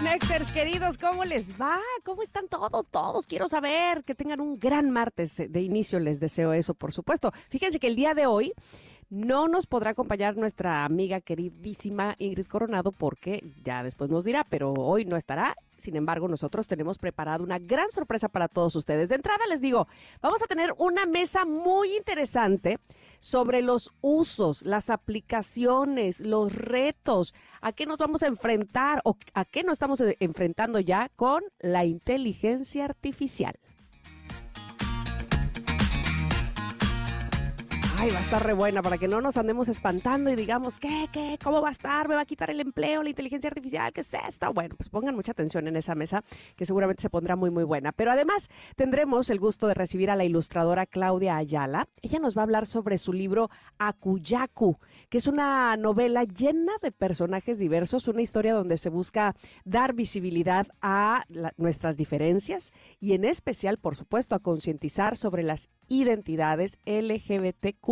Connectors, queridos, ¿cómo les va? ¿Cómo están todos? Todos quiero saber que tengan un gran martes de inicio. Les deseo eso, por supuesto. Fíjense que el día de hoy no nos podrá acompañar nuestra amiga queridísima Ingrid Coronado porque ya después nos dirá, pero hoy no estará. Sin embargo, nosotros tenemos preparado una gran sorpresa para todos ustedes. De entrada les digo, vamos a tener una mesa muy interesante sobre los usos, las aplicaciones, los retos, a qué nos vamos a enfrentar o a qué nos estamos eh, enfrentando ya con la inteligencia artificial. Ay, va a estar re buena para que no nos andemos espantando y digamos, ¿qué, qué? ¿Cómo va a estar? ¿Me va a quitar el empleo, la inteligencia artificial? ¿Qué es esto? Bueno, pues pongan mucha atención en esa mesa que seguramente se pondrá muy, muy buena. Pero además tendremos el gusto de recibir a la ilustradora Claudia Ayala. Ella nos va a hablar sobre su libro Akuyaku, que es una novela llena de personajes diversos, una historia donde se busca dar visibilidad a nuestras diferencias y en especial, por supuesto, a concientizar sobre las identidades LGBTQ.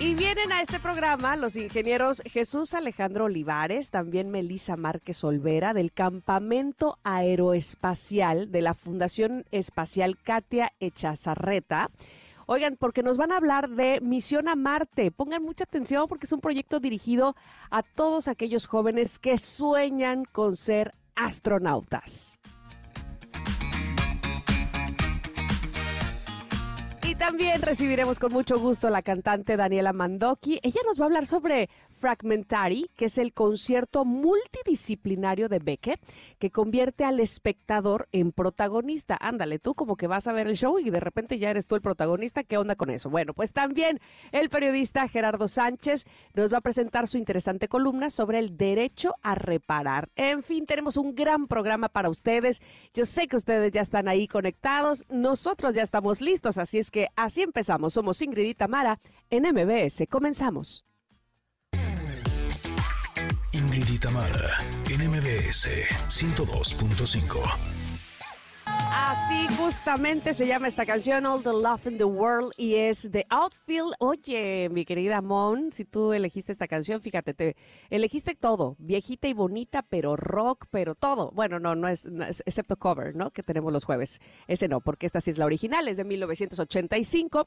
Y vienen a este programa los ingenieros Jesús Alejandro Olivares, también Melisa Márquez Olvera del Campamento Aeroespacial de la Fundación Espacial Katia Echazarreta. Oigan, porque nos van a hablar de Misión a Marte. Pongan mucha atención porque es un proyecto dirigido a todos aquellos jóvenes que sueñan con ser astronautas. También recibiremos con mucho gusto a la cantante Daniela Mandoki. Ella nos va a hablar sobre Fragmentary, que es el concierto multidisciplinario de Beckett, que convierte al espectador en protagonista. Ándale, tú como que vas a ver el show y de repente ya eres tú el protagonista. ¿Qué onda con eso? Bueno, pues también el periodista Gerardo Sánchez nos va a presentar su interesante columna sobre el derecho a reparar. En fin, tenemos un gran programa para ustedes. Yo sé que ustedes ya están ahí conectados. Nosotros ya estamos listos, así es que así empezamos. Somos Ingrid y Tamara en MBS. Comenzamos. Ingrid y Tamara en MBS 102.5. Así justamente se llama esta canción All the Love in the World y es The Outfield. Oye, mi querida Mon, si tú elegiste esta canción, fíjate, te elegiste todo, viejita y bonita, pero rock, pero todo. Bueno, no, no es, excepto cover, ¿no? Que tenemos los jueves. Ese no, porque esta sí es la original, es de 1985.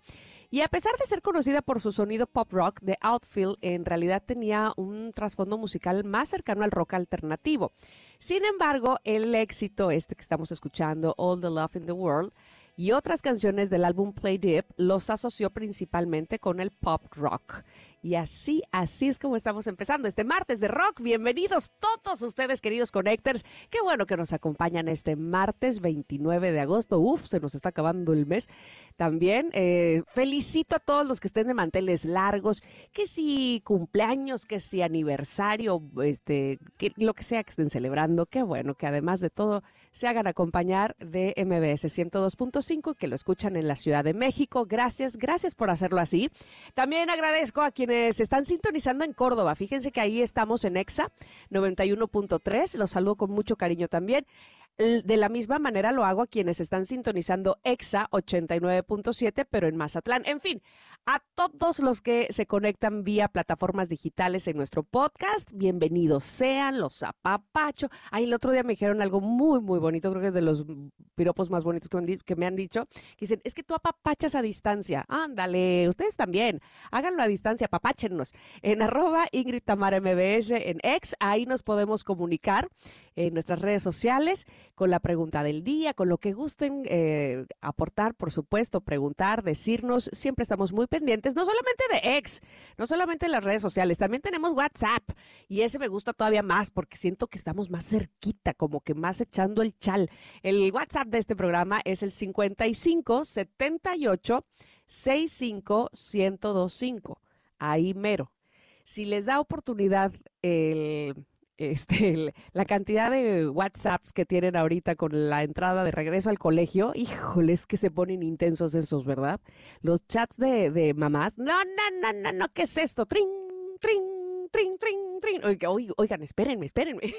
Y a pesar de ser conocida por su sonido pop rock, The Outfield en realidad tenía un trasfondo musical más cercano al rock alternativo. Sin embargo, el éxito este que estamos escuchando, All the Love in the World, y otras canciones del álbum Play Deep los asoció principalmente con el pop rock. Y así, así es como estamos empezando este martes de rock. Bienvenidos todos ustedes, queridos Connectors. Qué bueno que nos acompañan este martes 29 de agosto. Uf, se nos está acabando el mes. También eh, felicito a todos los que estén de manteles largos, que si cumpleaños, que si aniversario, este, que lo que sea que estén celebrando. Qué bueno que además de todo se hagan acompañar de MBS 102.5, que lo escuchan en la Ciudad de México. Gracias, gracias por hacerlo así. También agradezco a quienes están sintonizando en Córdoba. Fíjense que ahí estamos en EXA 91.3. Los saludo con mucho cariño también. De la misma manera lo hago a quienes están sintonizando EXA 89.7, pero en Mazatlán. En fin, a todos los que se conectan vía plataformas digitales en nuestro podcast, bienvenidos sean, los apapacho. Ahí el otro día me dijeron algo muy, muy bonito, creo que es de los piropos más bonitos que me han, dicho, que dicen, es que tú apapachas a distancia. Ándale, ustedes también, háganlo a distancia, apapáchennos. En arroba Ingrid Tamara MBS, en ex, ahí nos podemos comunicar en nuestras redes sociales con la pregunta del día, con lo que gusten eh, aportar, por supuesto, preguntar, decirnos. Siempre estamos muy pendientes, no solamente de ex, no solamente en las redes sociales, también tenemos WhatsApp y ese me gusta todavía más porque siento que estamos más cerquita, como que más echando el chal. El WhatsApp de este programa es el 55 78 65 1025. Ahí mero. si les da oportunidad el, este, la cantidad de WhatsApps que tienen ahorita con la entrada de regreso al colegio, híjoles que se ponen intensos esos, ¿verdad? Los chats de, de mamás, no, no, no, no, no, ¿qué es esto? Trin, trin, trin, trin, trin. Oigan, espérenme, espérenme.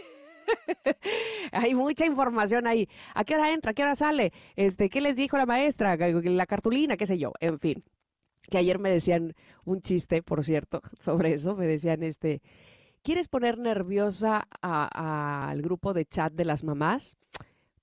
Hay mucha información ahí. ¿A qué hora entra? ¿A qué hora sale? Este, ¿qué les dijo la maestra? La cartulina, qué sé yo. En fin. Que ayer me decían un chiste, por cierto, sobre eso. Me decían, este, ¿Quieres poner nerviosa al grupo de chat de las mamás?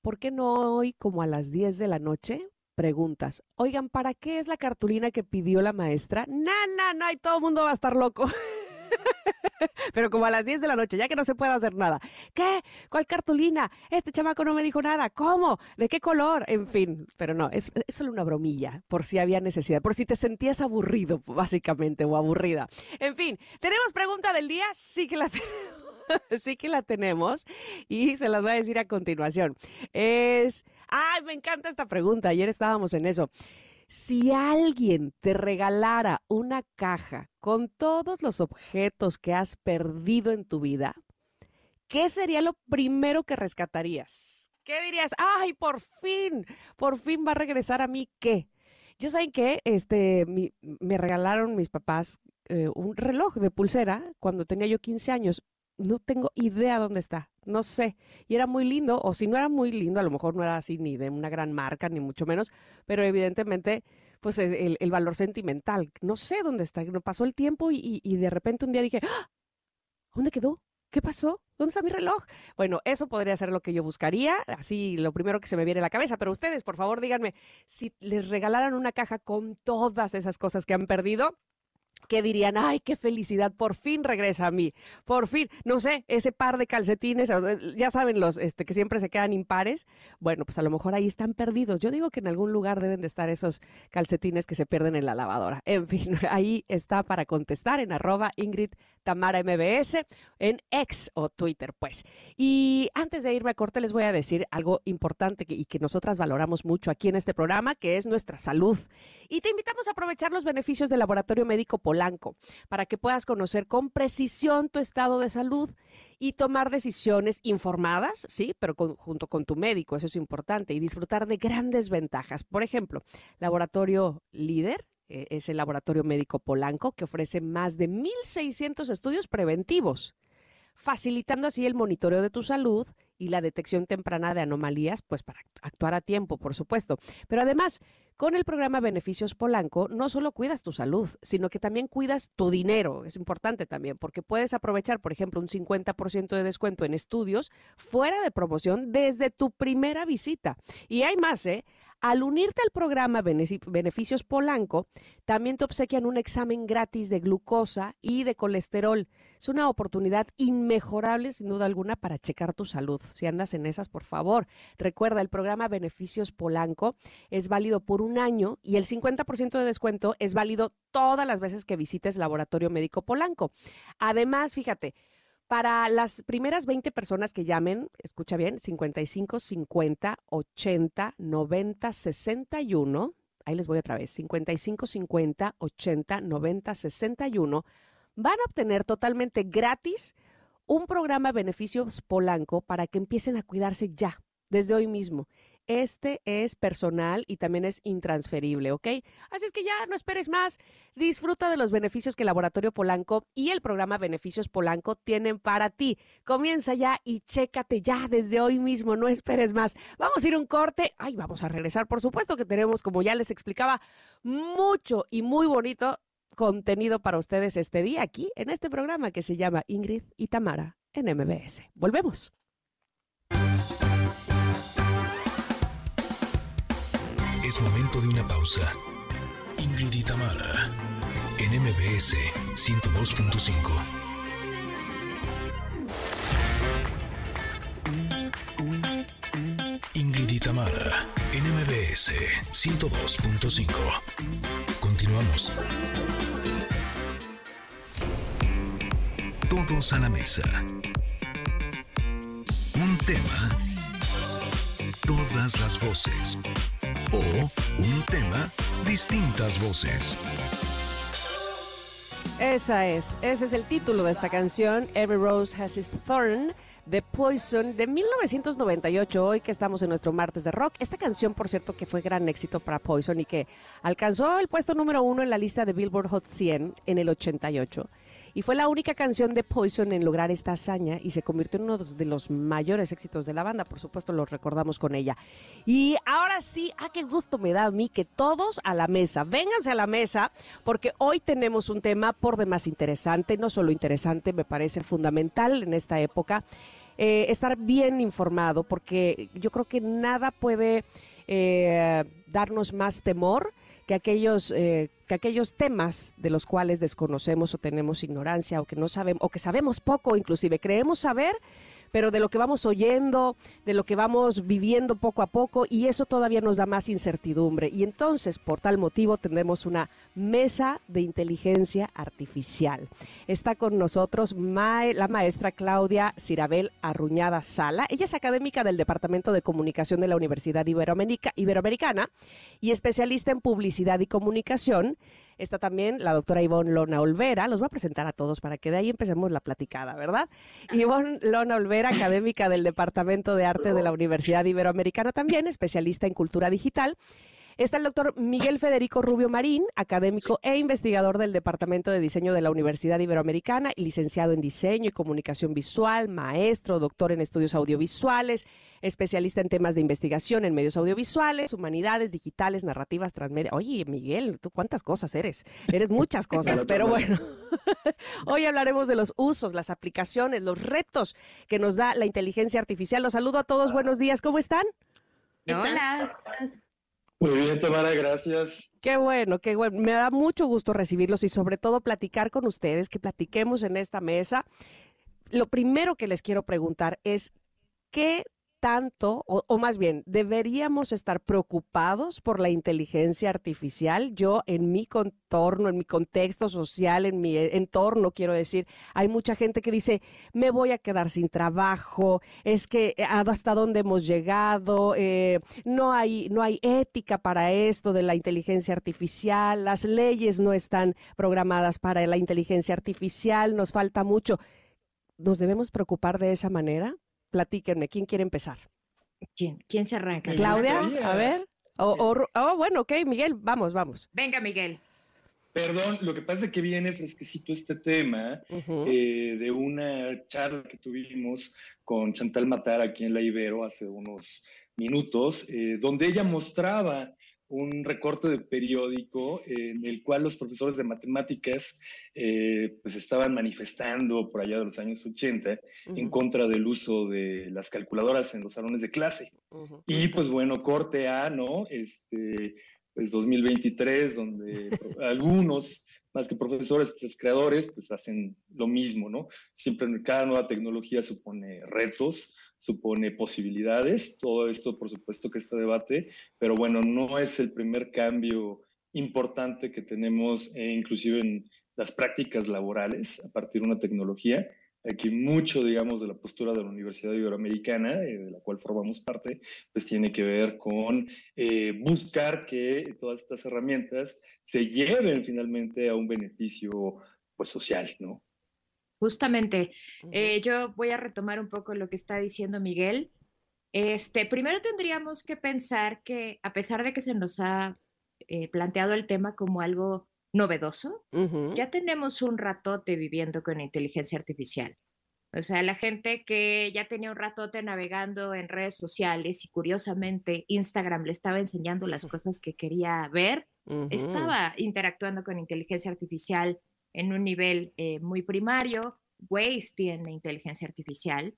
¿Por qué no hoy, como a las 10 de la noche, preguntas, oigan, ¿para qué es la cartulina que pidió la maestra? No, no, no, y todo el mundo va a estar loco. Pero como a las 10 de la noche, ya que no se puede hacer nada. ¿Qué? ¿Cuál cartulina? Este chamaco no me dijo nada. ¿Cómo? ¿De qué color? En fin, pero no, es, solo una bromilla, por si había necesidad, por si te sentías aburrido, básicamente, o aburrida. En fin, ¿tenemos pregunta del día? Sí que la tenemos. sí que la tenemos y se las voy a decir a continuación. Es, ay, me encanta esta pregunta, ayer estábamos en eso. Si alguien te regalara una caja con todos los objetos que has perdido en tu vida, ¿qué sería lo primero que rescatarías? ¿Qué dirías? Ay, por fin, por fin va a regresar a mí qué. Yo saben que este, me regalaron mis papás eh, un reloj de pulsera cuando tenía yo 15 años. No tengo idea dónde está, no sé. Y era muy lindo, o si no era muy lindo, a lo mejor no era así ni de una gran marca, ni mucho menos, pero evidentemente pues el, el, valor sentimental. No sé dónde está. Pasó el tiempo y, y, de repente un día dije, ¡Ah! ¿dónde quedó? ¿Qué pasó? ¿Dónde está mi reloj? Bueno, eso podría ser lo que yo buscaría, así lo primero que se me viene a la cabeza, pero ustedes, por favor, díganme, si les regalaran una caja con todas esas cosas que han perdido, que dirían, ay, qué felicidad, por fin regresa a mí, por fin, no sé, ese par de calcetines, ya saben los este, que siempre se quedan impares, bueno, pues a lo mejor ahí están perdidos. Yo digo que en algún lugar deben de estar esos calcetines que se pierden en la lavadora. En fin, ahí está para contestar en arroba Ingrid Tamara MBS, en X o Twitter, pues. Y antes de irme a corte, les voy a decir algo importante y que nosotras valoramos mucho aquí en este programa, que es nuestra salud. Y te invitamos a aprovechar los beneficios del Laboratorio Médico Polanco para que puedas conocer con precisión tu estado de salud y tomar decisiones informadas, sí, pero junto con tu médico, eso es importante, y disfrutar de grandes ventajas. Por ejemplo, Laboratorio Líder eh, es el Laboratorio Médico Polanco que ofrece más de 1.600 estudios preventivos, facilitando así el monitoreo de tu salud y la detección temprana de anomalías, pues para actuar a tiempo, por supuesto. Pero además, con el programa Beneficios Polanco, no solo cuidas tu salud, sino que también cuidas tu dinero. Es importante también, porque puedes aprovechar, por ejemplo, un 50% de descuento en estudios fuera de promoción desde tu primera visita. Y hay más, ¿eh? Al unirte al programa Beneficios Polanco, también te obsequian un examen gratis de glucosa y de colesterol. Es una oportunidad inmejorable, sin duda alguna, para checar tu salud. Si andas en esas, por favor, recuerda, el programa Beneficios Polanco es válido por un año y el 50% de descuento es válido todas las veces que visites Laboratorio Médico Polanco. Además, fíjate, para las primeras 20 personas que llamen, escucha bien, 55 50 80 90 61. Ahí les voy otra vez, 55 50 80 90 61. Van a obtener totalmente gratis un programa Beneficios Polanco para que empiecen a cuidarse ya, desde hoy mismo. Este es personal y también es intransferible, ¿ok? Así es que ya no esperes más. Disfruta de los beneficios que el Laboratorio Polanco y el programa Beneficios Polanco tienen para ti. Comienza ya y chécate ya desde hoy mismo. No esperes más. Vamos a ir un corte. Ay, vamos a regresar. Por supuesto que tenemos, como ya les explicaba, mucho y muy bonito contenido para ustedes este día aquí en este programa que se llama Ingrid y Tamara en MBS. Volvemos. Es momento de una pausa. Ingrid y Tamara, en MBS 102.5. Ingrid y Tamara, en MBS 102.5. Continuamos. Todos a la mesa. Un tema. Todas las voces o un tema, distintas voces. Esa es, ese es el título de esta canción, Every Rose Has Its Thorn, de Poison, de 1998, hoy que estamos en nuestro martes de rock. Esta canción, por cierto, que fue gran éxito para Poison y que alcanzó el puesto número uno en la lista de Billboard Hot 100 en el 88 y fue la única canción de Poison en lograr esta hazaña y se convirtió en uno de los mayores éxitos de la banda, por supuesto lo recordamos con ella. Y ahora sí, ah, qué gusto me da a mí que todos a la mesa, vénganse a la mesa, porque hoy tenemos un tema por demás interesante, no solo interesante, me parece fundamental en esta época. Eh, estar bien informado, porque yo creo que nada puede eh, darnos más temor que aquellos, eh, que aquellos temas de los cuales desconocemos o tenemos ignorancia o que no sabemos, o que sabemos poco, inclusive creemos saber, pero de lo que vamos oyendo, de lo que vamos viviendo poco a poco, y eso todavía nos da más incertidumbre. Y entonces, por tal motivo, tendremos una mesa de inteligencia artificial. Está con nosotros la maestra Claudia Cirabel Arruñada Sala. Ella es académica del Departamento de Comunicación de la Universidad Iberoamericana y especialista en publicidad y comunicación. Está también la doctora Ivonne Lona Olvera. Los voy a presentar a todos para que de ahí empecemos la platicada, ¿verdad? Ivonne Lona Olvera, académica del Departamento de Arte de la Universidad Iberoamericana también, especialista en cultura digital. Está el doctor Miguel Federico Rubio Marín, académico e investigador del Departamento de Diseño de la Universidad Iberoamericana y licenciado en Diseño y Comunicación Visual, maestro, doctor en estudios audiovisuales, especialista en temas de investigación en medios audiovisuales, humanidades, digitales, narrativas, transmedia. Oye, Miguel, tú cuántas cosas eres. Eres muchas cosas, pero bueno. Hoy hablaremos de los usos, las aplicaciones, los retos que nos da la inteligencia artificial. Los saludo a todos. Buenos días. ¿Cómo están? Hola. Muy bien, Tamara, gracias. Qué bueno, qué bueno. Me da mucho gusto recibirlos y sobre todo platicar con ustedes, que platiquemos en esta mesa. Lo primero que les quiero preguntar es, ¿qué tanto, o, más bien, deberíamos estar preocupados por la inteligencia artificial. Yo en mi contorno, en mi contexto social, en mi entorno, quiero decir, hay mucha gente que dice, me voy a quedar sin trabajo, es que eh, hasta dónde hemos llegado, eh, no, hay, no hay ética para esto de la inteligencia artificial, las leyes no están programadas para la inteligencia artificial, nos falta mucho. ¿Nos debemos preocupar de esa manera? Platíquenme, ¿quién quiere empezar? ¿Quién? ¿Quién se arranca? Claudia, a ver. oh, bueno, ok, Miguel, vamos, vamos. Venga, Miguel. Perdón, lo que pasa es que viene fresquecito este tema eh, de una charla que tuvimos con Chantal Matar aquí en la Ibero hace unos minutos, eh, donde ella mostraba un recorte de periódico en el cual los profesores de matemáticas eh, pues estaban manifestando por allá de los años 80 en contra del uso de las calculadoras en los salones de clase. Y pues bueno, corte A, ¿no? Este, pues 2023, donde algunos, más que profesores, pues creadores, pues hacen lo mismo, ¿no? Siempre cada nueva tecnología supone retos, supone posibilidades, todo esto por supuesto que este debate, pero bueno, no es el primer cambio importante que tenemos eh, inclusive en las prácticas laborales a partir de una tecnología. Aquí mucho, digamos, de la postura de la Universidad Iberoamericana, eh, de la cual formamos parte, pues tiene que ver con eh, buscar que todas estas herramientas se lleven finalmente a un beneficio pues, social, ¿no? Justamente, eh, yo voy a retomar un poco lo que está diciendo Miguel. Este, primero tendríamos que pensar que a pesar de que se nos ha eh, planteado el tema como algo novedoso, ya tenemos un ratote viviendo con inteligencia artificial. O sea, la gente que ya tenía un ratote navegando en redes sociales y curiosamente Instagram le estaba enseñando las cosas que quería ver, estaba interactuando con inteligencia artificial en un nivel eh, muy primario. Waze tiene inteligencia artificial.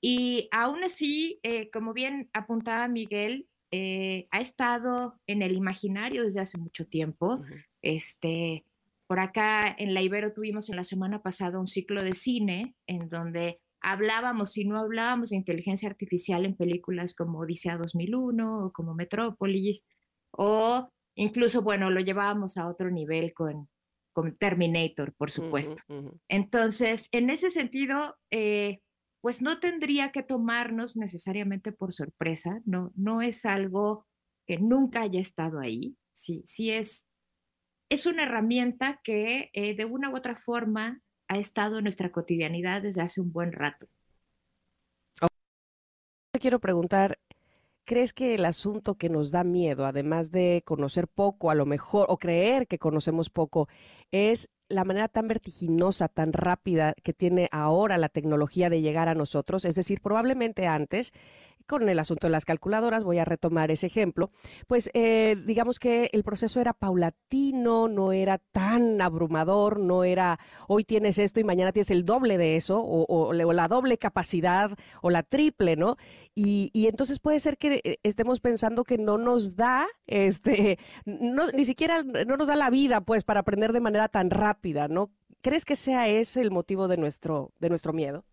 Y aún así, eh, como bien apuntaba Miguel, eh, ha estado en el imaginario desde hace mucho tiempo. este, por acá en la Ibero tuvimos en la semana pasada un ciclo de cine en donde hablábamos y no hablábamos de inteligencia artificial en películas como Odisea 2001 o como Metrópolis, o incluso, bueno, lo llevábamos a otro nivel con con Terminator, por supuesto. Entonces, en ese sentido, eh, pues no tendría que tomarnos necesariamente por sorpresa, no, no es algo que nunca haya estado ahí, sí, sí es es una herramienta que eh, de una u otra forma ha estado en nuestra cotidianidad desde hace un buen rato. Te quiero preguntar, ¿crees que el asunto que nos da miedo, además de conocer poco, a lo mejor, o creer que conocemos poco, es la manera tan vertiginosa, tan rápida que tiene ahora la tecnología de llegar a nosotros? Es decir, probablemente antes con el asunto de las calculadoras, voy a retomar ese ejemplo, pues eh, digamos que el proceso era paulatino, no era tan abrumador, no era hoy tienes esto y mañana tienes el doble de eso, o, la doble capacidad, o la triple, ¿no? Y, entonces puede ser que eh, estemos pensando que no nos da, este, ni siquiera no nos da la vida, pues, para aprender de manera tan rápida, ¿no? ¿Crees que sea ese el motivo de nuestro, de nuestro miedo?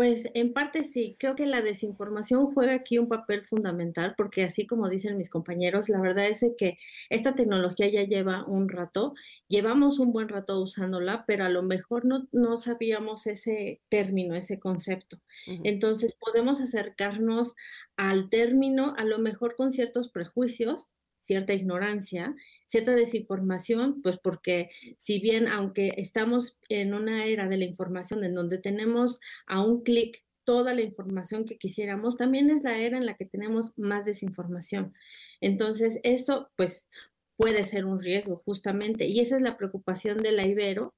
Pues en parte sí, creo que la desinformación juega aquí un papel fundamental porque así como dicen mis compañeros, la verdad es que esta tecnología ya lleva un rato, llevamos un buen rato usándola, pero a lo mejor no, no sabíamos ese término, ese concepto. Entonces podemos acercarnos al término a lo mejor con ciertos prejuicios, cierta ignorancia, cierta desinformación, pues porque si bien aunque estamos en una era de la información en donde tenemos a un clic toda la información que quisiéramos, también es la era en la que tenemos más desinformación. Entonces, eso pues puede ser un riesgo justamente y esa es la preocupación de la Ibero.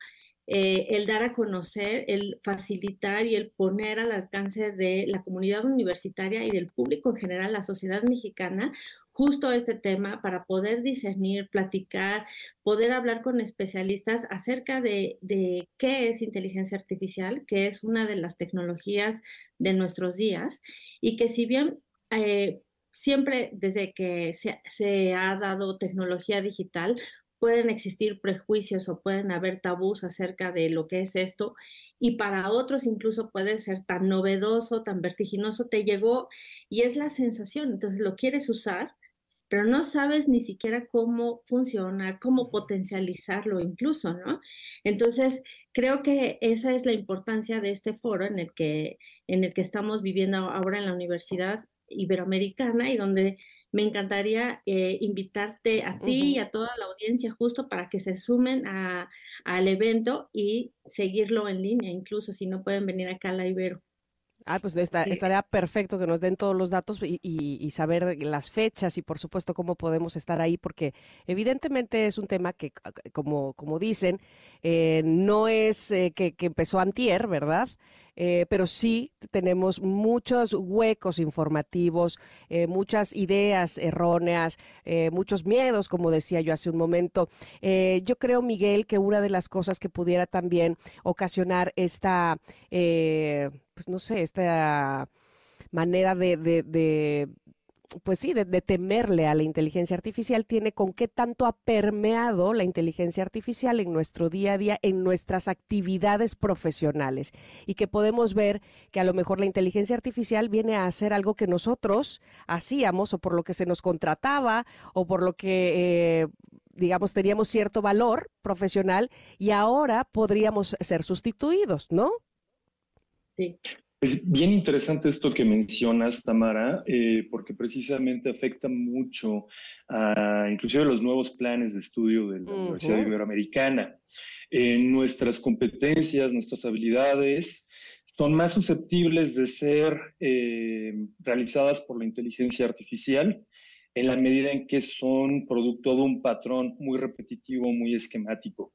Eh, el dar a conocer, el facilitar y el poner al alcance de la comunidad universitaria y del público en general, la sociedad mexicana, justo este tema para poder discernir, platicar, poder hablar con especialistas acerca de, qué es inteligencia artificial, que es una de las tecnologías de nuestros días y que si bien... Eh, siempre desde que se, se, ha dado tecnología digital, pueden existir prejuicios o pueden haber tabús acerca de lo que es esto y para otros incluso puede ser tan novedoso, tan vertiginoso, te llegó y es la sensación, entonces lo quieres usar pero no sabes ni siquiera cómo funciona, cómo potencializarlo incluso, ¿no? Entonces, creo que esa es la importancia de este foro en el que, en el que estamos viviendo ahora en la Universidad Iberoamericana y donde me encantaría eh, invitarte a ti y a toda la audiencia justo para que se sumen al evento y seguirlo en línea, incluso si no pueden venir acá a la Ibero. Ah, pues estaría perfecto que nos den todos los datos y, saber las fechas y por supuesto cómo podemos estar ahí, porque evidentemente es un tema que, como, como dicen, eh, no es eh, que, que, empezó antier, ¿verdad? Eh, pero sí tenemos muchos huecos informativos, eh, muchas ideas erróneas, eh, muchos miedos, como decía yo hace un momento. yo creo, Miguel, que una de las cosas que pudiera también ocasionar esta, pues no sé, esta manera de, pues sí, de, temerle a la inteligencia artificial tiene con qué tanto ha permeado la inteligencia artificial en nuestro día a día, en nuestras actividades profesionales. Y que podemos ver que a lo mejor la inteligencia artificial viene a hacer algo que nosotros hacíamos o por lo que se nos contrataba o por lo que... Eh, digamos, teníamos cierto valor profesional y ahora podríamos ser sustituidos, ¿no? Sí. Es bien interesante esto que mencionas, Tamara, eh, porque precisamente afecta mucho a inclusive los nuevos planes de estudio de la Universidad Iberoamericana. nuestras competencias, nuestras habilidades son más susceptibles de ser eh, realizadas por la inteligencia artificial en la medida en que son producto de un patrón muy repetitivo, muy esquemático.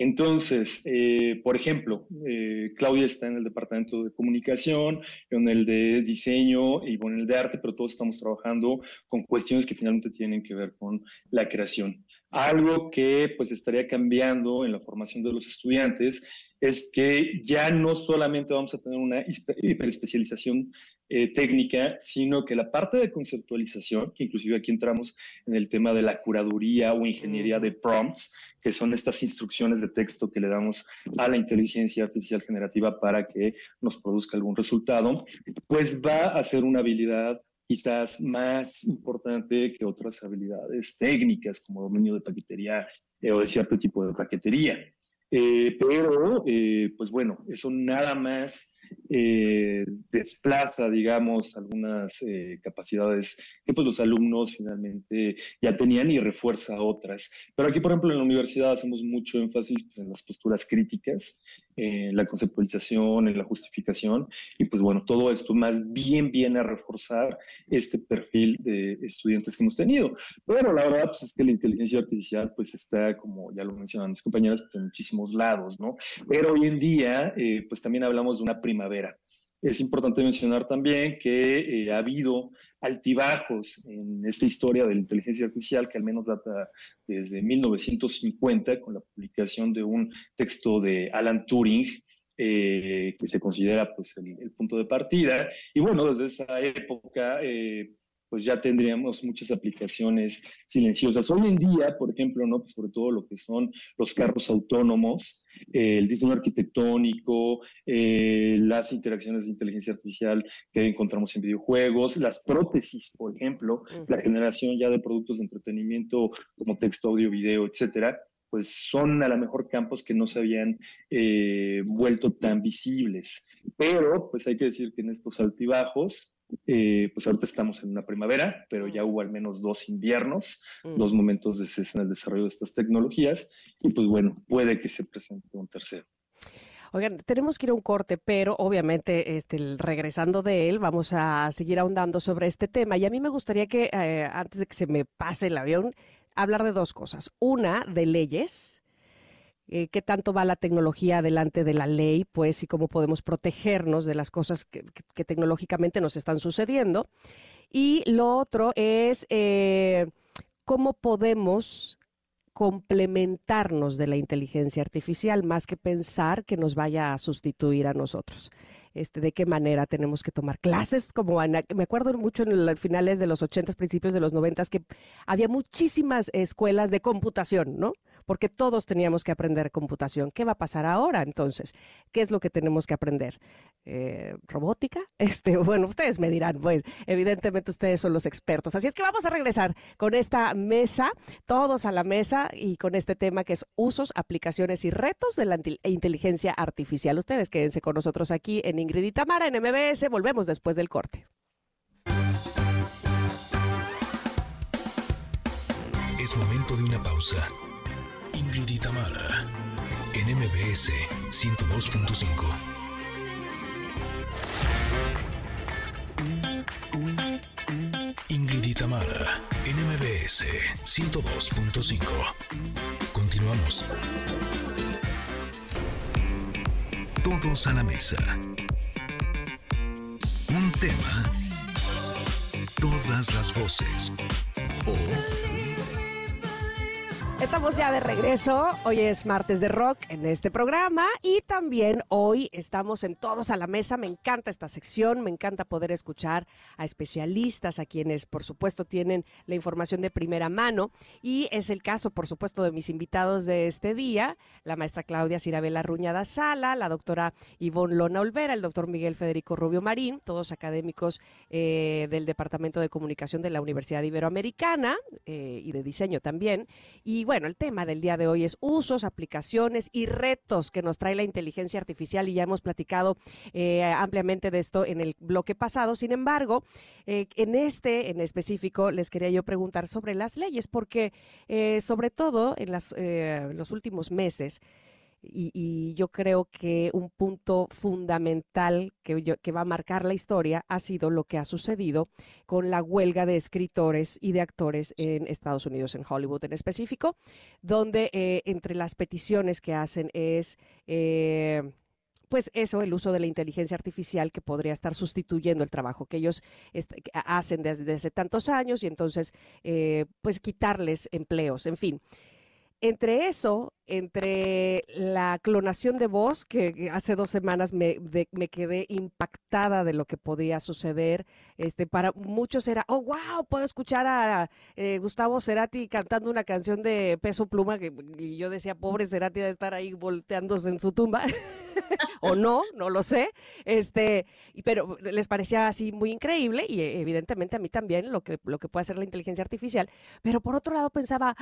Entonces, eh, por ejemplo, eh, Claudia está en el departamento de comunicación, en el de diseño y en el de arte, pero todos estamos trabajando con cuestiones que finalmente tienen que ver con la creación. Algo que pues estaría cambiando en la formación de los estudiantes es que ya no solamente vamos a tener una hiperespecialización eh, técnica, sino que la parte de conceptualización, que inclusive aquí entramos en el tema de la curaduría o ingeniería de prompts, que son estas instrucciones de texto que le damos a la inteligencia artificial generativa para que nos produzca algún resultado, pues va a ser una habilidad quizás más importante que otras habilidades técnicas como dominio de paquetería eh, o de cierto tipo de paquetería. Eh, pero, eh, pues bueno, eso nada más eh, desplaza, digamos, algunas eh, capacidades que pues los alumnos finalmente ya tenían y refuerza otras. Pero aquí, por ejemplo, en la universidad hacemos mucho énfasis pues, en las posturas críticas, en la conceptualización, en la justificación, y pues bueno, todo esto más bien viene a reforzar este perfil de estudiantes que hemos tenido. Pero la verdad pues, es que la inteligencia artificial pues está, como ya lo mencionan mis compañeras, pues, en muchísimos lados, ¿no? Pero hoy en día, eh, pues también hablamos de una primavera. Es importante mencionar también que eh, ha habido altibajos en esta historia de la inteligencia artificial que al menos data desde 1950 con la publicación de un texto de Alan Turing, eh, que se considera pues, el, punto de partida. Y bueno, desde esa época pues ya tendríamos muchas aplicaciones silenciosas. Hoy en día, por ejemplo, ¿no? Pues sobre todo lo que son los carros autónomos, eh, el diseño arquitectónico, eh, las interacciones de inteligencia artificial que encontramos en videojuegos, las prótesis, por ejemplo, la generación ya de productos de entretenimiento como texto, audio, video, etcétera, pues son a lo mejor campos que no se habían eh, vuelto tan visibles. Pero, pues hay que decir que en estos altibajos, eh, pues ahorita estamos en una primavera, pero ya hubo al menos dos inviernos, mm. dos momentos de cese en el desarrollo de estas tecnologías y pues bueno, puede que se presente un tercero. Oigan, tenemos que ir a un corte, pero obviamente este, regresando de él, vamos a seguir ahondando sobre este tema. Y a mí me gustaría que, eh, antes de que se me pase el avión, hablar de dos cosas. Una, de leyes, eh, qué tanto va la tecnología delante de la ley, pues, y cómo podemos protegernos de las cosas que, tecnológicamente nos están sucediendo. Y lo otro es eh, cómo podemos complementarnos de la inteligencia artificial más que pensar que nos vaya a sustituir a nosotros. Este, de qué manera tenemos que tomar clases, como me acuerdo mucho en los finales de los 80, principios de los 90, que había muchísimas escuelas de computación, ¿no? Porque todos teníamos que aprender computación. ¿Qué va a pasar ahora entonces? ¿Qué es lo que tenemos que aprender? Eh, ¿Robótica? Este, bueno, ustedes me dirán, pues evidentemente ustedes son los expertos. Así es que vamos a regresar con esta mesa, todos a la mesa y con este tema que es usos, aplicaciones y retos de la inteligencia artificial. Ustedes quédense con nosotros aquí en Ingrid y Tamara en MBS. Volvemos después del corte. Es momento de una pausa. Ingrid y en MBS 102.5. Ingrid y en MBS 102.5. Continuamos. Todos a la mesa. Un tema. Todas las voces. O Estamos ya de regreso. Hoy es martes de rock en este programa y también hoy estamos en Todos a la Mesa. Me encanta esta sección, me encanta poder escuchar a especialistas, a quienes por supuesto tienen la información de primera mano y es el caso por supuesto de mis invitados de este día, la maestra Claudia Cirabela Ruñada Sala, la doctora Ivonne Lona Olvera, el doctor Miguel Federico Rubio Marín, todos académicos eh, del Departamento de Comunicación de la Universidad Iberoamericana eh, y de diseño también. Y bueno, el tema del día de hoy es usos, aplicaciones y retos que nos trae la inteligencia artificial y ya hemos platicado eh, ampliamente de esto en el bloque pasado. Sin embargo, eh, en este en específico les quería yo preguntar sobre las leyes porque eh, sobre todo en los últimos meses, y, yo creo que un punto fundamental que, va a marcar la historia ha sido lo que ha sucedido con la huelga de escritores y de actores en Estados Unidos, en Hollywood en específico, donde eh, entre las peticiones que hacen es... Eh, pues eso, el uso de la inteligencia artificial que podría estar sustituyendo el trabajo que ellos hacen desde, hace tantos años y entonces, eh, pues quitarles empleos, en fin entre eso, entre la clonación de voz, que hace dos semanas me, me, quedé impactada de lo que podía suceder, este, para muchos era, oh, wow, puedo escuchar a eh, Gustavo Cerati cantando una canción de peso pluma, que, y yo decía, pobre Cerati de estar ahí volteándose en su tumba, o no, no lo sé, este, pero les parecía así muy increíble, y evidentemente a mí también lo que, lo que puede hacer la inteligencia artificial, pero por otro lado pensaba,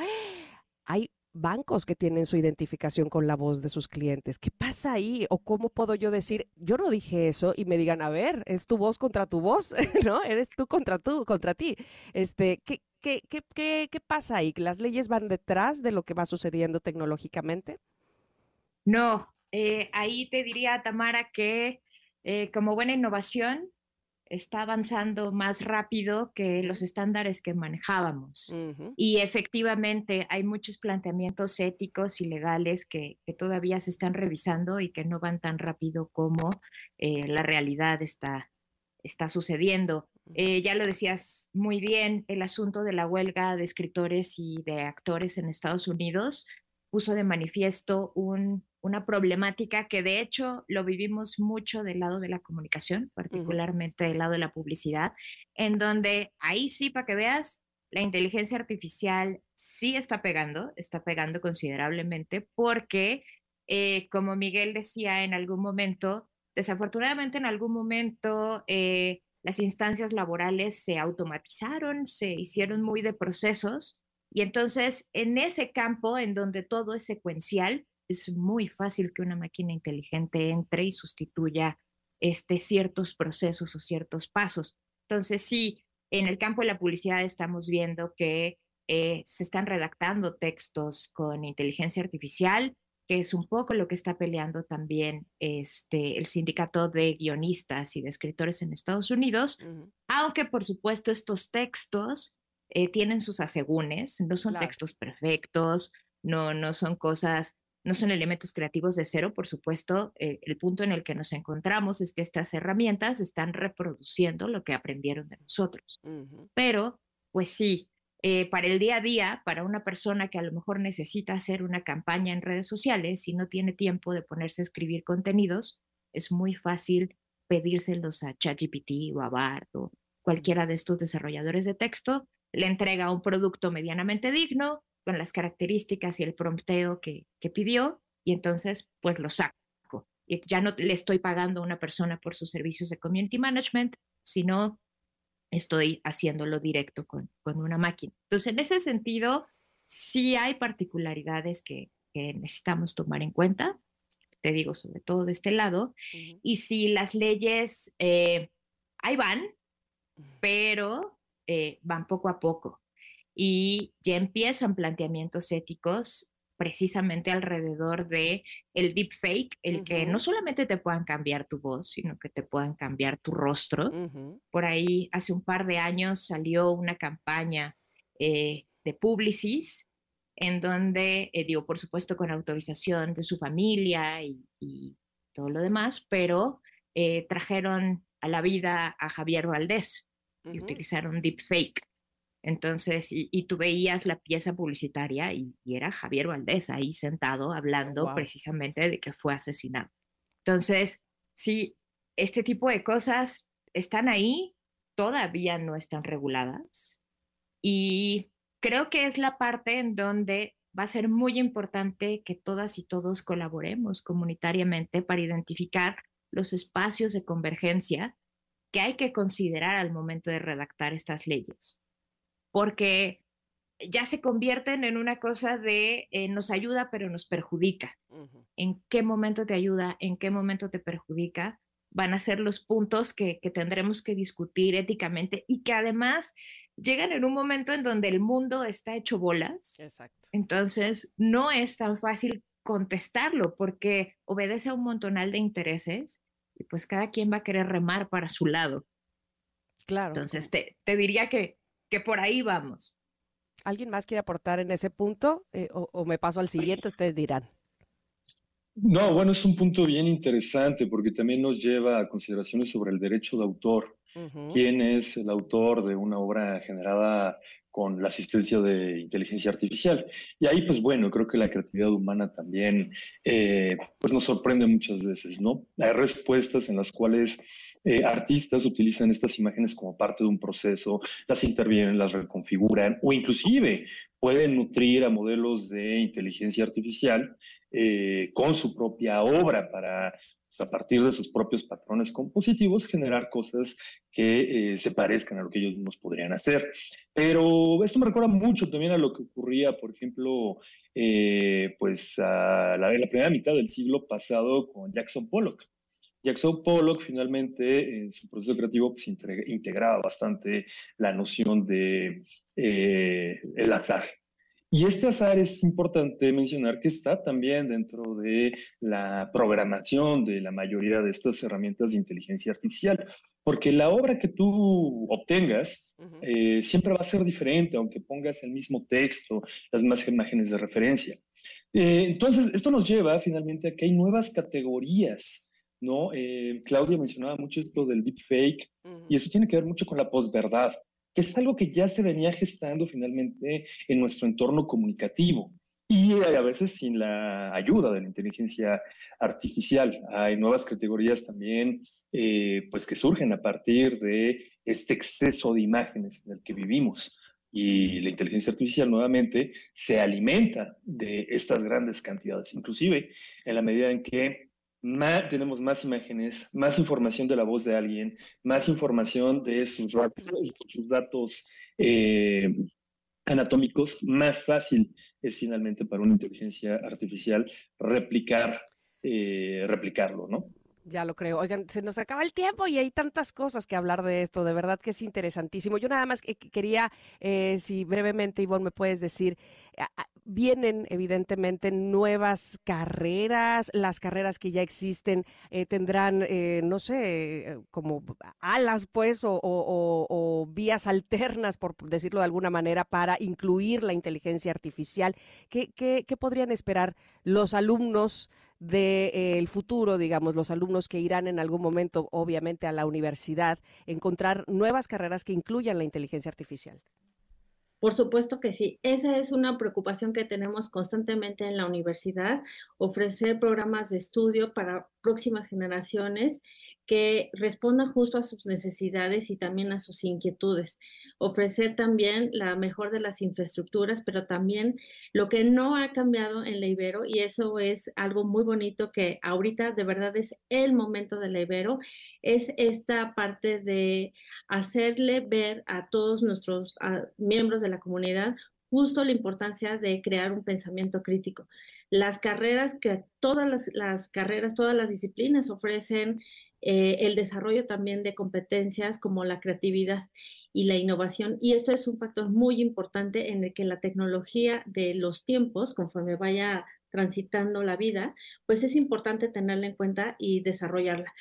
hay bancos que tienen su identificación con la voz de sus clientes. ¿Qué pasa ahí? ¿O cómo puedo yo decir, yo no dije eso y me digan, a ver, es tu voz contra tu voz, ¿no? Eres tú contra tú, contra ti. Este, ¿qué, qué, qué, qué, pasa ahí? ¿Las leyes van detrás de lo que va sucediendo tecnológicamente? No, eh, ahí te diría, Tamara, que eh, como buena innovación, está avanzando más rápido que los estándares que manejábamos. Y efectivamente hay muchos planteamientos éticos y legales que, todavía se están revisando y que no van tan rápido como eh, la realidad está, está sucediendo. Eh, ya lo decías muy bien, el asunto de la huelga de escritores y de actores en Estados Unidos puso de manifiesto un una problemática que de hecho lo vivimos mucho del lado de la comunicación, particularmente del lado de la publicidad, en donde ahí sí, para que veas, la inteligencia artificial sí está pegando, está pegando considerablemente porque, eh, como Miguel decía en algún momento, desafortunadamente en algún momento eh, las instancias laborales se automatizaron, se hicieron muy de procesos y entonces en ese campo en donde todo es secuencial, es muy fácil que una máquina inteligente entre y sustituya este, ciertos procesos o ciertos pasos. Entonces, sí, en el campo de la publicidad estamos viendo que eh, se están redactando textos con inteligencia artificial, que es un poco lo que está peleando también este, el sindicato de guionistas y de escritores en Estados Unidos, aunque por supuesto estos textos eh, tienen sus asegúnes, no son textos perfectos, no, no son cosas no son elementos creativos de cero, por supuesto. Eh, el punto en el que nos encontramos es que estas herramientas están reproduciendo lo que aprendieron de nosotros. Pero, pues sí, eh, para el día a día, para una persona que a lo mejor necesita hacer una campaña en redes sociales y no tiene tiempo de ponerse a escribir contenidos, es muy fácil pedírselos a ChatGPT o a BART o cualquiera de estos desarrolladores de texto, le entrega un producto medianamente digno, con las características y el prompteo que, pidió y entonces pues lo saco. Y ya no le estoy pagando a una persona por sus servicios de community management, sino estoy haciéndolo directo con, con una máquina. Entonces, en ese sentido, sí hay particularidades que, necesitamos tomar en cuenta, te digo, sobre todo de este lado, y si las leyes eh, ahí van, pero eh, van poco a poco. Y ya empiezan planteamientos éticos precisamente alrededor de el deepfake, el que no solamente te puedan cambiar tu voz, sino que te puedan cambiar tu rostro. Por ahí hace un par de años salió una campaña eh, de Publicis en donde, eh, digo, por supuesto con autorización de su familia y, todo lo demás, pero eh, trajeron a la vida a Javier Valdés y utilizaron deepfake. Entonces, y, tú veías la pieza publicitaria y, era Javier Valdés ahí sentado hablando precisamente de que fue asesinado. Entonces, sí, este tipo de cosas están ahí, todavía no están reguladas y creo que es la parte en donde va a ser muy importante que todas y todos colaboremos comunitariamente para identificar los espacios de convergencia que hay que considerar al momento de redactar estas leyes porque ya se convierten en una cosa de eh, nos ayuda pero nos perjudica. ¿En qué momento te ayuda? ¿En qué momento te perjudica? Van a ser los puntos que, tendremos que discutir éticamente y que además llegan en un momento en donde el mundo está hecho bolas. Exacto. Entonces, no es tan fácil contestarlo porque obedece a un montonal de intereses y pues cada quien va a querer remar para su lado. Claro. Entonces, te, te diría que que por ahí vamos. ¿Alguien más quiere aportar en ese punto eh, o, me paso al siguiente? Ustedes dirán. No, bueno, es un punto bien interesante porque también nos lleva a consideraciones sobre el derecho de autor. ¿Quién es el autor de una obra generada con la asistencia de inteligencia artificial? Y ahí, pues bueno, creo que la creatividad humana también eh, pues nos sorprende muchas veces, ¿no? Hay respuestas en las cuales eh, artistas utilizan estas imágenes como parte de un proceso, las intervienen, las reconfiguran o inclusive pueden nutrir a modelos de inteligencia artificial eh, con su propia obra para a partir de sus propios patrones compositivos, generar cosas que eh, se parezcan a lo que ellos mismos podrían hacer. Pero esto me recuerda mucho también a lo que ocurría, por ejemplo, eh, pues a la, la primera mitad del siglo pasado con Jackson Pollock. Jackson Pollock finalmente en su proceso creativo pues, integraba bastante la noción de eh, el azar, y este azar es importante mencionar que está también dentro de la programación de la mayoría de estas herramientas de inteligencia artificial, porque la obra que tú obtengas eh, siempre va a ser diferente, aunque pongas el mismo texto, las mismas imágenes de referencia. Eh, entonces, esto nos lleva finalmente a que hay nuevas categorías, ¿no? Eh, Claudia mencionaba mucho esto del deepfake, y eso tiene que ver mucho con la posverdad que es algo que ya se venía gestando finalmente en nuestro entorno comunicativo y a veces sin la ayuda de la inteligencia artificial. Hay nuevas categorías también eh, pues que surgen a partir de este exceso de imágenes en el que vivimos. Y la inteligencia artificial nuevamente se alimenta de estas grandes cantidades, inclusive en la medida en que tenemos más imágenes, más información de la voz de alguien, más información de sus, datos eh, anatómicos, más fácil es finalmente para una inteligencia artificial replicar, eh, replicarlo, ¿no? Ya lo creo. Oigan, se nos acaba el tiempo y hay tantas cosas que hablar de esto. De verdad que es interesantísimo. Yo nada más quería, eh, si brevemente, Ivonne, me puedes decir, vienen evidentemente nuevas carreras, las carreras que ya existen eh, tendrán, eh, no sé, como alas pues o, vías alternas, por decirlo de alguna manera, para incluir la inteligencia artificial. ¿Qué, qué, qué podrían esperar los alumnos? del eh, futuro, digamos, los alumnos que irán en algún momento, obviamente, a la universidad, encontrar nuevas carreras que incluyan la inteligencia artificial? Por supuesto que sí. Esa es una preocupación que tenemos constantemente en la universidad, ofrecer programas de estudio para próximas generaciones que respondan justo a sus necesidades y también a sus inquietudes. Ofrecer también la mejor de las infraestructuras, pero también lo que no ha cambiado en la Ibero, y eso es algo muy bonito que ahorita de verdad es el momento de la Ibero, es esta parte de hacerle ver a todos nuestros miembros de la comunidad justo la importancia de crear un pensamiento crítico. Las carreras, que todas las, carreras, todas las disciplinas ofrecen eh, el desarrollo también de competencias como la creatividad y la innovación. Y esto es un factor muy importante en el que la tecnología de los tiempos, conforme vaya transitando la vida, pues es importante tenerla en cuenta y desarrollarla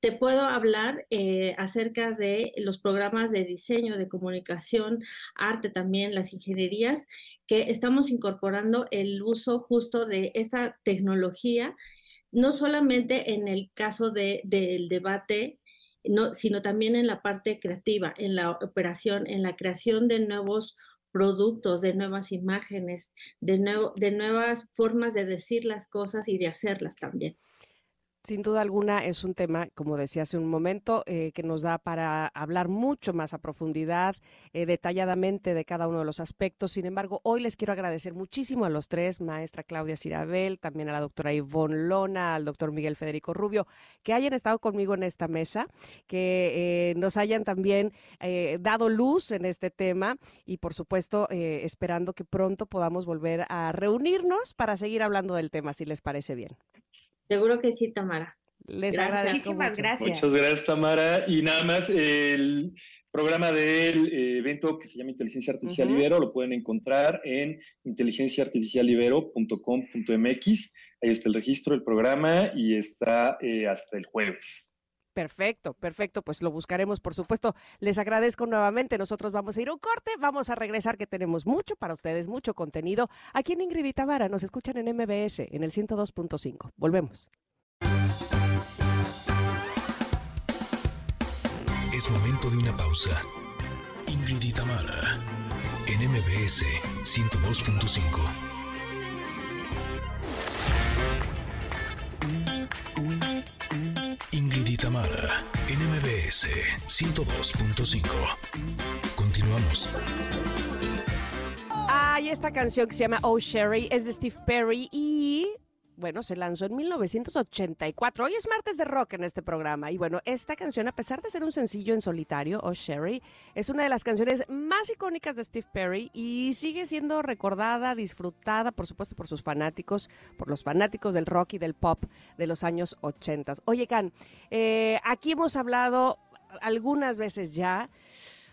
te puedo hablar eh, acerca de los programas de diseño, de comunicación, arte también, las ingenierías, que estamos incorporando el uso justo de esa tecnología, no solamente en el caso del debate, no, sino también en la parte creativa, en la operación, en la creación de nuevos productos, de nuevas imágenes, de, nuevo, de nuevas formas de decir las cosas y de hacerlas también. Sin duda alguna es un tema, como decía hace un momento, eh, que nos da para hablar mucho más a profundidad, eh, detalladamente de cada uno de los aspectos. Sin embargo, hoy les quiero agradecer muchísimo a los tres, maestra Claudia Cirabel, también a la doctora Ivonne Lona, al doctor Miguel Federico Rubio, que hayan estado conmigo en esta mesa, que eh, nos hayan también dado luz en este tema y, por supuesto, esperando que pronto podamos volver a reunirnos para seguir hablando del tema, si les parece bien. Seguro que sí, Tamara. Les gracias. Muchísimas gracias. Muchas gracias, Tamara. Y nada más, el programa del eh, evento que se llama Inteligencia Artificial Ibero lo pueden encontrar en inteligenciaartificialibero.com.mx. Ahí está el registro del programa y está eh, hasta el jueves. Perfecto, perfecto. Pues lo buscaremos, por supuesto. Les agradezco nuevamente. Nosotros vamos a ir a un corte, vamos a regresar, que tenemos mucho para ustedes, mucho contenido. Aquí en Ingrid y Tamara nos escuchan en MBS, en el 102.5. Volvemos. Es momento de una pausa. Ingrid y Tamara, en MBS 102.5. Tamara, NMBS 102.5. Continuamos. Hay esta canción que se llama Oh Sherry, es de Steve Perry y bueno, se lanzó en 1984. Hoy es martes de rock en este programa. Y bueno, esta canción, a pesar de ser un sencillo en solitario, Oh Sherry, es una de las canciones más icónicas de Steve Perry y sigue siendo recordada, disfrutada, por supuesto, por sus fanáticos, por los fanáticos del rock y del pop de los años 80. Oye, Can, eh, aquí hemos hablado algunas veces ya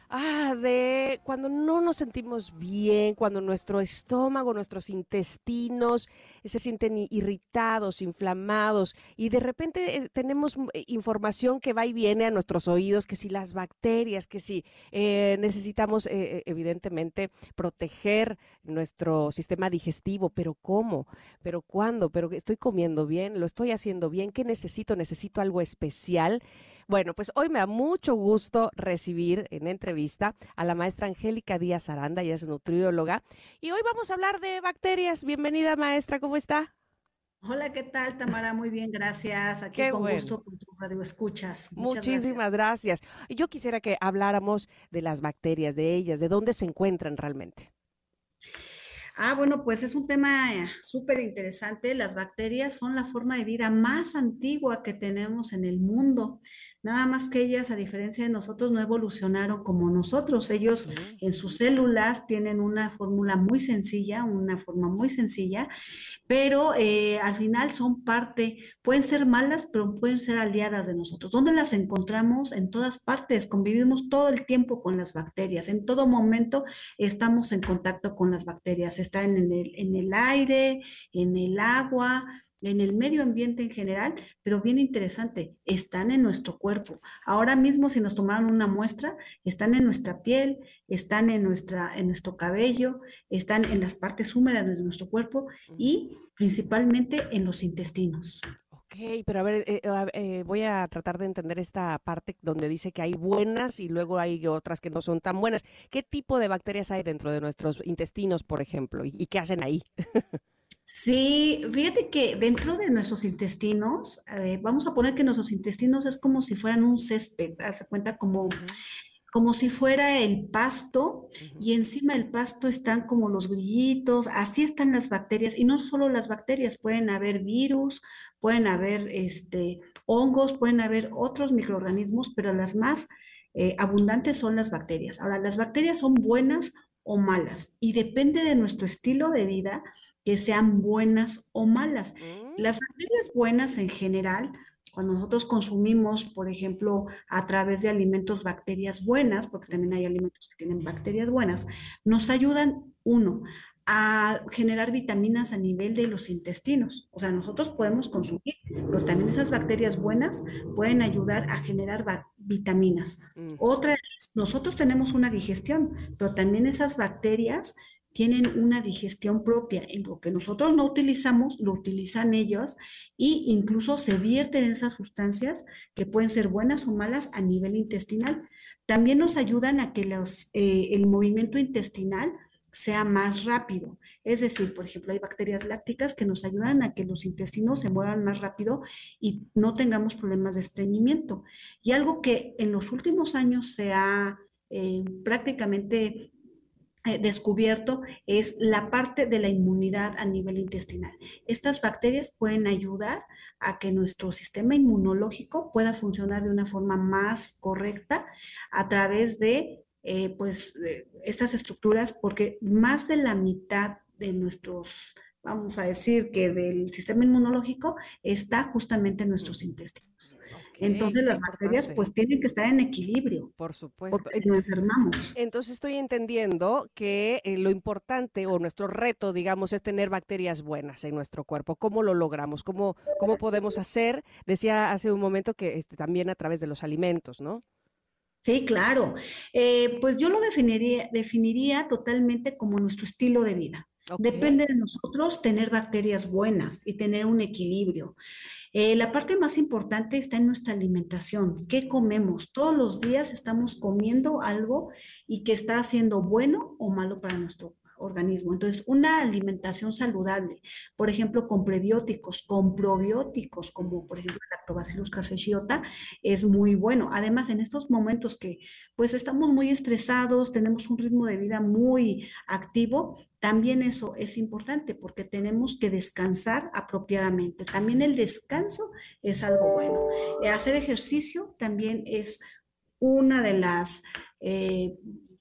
ah, de cuando no nos sentimos bien, cuando nuestro estómago, nuestros intestinos se sienten irritados, inflamados y de repente eh, tenemos mm, información que va y viene a nuestros oídos, que si las bacterias, que si eh, necesitamos eh, evidentemente proteger nuestro sistema digestivo, pero ¿cómo? ¿Pero cuándo? ¿Pero estoy comiendo bien? ¿Lo estoy haciendo bien? ¿Qué necesito? ¿Necesito algo especial? Bueno, pues hoy me da mucho gusto recibir en entrevista a la maestra Angélica Díaz Aranda, ella es nutrióloga, y hoy vamos a hablar de bacterias. Bienvenida, maestra, ¿cómo está? Hola, ¿qué tal, Tamara? Muy bien, gracias. Aquí con gusto con tu radio escuchas. Muchísimas gracias. Yo quisiera que habláramos de las bacterias, de ellas, de dónde se encuentran realmente. Ah, bueno, pues es un tema eh, súper interesante. Las bacterias son la forma de vida más antigua que tenemos en el mundo. Nada más que ellas, a diferencia de nosotros, no evolucionaron como nosotros. Ellos en sus células tienen una fórmula muy sencilla, una forma muy sencilla, pero eh, al final son parte, pueden ser malas, pero pueden ser aliadas de nosotros. ¿Dónde las encontramos? En todas partes. Convivimos todo el tiempo con las bacterias. En todo momento estamos en contacto con las bacterias. Están en el, en el aire, en el agua, en el medio ambiente en general, pero bien interesante, están en nuestro cuerpo. Ahora mismo, si nos tomaron una muestra, están en nuestra piel, están en, nuestra, en nuestro cabello, están en las partes húmedas de nuestro cuerpo y principalmente en los intestinos. Ok, pero a ver, eh, eh, voy a tratar de entender esta parte donde dice que hay buenas y luego hay otras que no son tan buenas. ¿Qué tipo de bacterias hay dentro de nuestros intestinos, por ejemplo? y qué hacen ahí? Sí, fíjate que dentro de nuestros intestinos, eh, vamos a poner que nuestros intestinos es como si fueran un césped, hace cuenta como, como si fuera el pasto y encima del pasto están como los grillitos, así están las bacterias y no solo las bacterias, pueden haber virus, pueden haber este, hongos, pueden haber otros microorganismos, pero las más eh, abundantes son las bacterias. Ahora, las bacterias son buenas o malas y depende de nuestro estilo de vida que sean buenas o malas. Mm. Las bacterias buenas en general, cuando nosotros consumimos, por ejemplo, a través de alimentos bacterias buenas, porque también hay alimentos que tienen bacterias buenas, nos ayudan, uno, a generar vitaminas a nivel de los intestinos. O sea, nosotros podemos consumir, pero también esas bacterias buenas pueden ayudar a generar vitaminas. Mm. Otra es, nosotros tenemos una digestión, pero también esas bacterias tienen una digestión propia. En lo que nosotros no utilizamos, lo utilizan ellos e incluso se vierten esas sustancias que pueden ser buenas o malas a nivel intestinal. También nos ayudan a que eh, el movimiento intestinal sea más rápido. Es decir, por ejemplo, hay bacterias lácticas que nos ayudan a que los intestinos se muevan más rápido y no tengamos problemas de estreñimiento. Y algo que en los últimos años se ha eh, prácticamente descubierto es la parte de la inmunidad a nivel intestinal. Estas bacterias pueden ayudar a que nuestro sistema inmunológico pueda funcionar de una forma más correcta a través de eh, pues, estas estructuras, porque más de la mitad de nuestros, vamos a decir que del sistema inmunológico está justamente en nuestros intestinos. Entonces las bacterias pues tienen que estar en equilibrio. Por supuesto. Porque si no enfermamos. Entonces estoy entendiendo que eh, lo importante o nuestro reto, digamos, es tener bacterias buenas en nuestro cuerpo. ¿Cómo lo logramos? ¿Cómo, cómo podemos hacer? Decía hace un momento que este, también a través de los alimentos, ¿no? Sí, claro. Eh, pues yo lo definiría, definiría totalmente como nuestro estilo de vida. Depende de nosotros tener bacterias buenas y tener un equilibrio. Eh, la parte más importante está en nuestra alimentación. ¿Qué comemos? Todos los días estamos comiendo algo y que está haciendo bueno o malo para nuestro organismo. Entonces, una alimentación saludable, por ejemplo, con prebióticos, con probióticos, como por ejemplo el Lactobacillus casei es muy bueno. Además, en estos momentos que pues estamos muy estresados, tenemos un ritmo de vida muy activo, también eso es importante porque tenemos que descansar apropiadamente. También el descanso es algo bueno. Eh, hacer ejercicio también es una de las eh,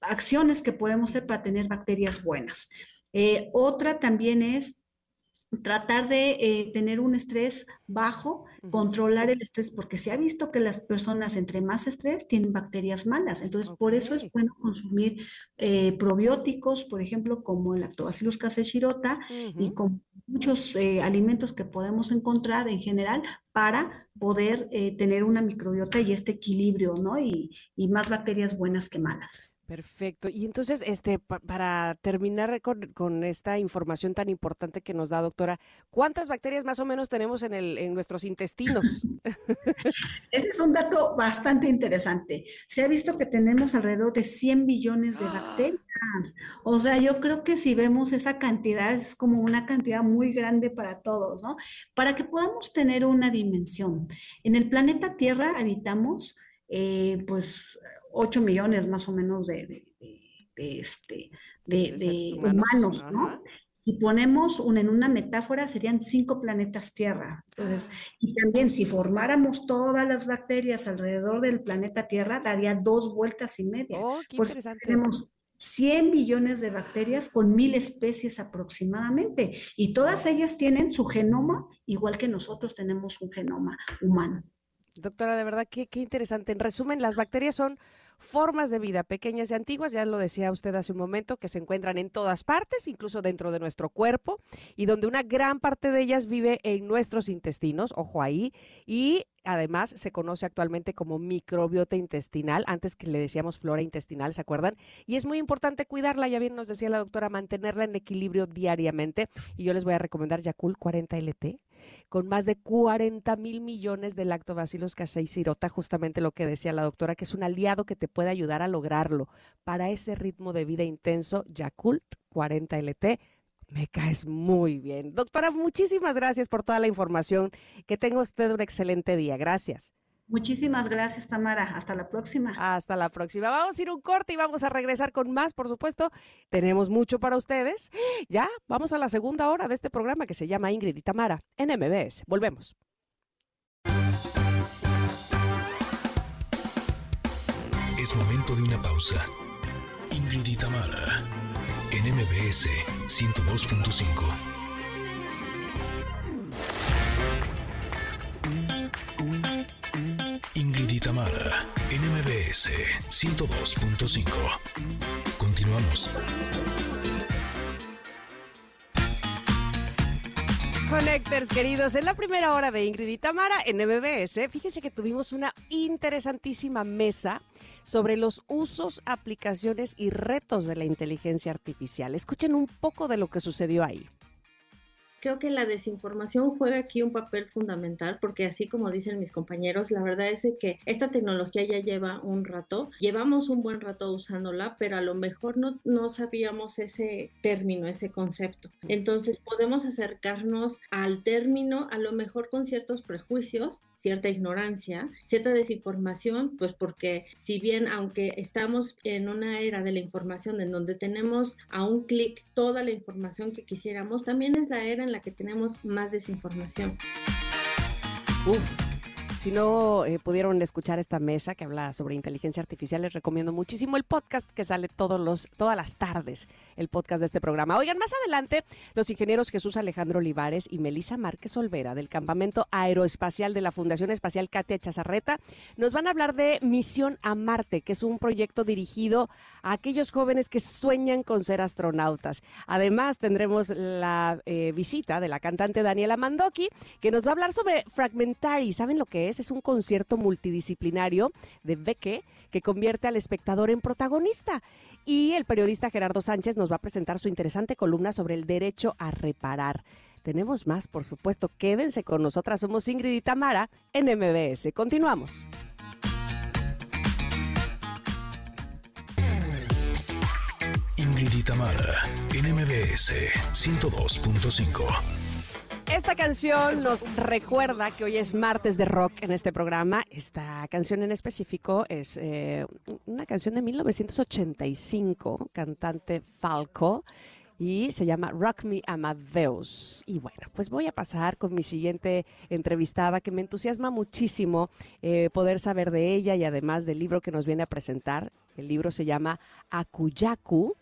acciones que podemos hacer para tener bacterias buenas. Eh, otra también es tratar de eh, tener un estrés bajo, controlar el estrés, porque se ha visto que las personas entre más estrés tienen bacterias malas. Entonces, por eso es bueno consumir probióticos, por ejemplo, como el Lactobacillus casei shirota y con muchos alimentos que podemos encontrar en general para poder tener una microbiota y este equilibrio, ¿no? y más bacterias buenas que malas. Perfecto. Y entonces, este, para terminar con, esta información tan importante que nos da, doctora, ¿cuántas bacterias más o menos tenemos en, el, en nuestros intestinos? Ese es un dato bastante interesante. Se ha visto que tenemos alrededor de 100 billones de ¡Ah! bacterias. O sea, yo creo que si vemos esa cantidad, es como una cantidad muy grande para todos, ¿no? Para que podamos tener una dimensión. En el planeta Tierra habitamos, eh, pues, 8 millones más o menos de, este, de, humanos, ¿no? Si ponemos un, en una metáfora, serían cinco planetas Tierra. Entonces, y también si formáramos todas las bacterias alrededor del planeta Tierra, daría dos vueltas y media. Oh, qué interesante. Tenemos 100 billones de bacterias con mil especies aproximadamente, y todas ellas tienen su genoma, igual que nosotros tenemos un genoma humano. Doctora, de verdad, qué, qué interesante. En resumen, las bacterias son formas de vida pequeñas y antiguas, ya lo decía usted hace un momento, que se encuentran en todas partes, incluso dentro de nuestro cuerpo, y donde una gran parte de ellas vive en nuestros intestinos, ojo ahí, y además se conoce actualmente como microbiota intestinal, antes que le decíamos flora intestinal, ¿se acuerdan? Y es muy importante cuidarla, ya bien nos decía la doctora, mantenerla en equilibrio diariamente, y yo les voy a recomendar Yakult 40 LT con más de 40 mil millones de lactobacillus casei sirota, justamente lo que decía la doctora, que es un aliado que te puede ayudar a lograrlo. Para ese ritmo de vida intenso, Yakult 40 LT me caes muy bien. Doctora, muchísimas gracias por toda la información. Que tenga usted un excelente día. Gracias. Muchísimas gracias, Tamara. Hasta la próxima. Hasta la próxima. Vamos a ir un corte y vamos a regresar con más, por supuesto. Tenemos mucho para ustedes. Ya, vamos a la segunda hora de este programa que se llama Ingrid y Tamara en MBS. Volvemos. Es momento de una pausa. Ingrid y Tamara en MBS 102.5. Tamara en MBS 102.5. Continuamos. Connectors, queridos, en la primera hora de Ingrid y Tamara en MBS, fíjense que tuvimos una interesantísima mesa sobre los usos, aplicaciones y retos de la inteligencia artificial. Escuchen un poco de lo que sucedió ahí creo que la desinformación juega aquí un papel fundamental porque así como dicen mis compañeros, la verdad es que esta tecnología ya lleva un rato, llevamos un buen rato usándola, pero a lo mejor no, no sabíamos ese término, ese concepto. Entonces podemos acercarnos al término a lo mejor con ciertos prejuicios, cierta ignorancia, cierta desinformación, pues porque si bien aunque estamos en una era de la información en donde tenemos a un clic toda la información que quisiéramos, también es la era en la que tenemos más desinformación. Uf, si no eh, pudieron escuchar esta mesa que habla sobre inteligencia artificial, les recomiendo muchísimo el podcast que sale todos los, todas las tardes, el podcast de este programa. Oigan, más adelante, los ingenieros Jesús Alejandro Olivares y Melisa Márquez Olvera del Campamento Aeroespacial de la Fundación Espacial Katia Chazarreta nos van a hablar de Misión a Marte, que es un proyecto dirigido a aquellos jóvenes que sueñan con ser astronautas. Además, tendremos la eh, visita de la cantante Daniela Mandoki, que nos va a hablar sobre Fragmentary. ¿Saben lo que es? es un concierto multidisciplinario de Beque que convierte al espectador en protagonista. Y el periodista Gerardo Sánchez nos va a presentar su interesante columna sobre el derecho a reparar. Tenemos más, por supuesto. Quédense con nosotras. Somos Ingrid y Tamara en MBS. Continuamos. Ingrid y Tamara, NMBS 102.5. Esta canción nos recuerda que hoy es martes de rock en este programa. Esta canción en específico es eh, una canción de 1985, cantante Falco y se llama Rock Me Amadeus. Y bueno, pues voy a pasar con mi siguiente entrevistada que me entusiasma muchísimo eh, poder saber de ella y además del libro que nos viene a presentar. El libro se llama Akuyaku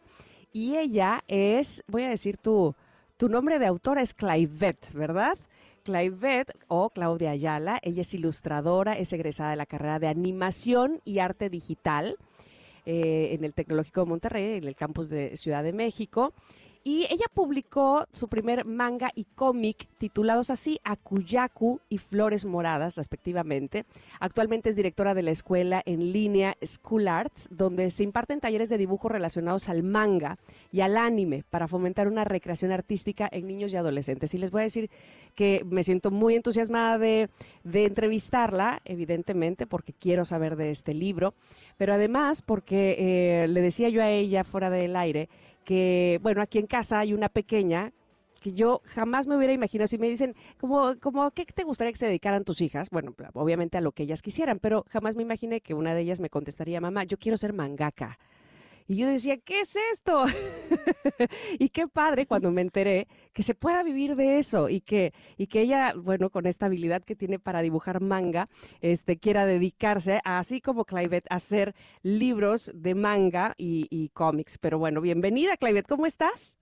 y ella es, voy a decir tu, tu nombre de autora es Clivette, ¿verdad? Clivette o Claudia Ayala, ella es ilustradora, es egresada de la carrera de animación y arte digital. Eh, en el Tecnológico de Monterrey, en el campus de Ciudad de México. Y ella publicó su primer manga y cómic titulados así, Akuyaku y Flores Moradas, respectivamente. Actualmente es directora de la escuela en línea School Arts, donde se imparten talleres de dibujo relacionados al manga y al anime para fomentar una recreación artística en niños y adolescentes. Y les voy a decir que me siento muy entusiasmada de, entrevistarla, evidentemente, porque quiero saber de este libro, pero además porque eh, le decía yo a ella fuera del aire, que, bueno, aquí en casa hay una pequeña que yo jamás me hubiera imaginado. Si me dicen, como, como, ¿qué te gustaría que se dedicaran tus hijas? Bueno, obviamente a lo que ellas quisieran, pero jamás me imaginé que una de ellas me contestaría, mamá, yo quiero ser mangaka. Y yo decía, ¿qué es esto? y qué padre cuando me enteré que se pueda vivir de eso y que, y que ella, bueno, con esta habilidad que tiene para dibujar manga, este, quiera dedicarse, así como Clivet, a hacer libros de manga y, y cómics. Pero bueno, bienvenida, Clivet, ¿cómo estás?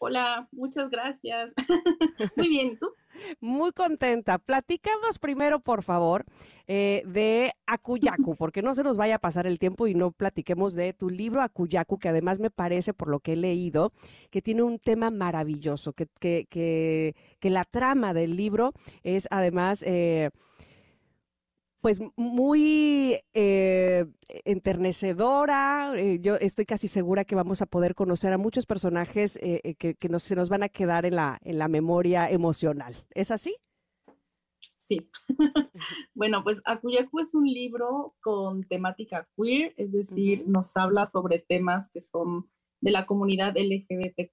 Hola, muchas gracias. Muy bien, ¿tú? Muy contenta. Platicamos primero, por favor, eh, de Akuyaku, porque no se nos vaya a pasar el tiempo y no platiquemos de tu libro Akuyaku, que además me parece, por lo que he leído, que tiene un tema maravilloso, que, que, que, que la trama del libro es además... Eh, pues muy eh, enternecedora. Eh, yo estoy casi segura que vamos a poder conocer a muchos personajes eh, que, se nos van a quedar en la, en la memoria emocional. ¿Es así? Sí. bueno, pues Akuyaku es un libro con temática queer, es decir, nos habla sobre temas que son de la comunidad LGBTQ.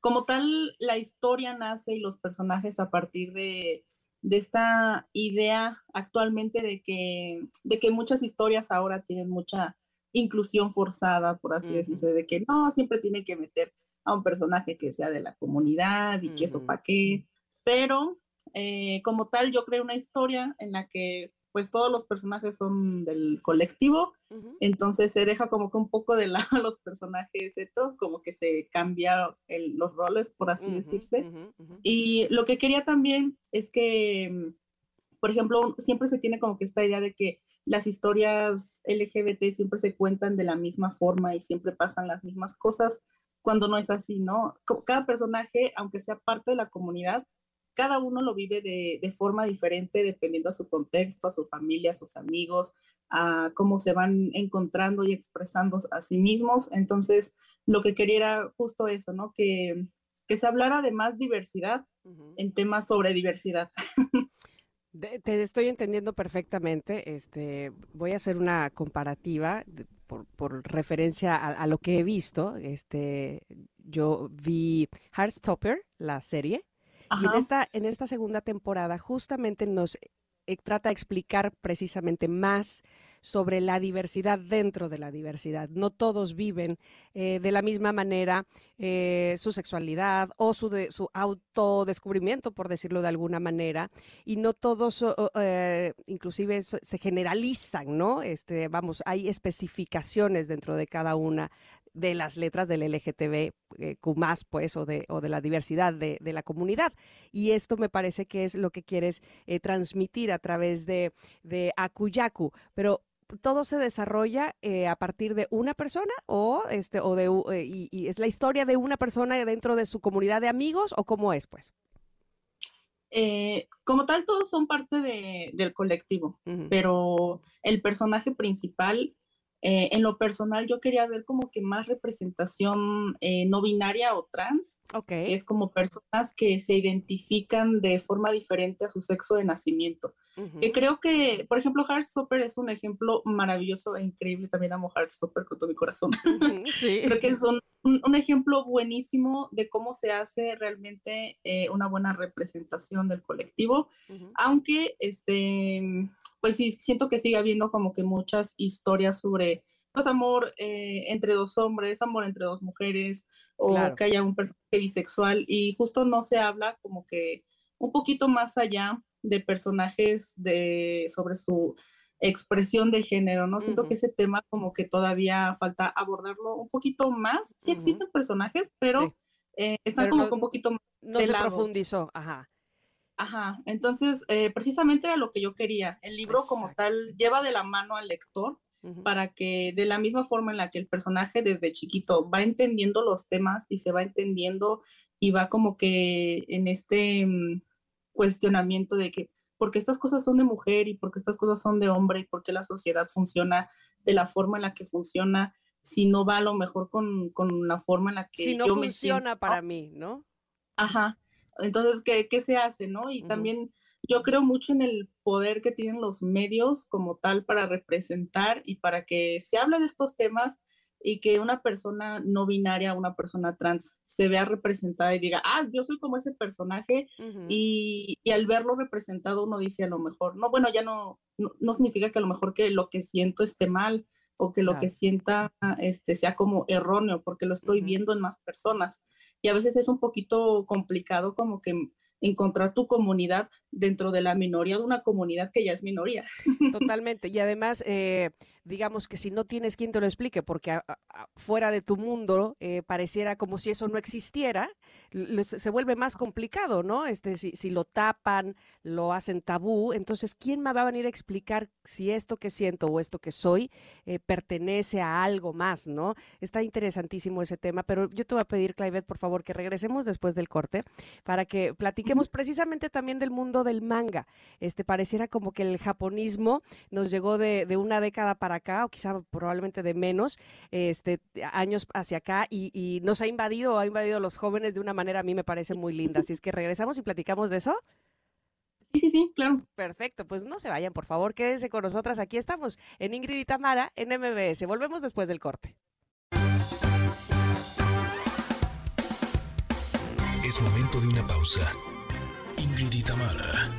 como tal, la historia nace y los personajes a partir de de esta idea actualmente de que, de que muchas historias ahora tienen mucha inclusión forzada, por así decirse, de que no, siempre tiene que meter a un personaje que sea de la comunidad y que eso para qué, pero eh, como tal yo creo una historia en la que pues todos los personajes son del colectivo, entonces se deja como que un poco de lado los personajes estos, como que se cambia los roles, por así decirse. Y lo que quería también es que, mm, por ejemplo, siempre se tiene como que esta idea de que las historias LGBT siempre se cuentan de la misma forma y siempre pasan las mismas cosas, cuando no es así, ¿no? Cada personaje, aunque sea parte de la comunidad, cada uno lo vive de, forma diferente dependiendo a su contexto, a su familia, a sus amigos, a cómo se van encontrando y expresando a sí mismos. Entonces, lo que quería era justo eso, ¿no? Que, se hablara de más diversidad en temas sobre diversidad. te estoy entendiendo perfectamente. Este, voy a hacer una comparativa por, referencia a, a, lo que he visto. Este, yo vi Heartstopper, la serie, y en esta, en esta segunda temporada justamente nos eh, trata de explicar precisamente más sobre la diversidad dentro de la diversidad. No todos viven eh, de la misma manera eh, su sexualidad o su, de, su autodescubrimiento, por decirlo de alguna manera, y no todos, inclusive, se generalizan, ¿no? Este, vamos, hay especificaciones dentro de cada una de las letras del LGTB eh, pues, o de, o de la diversidad de, la comunidad. Y esto me parece que es lo que quieres eh, transmitir a través de, de Akuyaku. Pero todo se desarrolla eh, a partir de una persona o este o de eh, y, es la historia de una persona dentro de su comunidad de amigos o cómo es pues como tal todos son parte de, del colectivo pero el personaje principal Eh, en lo personal, yo quería ver como que más representación eh, no binaria o trans, que es como personas que se identifican de forma diferente a su sexo de nacimiento. Que creo que, por ejemplo, Heartstopper es un ejemplo maravilloso e increíble. También amo Heartstopper con todo mi corazón. creo que es un, un, ejemplo buenísimo de cómo se hace realmente eh, una buena representación del colectivo, aunque este, pues sí, siento que sigue habiendo como que muchas historias sobre pues amor eh, entre dos hombres, amor entre dos mujeres, o que haya un personaje bisexual, y justo no se habla como que un poquito más allá de personajes de, sobre su expresión de género, ¿no? Siento que ese tema como que todavía falta abordarlo un poquito más. Sí existen personajes, pero eh, están como que un poquito más. No se profundizó, ajá. Ajá, entonces eh, precisamente era lo que yo quería. El libro como tal lleva de la mano al lector para que de la misma forma en la que el personaje desde chiquito va entendiendo los temas y se va entendiendo y va como que en este mm, cuestionamiento de que porque estas cosas son de mujer y porque estas cosas son de hombre y porque la sociedad funciona de la forma en la que funciona, si no va a lo mejor con, con la forma en la que... Si no funciona para mí, ¿no? Ajá. Entonces, ¿qué, ¿qué, se hace, no? Y también yo creo mucho en el poder que tienen los medios como tal para representar y para que se hable de estos temas y que una persona no binaria, una persona trans, se vea representada y diga, ah, yo soy como ese personaje, y, y, al verlo representado uno dice a lo mejor, no, bueno, ya no, no, significa que a lo mejor que lo que siento esté mal o que lo que sienta este, sea como erróneo, porque lo estoy viendo en más personas. Y a veces es un poquito complicado como que encontrar tu comunidad dentro de la minoría de una comunidad que ya es minoría. Totalmente. Y además, eh, digamos que si no tienes quien te lo explique, porque fuera de tu mundo eh, pareciera como si eso no existiera, se vuelve más complicado, ¿no? Este, si, si, lo tapan, lo hacen tabú, entonces, ¿quién me va a venir a explicar si esto que siento o esto que soy eh, pertenece a algo más, ¿no? Está interesantísimo ese tema, pero yo te voy a pedir, Clivet, por favor, que regresemos después del corte para que platiquemos precisamente también del mundo del manga. Este, pareciera como que el japonismo nos llegó de, de una década para acá, o quizá probablemente de menos, este, años hacia acá, y, nos ha invadido, ha invadido a los jóvenes de una manera a mí me parece muy linda. Así es que regresamos y platicamos de eso. Sí, sí, sí, claro. Perfecto, pues no se vayan, por favor, quédense con nosotras. Aquí estamos en Ingrid y Tamara en MBS. Volvemos después del corte. Es momento de una pausa. Ingrid y Tamara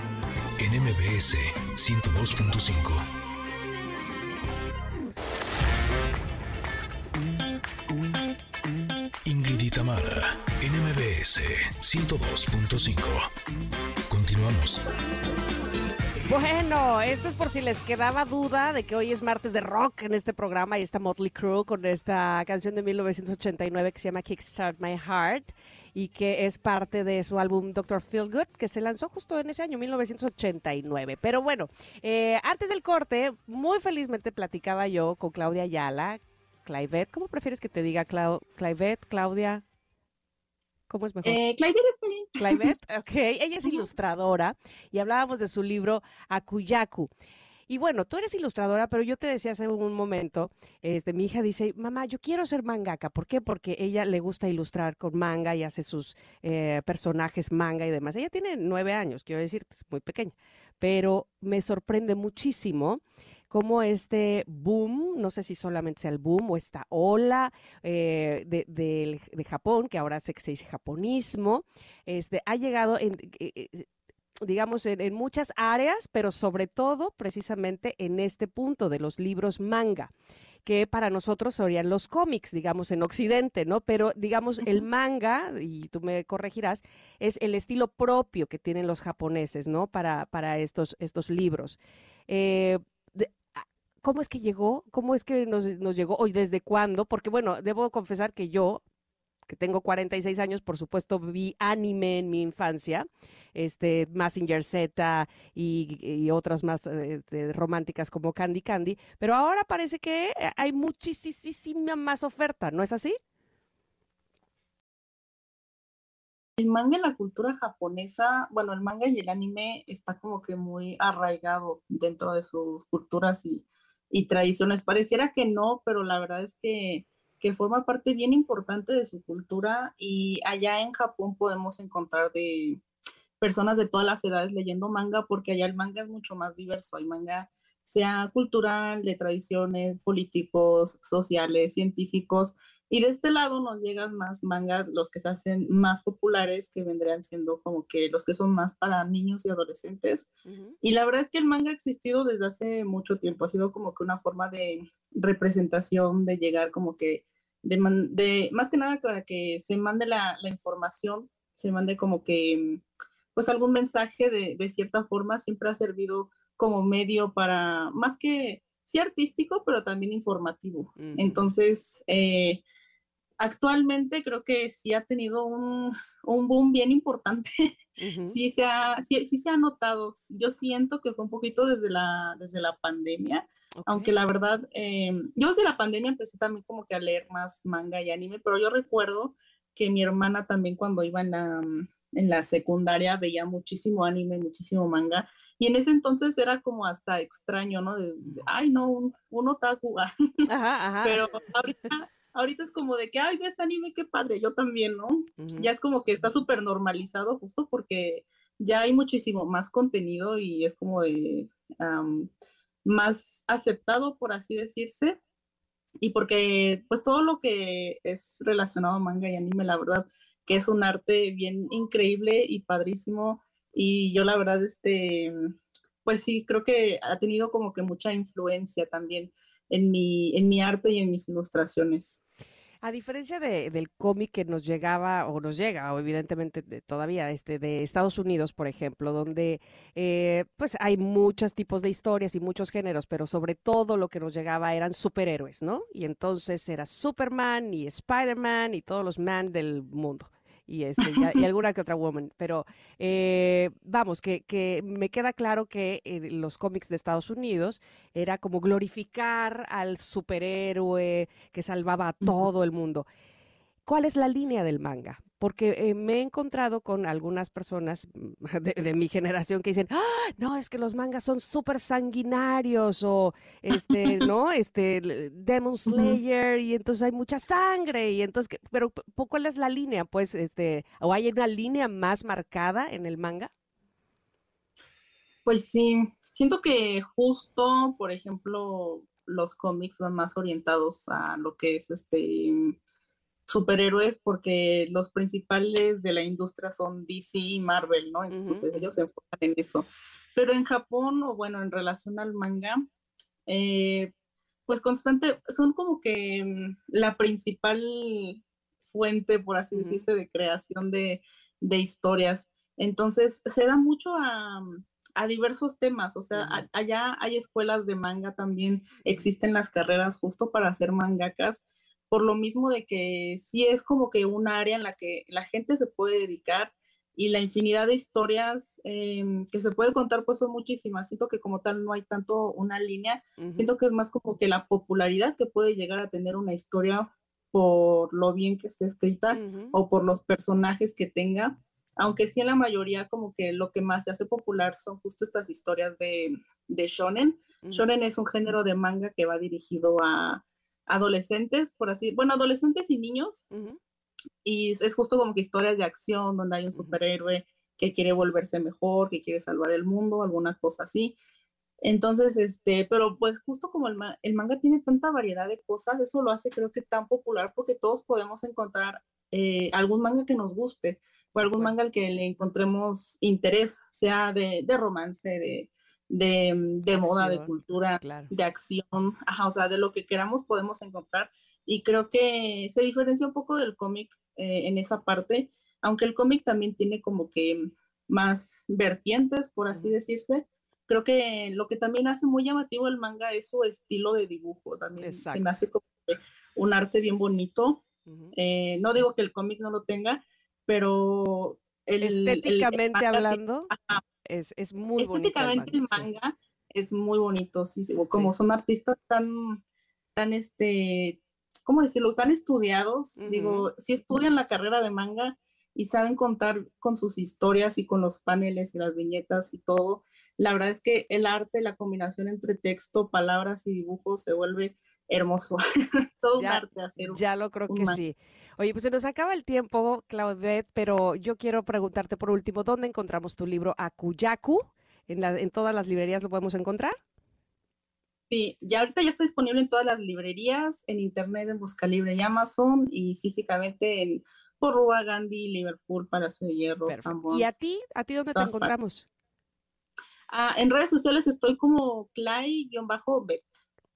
en MBS 102.5. Tamara, NMBS 102.5. Continuamos. Bueno, esto es por si les quedaba duda de que hoy es martes de rock en este programa y está Motley Crue con esta canción de 1989 que se llama Kickstart My Heart y que es parte de su álbum Dr. Feelgood que se lanzó justo en ese año 1989. Pero bueno, eh, antes del corte, muy felizmente platicaba yo con Claudia Ayala, Clivet, ¿cómo prefieres que te diga Clau Claudia? ¿Cómo es mejor? Eh, Clivet está bien. Ok. Ella es ilustradora y hablábamos de su libro Akuyaku. Y bueno, tú eres ilustradora, pero yo te decía hace un momento, este, mi hija dice, mamá, yo quiero ser mangaka. ¿Por qué? Porque ella le gusta ilustrar con manga y hace sus eh, personajes manga y demás. Ella tiene nueve años, quiero decir, es muy pequeña, pero me sorprende muchísimo cómo este boom, no sé si solamente sea el boom o esta ola eh, de, Japón, que ahora sé que se dice japonismo, este, ha llegado en... Eh, eh, digamos, en, muchas áreas, pero sobre todo precisamente en este punto de los libros manga que para nosotros serían los cómics, digamos, en Occidente, ¿no? Pero, digamos, el manga, y tú me corregirás, es el estilo propio que tienen los japoneses, ¿no? Para, para estos, estos libros. ¿Cómo es que llegó? ¿Cómo es que nos, llegó hoy? ¿Desde cuándo? Porque bueno, debo confesar que yo, que tengo 46 años, por supuesto vi anime en mi infancia, este Massinger Z y, otras más eh, románticas como Candy Candy, pero ahora parece que hay muchísima más oferta, ¿no es así? El manga en la cultura japonesa, bueno, el manga y el anime está como que muy arraigado dentro de sus culturas y y tradiciones. Pareciera que no, pero la verdad es que, que forma parte bien importante de su cultura y allá en Japón podemos encontrar de personas de todas las edades leyendo manga porque allá el manga es mucho más diverso. Hay manga sea cultural, de tradiciones, políticos, sociales, científicos. Y de este lado nos llegan más mangas, los que se hacen más populares, que vendrían siendo como que los que son más para niños y adolescentes. Y la verdad es que el manga ha existido desde hace mucho tiempo, ha sido como que una forma de representación, de llegar como que, de, más que nada para que se mande la, la, información, se mande como que, pues algún mensaje de, de cierta forma, siempre ha servido como medio para, más que, sí artístico, pero también informativo. Entonces, eh, actualmente creo que sí ha tenido un, un boom bien importante. sí, se ha, sí, se ha notado. Yo siento que fue un poquito desde la, desde la pandemia, aunque la verdad, eh, yo desde la pandemia empecé también como que a leer más manga y anime, pero yo recuerdo que mi hermana también cuando iba en la, en la secundaria veía muchísimo anime, muchísimo manga, y en ese entonces era como hasta extraño, ¿no? De, ay, no, un, un otaku. Pero ahorita, ahorita es como de que, ay, ves anime, qué padre, yo también, ¿no? Ya es como que está súper normalizado justo porque ya hay muchísimo más contenido y es como de más aceptado, por así decirse y porque pues todo lo que es relacionado a manga y anime, la verdad que es un arte bien increíble y padrísimo y yo la verdad este pues sí creo que ha tenido como que mucha influencia también en mi en mi arte y en mis ilustraciones. A diferencia de, del cómic que nos llegaba o nos llega, o evidentemente todavía este, de Estados Unidos, por ejemplo, donde eh, pues hay muchos tipos de historias y muchos géneros, pero sobre todo lo que nos llegaba eran superhéroes, ¿no? Y entonces era Superman y Spider-Man y todos los man del mundo y, este, y, alguna que otra woman. Pero eh, vamos, que, que, me queda claro que en los cómics de Estados Unidos era como glorificar al superhéroe que salvaba a todo el mundo. ¿Cuál es la línea del manga? Porque eh, me he encontrado con algunas personas mm, de, mi generación que dicen, ¡Ah, no, es que los mangas son súper sanguinarios o, este, ¿no? Este, Demon Slayer y entonces hay mucha sangre y entonces, pero ¿cuál es la línea? Pues, este, ¿o hay una línea más marcada en el manga? Pues sí, siento que justo, por ejemplo, los cómics van más orientados a lo que es este superhéroes porque los principales de la industria son DC y Marvel, ¿no? Entonces ellos se enfocan en eso. Pero en Japón, o bueno, en relación al manga, eh, pues constante, son como que mm, la principal fuente, por así decirse, de creación de, historias. Entonces, se da mucho a, diversos temas, o sea, allá hay escuelas de manga también, existen las carreras justo para hacer mangakas por lo mismo de que sí es como que un área en la que la gente se puede dedicar y la infinidad de historias em, que se puede contar pues son muchísimas. Siento que como tal no hay tanto una línea, siento que es más como que la popularidad que puede llegar a tener una historia por lo bien que esté escrita o por los personajes que tenga, aunque sí en la mayoría como que lo que más se hace popular son justo estas historias de, de shonen. Shonen es un género de manga que va dirigido a adolescentes, por así, bueno, adolescentes y niños. Y es justo como que historias de acción donde hay un superhéroe que quiere volverse mejor, que quiere salvar el mundo, alguna cosa así. Entonces, este, pero pues justo como el, el manga tiene tanta variedad de cosas, eso lo hace creo que tan popular porque todos podemos encontrar eh, algún manga que nos guste o algún manga al que le encontremos interés, sea de, de romance, de, de, moda, de cultura, de acción, o sea, de lo que queramos podemos encontrar. Y creo que se diferencia un poco del cómic eh, en esa parte, aunque el cómic también tiene como que más vertientes, por así decirse. Creo que lo que también hace muy llamativo el manga es su estilo de dibujo. También se me hace como un arte bien bonito. Eh, no digo que el cómic no lo tenga, pero estéticamente hablando, es, es, muy bonito. Estéticamente el manga, es muy bonito, sí, como son artistas tan, tan, este, ¿cómo decirlo? Estudiados, digo, si estudian la carrera de manga, y saben contar con sus historias y con los paneles y las viñetas y todo. La verdad es que el arte, la combinación entre texto, palabras y dibujos se vuelve hermoso. todo un arte hacer. Ya lo creo que sí. Oye, pues se nos acaba el tiempo, Claudette, pero yo quiero preguntarte por último, ¿dónde encontramos tu libro Akuyaku? ¿En, la, ¿En todas las librerías lo podemos encontrar? Sí, ya ahorita ya está disponible en todas las librerías, en internet, en Busca Libre y Amazon, y físicamente en Porrúa, Gandhi, Liverpool, Palacio de Hierro, Sanborns. ¿Y a ti? ¿A ti dónde te encontramos? Ah, en redes sociales estoy como Clay-Bet.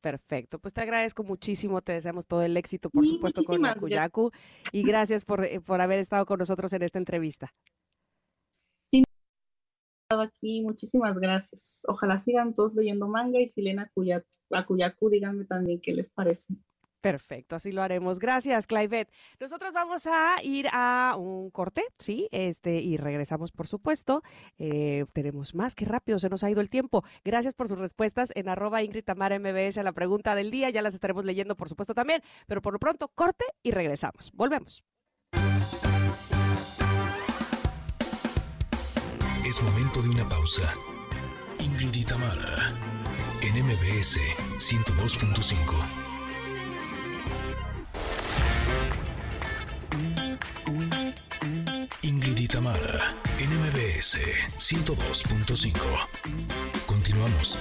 Perfecto, pues te agradezco muchísimo, te deseamos todo el éxito, por supuesto, con Akuyaku, y gracias por, eh, por haber estado con nosotros en esta entrevista aquí, muchísimas gracias. Ojalá sigan todos leyendo manga y si leen Akuyaku, díganme también qué les parece. Perfecto, así lo haremos. Gracias, Clivet. Nosotros vamos a ir a un corte, ¿sí? Este, y regresamos, por supuesto. Eh, tenemos más, que rápido se nos ha ido el tiempo. Gracias por sus respuestas en arroba MBS a la pregunta del día. Ya las estaremos leyendo, por supuesto, también. Pero por lo pronto, corte y regresamos. Volvemos. Es momento de una pausa. Ingrid y Tamara, en MBS 102.5. Tamara, en MBS 102.5. Continuamos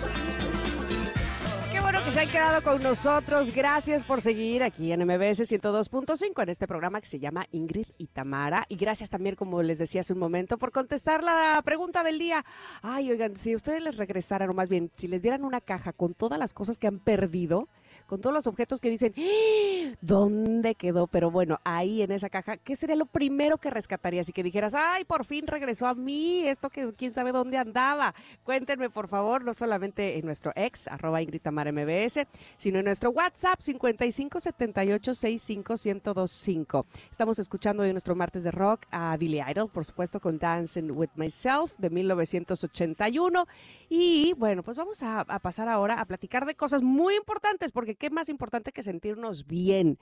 bueno que se han quedado con nosotros. Gracias por seguir aquí en MBS 102.5 en este programa que se llama Ingrid y Tamara. Y gracias también, como les decía hace un momento, por contestar la pregunta del día. Ay, oigan, si ustedes les regresaran, o más bien, si les dieran una caja con todas las cosas que han perdido, con todos los objetos que dicen, ¡Ah! ¿dónde quedó? Pero bueno, ahí en esa caja, ¿qué sería lo primero que rescatarías y que dijeras, ay, por fin regresó a mí, esto que quién sabe dónde andaba? Cuéntenme, por favor, no solamente en nuestro ex, arroba Ingrid Tamara MBS, sino en nuestro WhatsApp 5578651025. Estamos escuchando hoy nuestro martes de rock a Billy Idol, por supuesto, con Dancing with Myself de 1981. Y bueno, pues vamos a pasar ahora a platicar de cosas muy importantes, porque qué más importante que sentirnos bien,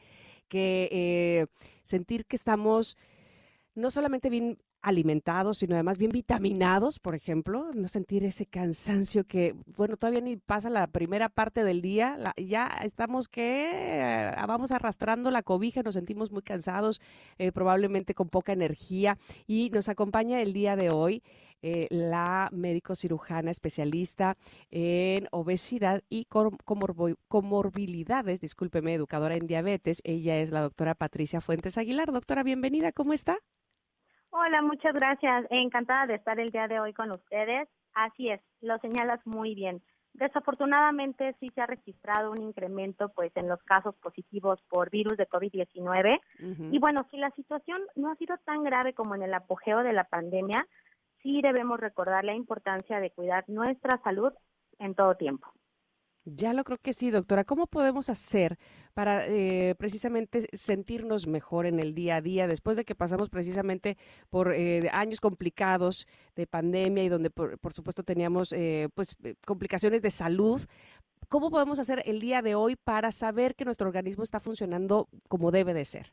que eh, sentir que estamos no solamente bien alimentados, sino además bien vitaminados, por ejemplo, no sentir ese cansancio que, bueno, todavía ni pasa la primera parte del día, ya estamos que eh, vamos arrastrando la cobija, nos sentimos muy cansados, eh, probablemente con poca energía, y nos acompaña el día de hoy eh, la médico cirujana especialista en obesidad y comorbilidades, discúlpeme, educadora en diabetes. Ella es la doctora Patricia Fuentes Aguilar. Doctora, bienvenida, ¿cómo está? Hola, muchas gracias. Encantada de estar el día de hoy con ustedes. Así es, lo señalas muy bien. Desafortunadamente sí se ha registrado un incremento pues en los casos positivos por virus de COVID-19 y bueno, si la situación no ha sido tan grave como en el apogeo de la pandemia, sí debemos recordar la importancia de cuidar nuestra salud en todo tiempo. Ya lo creo que sí, doctora. ¿Cómo podemos hacer para eh, precisamente sentirnos mejor en el día a día después de que pasamos precisamente por eh, años complicados de pandemia y donde por, supuesto teníamos eh, pues complicaciones de salud? ¿Cómo podemos hacer el día de hoy para saber que nuestro organismo está funcionando como debe de ser?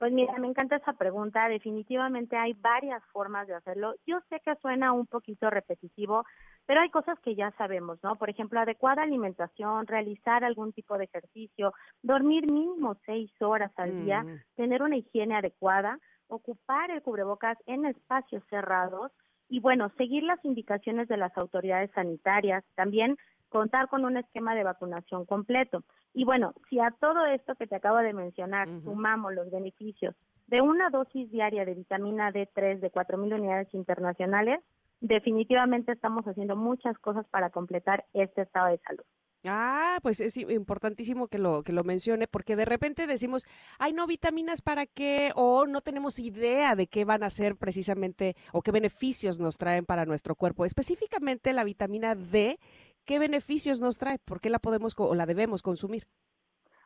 Pues mira, me encanta esa pregunta. Definitivamente hay varias formas de hacerlo. Yo sé que suena un poquito repetitivo, pero hay cosas que ya sabemos, ¿no? Por ejemplo, adecuada alimentación, realizar algún tipo de ejercicio, dormir mínimo seis horas al día, mm. tener una higiene adecuada, ocupar el cubrebocas en espacios cerrados y bueno, seguir las indicaciones de las autoridades sanitarias, también contar con un esquema de vacunación completo. Y bueno, si a todo esto que te acabo de mencionar sumamos los beneficios de una dosis diaria de vitamina D3 de 4.000 unidades internacionales, definitivamente estamos haciendo muchas cosas para completar este estado de salud. Ah, pues es importantísimo que lo que lo mencione porque de repente decimos, "Ay, no vitaminas para qué" o no tenemos idea de qué van a ser precisamente o qué beneficios nos traen para nuestro cuerpo. Específicamente la vitamina D, ¿qué beneficios nos trae? ¿Por qué la podemos o la debemos consumir?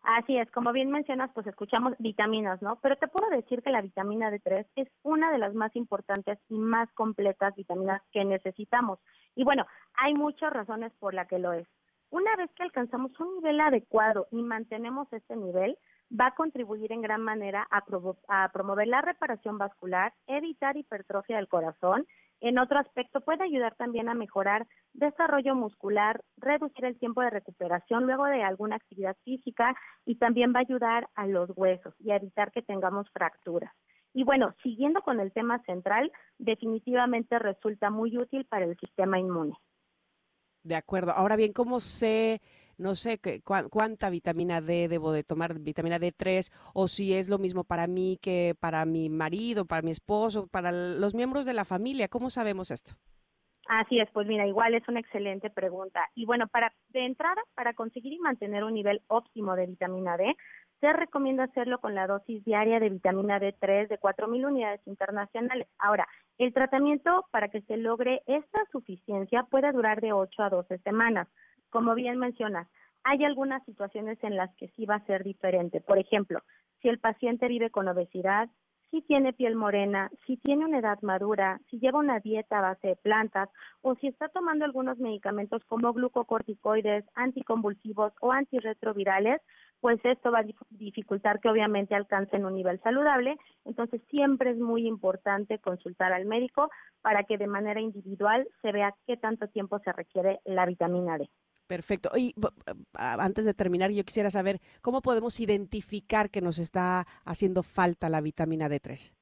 Así es, como bien mencionas, pues escuchamos vitaminas, ¿no? Pero te puedo decir que la vitamina D3 es una de las más importantes y más completas vitaminas que necesitamos. Y bueno, hay muchas razones por las que lo es. Una vez que alcanzamos un nivel adecuado y mantenemos este nivel, va a contribuir en gran manera a, promover la reparación vascular, evitar hipertrofia del corazón en otro aspecto, puede ayudar también a mejorar desarrollo muscular, reducir el tiempo de recuperación luego de alguna actividad física y también va a ayudar a los huesos y a evitar que tengamos fracturas. Y bueno, siguiendo con el tema central, definitivamente resulta muy útil para el sistema inmune. De acuerdo. Ahora bien, ¿cómo se no sé cuánta vitamina D debo de tomar, vitamina D3, o si es lo mismo para mí que para mi marido, para mi esposo, para los miembros de la familia. ¿Cómo sabemos esto? Así es, pues mira, igual es una excelente pregunta. Y bueno, para de entrada, para conseguir y mantener un nivel óptimo de vitamina D, se recomienda hacerlo con la dosis diaria de vitamina D3 de 4.000 unidades internacionales. Ahora, el tratamiento para que se logre esta suficiencia puede durar de 8 a 12 semanas. Como bien mencionas, hay algunas situaciones en las que sí va a ser diferente. Por ejemplo, si el paciente vive con obesidad, si tiene piel morena, si tiene una edad madura, si lleva una dieta a base de plantas o si está tomando algunos medicamentos como glucocorticoides, anticonvulsivos o antirretrovirales, pues esto va a dificultar que obviamente alcancen un nivel saludable. Entonces siempre es muy importante consultar al médico para que de manera individual se vea qué tanto tiempo se requiere la vitamina D. Perfecto. Y antes de terminar, yo quisiera saber cómo podemos identificar que nos está haciendo falta la vitamina D3.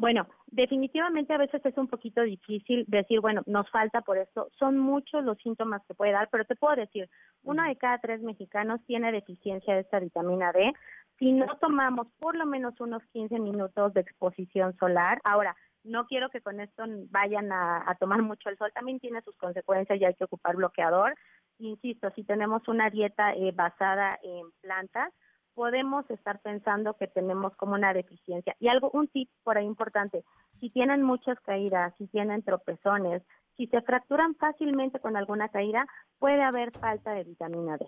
Bueno, definitivamente a veces es un poquito difícil decir, bueno, nos falta por esto. Son muchos los síntomas que puede dar, pero te puedo decir, uno de cada tres mexicanos tiene deficiencia de esta vitamina D. Si no tomamos por lo menos unos 15 minutos de exposición solar, ahora, no quiero que con esto vayan a, a tomar mucho el sol, también tiene sus consecuencias y hay que ocupar bloqueador, insisto, si tenemos una dieta eh, basada en plantas, podemos estar pensando que tenemos como una deficiencia. Y algo, un tip por ahí importante, si tienen muchas caídas, si tienen tropezones, si se fracturan fácilmente con alguna caída, puede haber falta de vitamina D.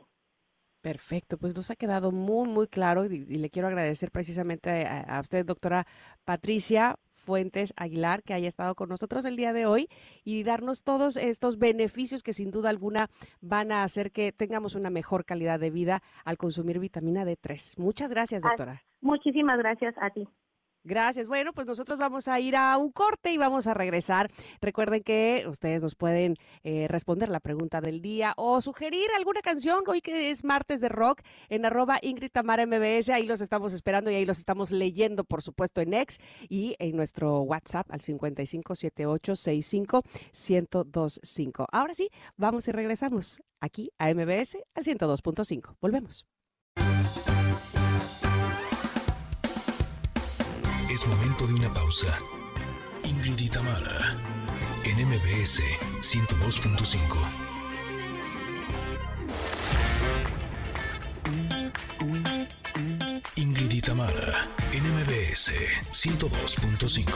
Perfecto, pues nos ha quedado muy, muy claro y, le quiero agradecer precisamente a usted, doctora Patricia, Fuentes Aguilar, que haya estado con nosotros el día de hoy y darnos todos estos beneficios que sin duda alguna van a hacer que tengamos una mejor calidad de vida al consumir vitamina D3. Muchas gracias, doctora. Muchísimas gracias a ti. Gracias. Bueno, pues nosotros vamos a ir a un corte y vamos a regresar. Recuerden que ustedes nos pueden eh, responder la pregunta del día o sugerir alguna canción hoy que es martes de rock en arroba Ingrid Tamara MBS. Ahí los estamos esperando y ahí los estamos leyendo, por supuesto, en X y en nuestro WhatsApp al 5578651025. Ahora sí, vamos y regresamos aquí a MBS al 102.5. Volvemos. Momento de una pausa. Ingrid y Tamara, en MBS 102.5. Ingrid y Tamara, en MBS 102.5.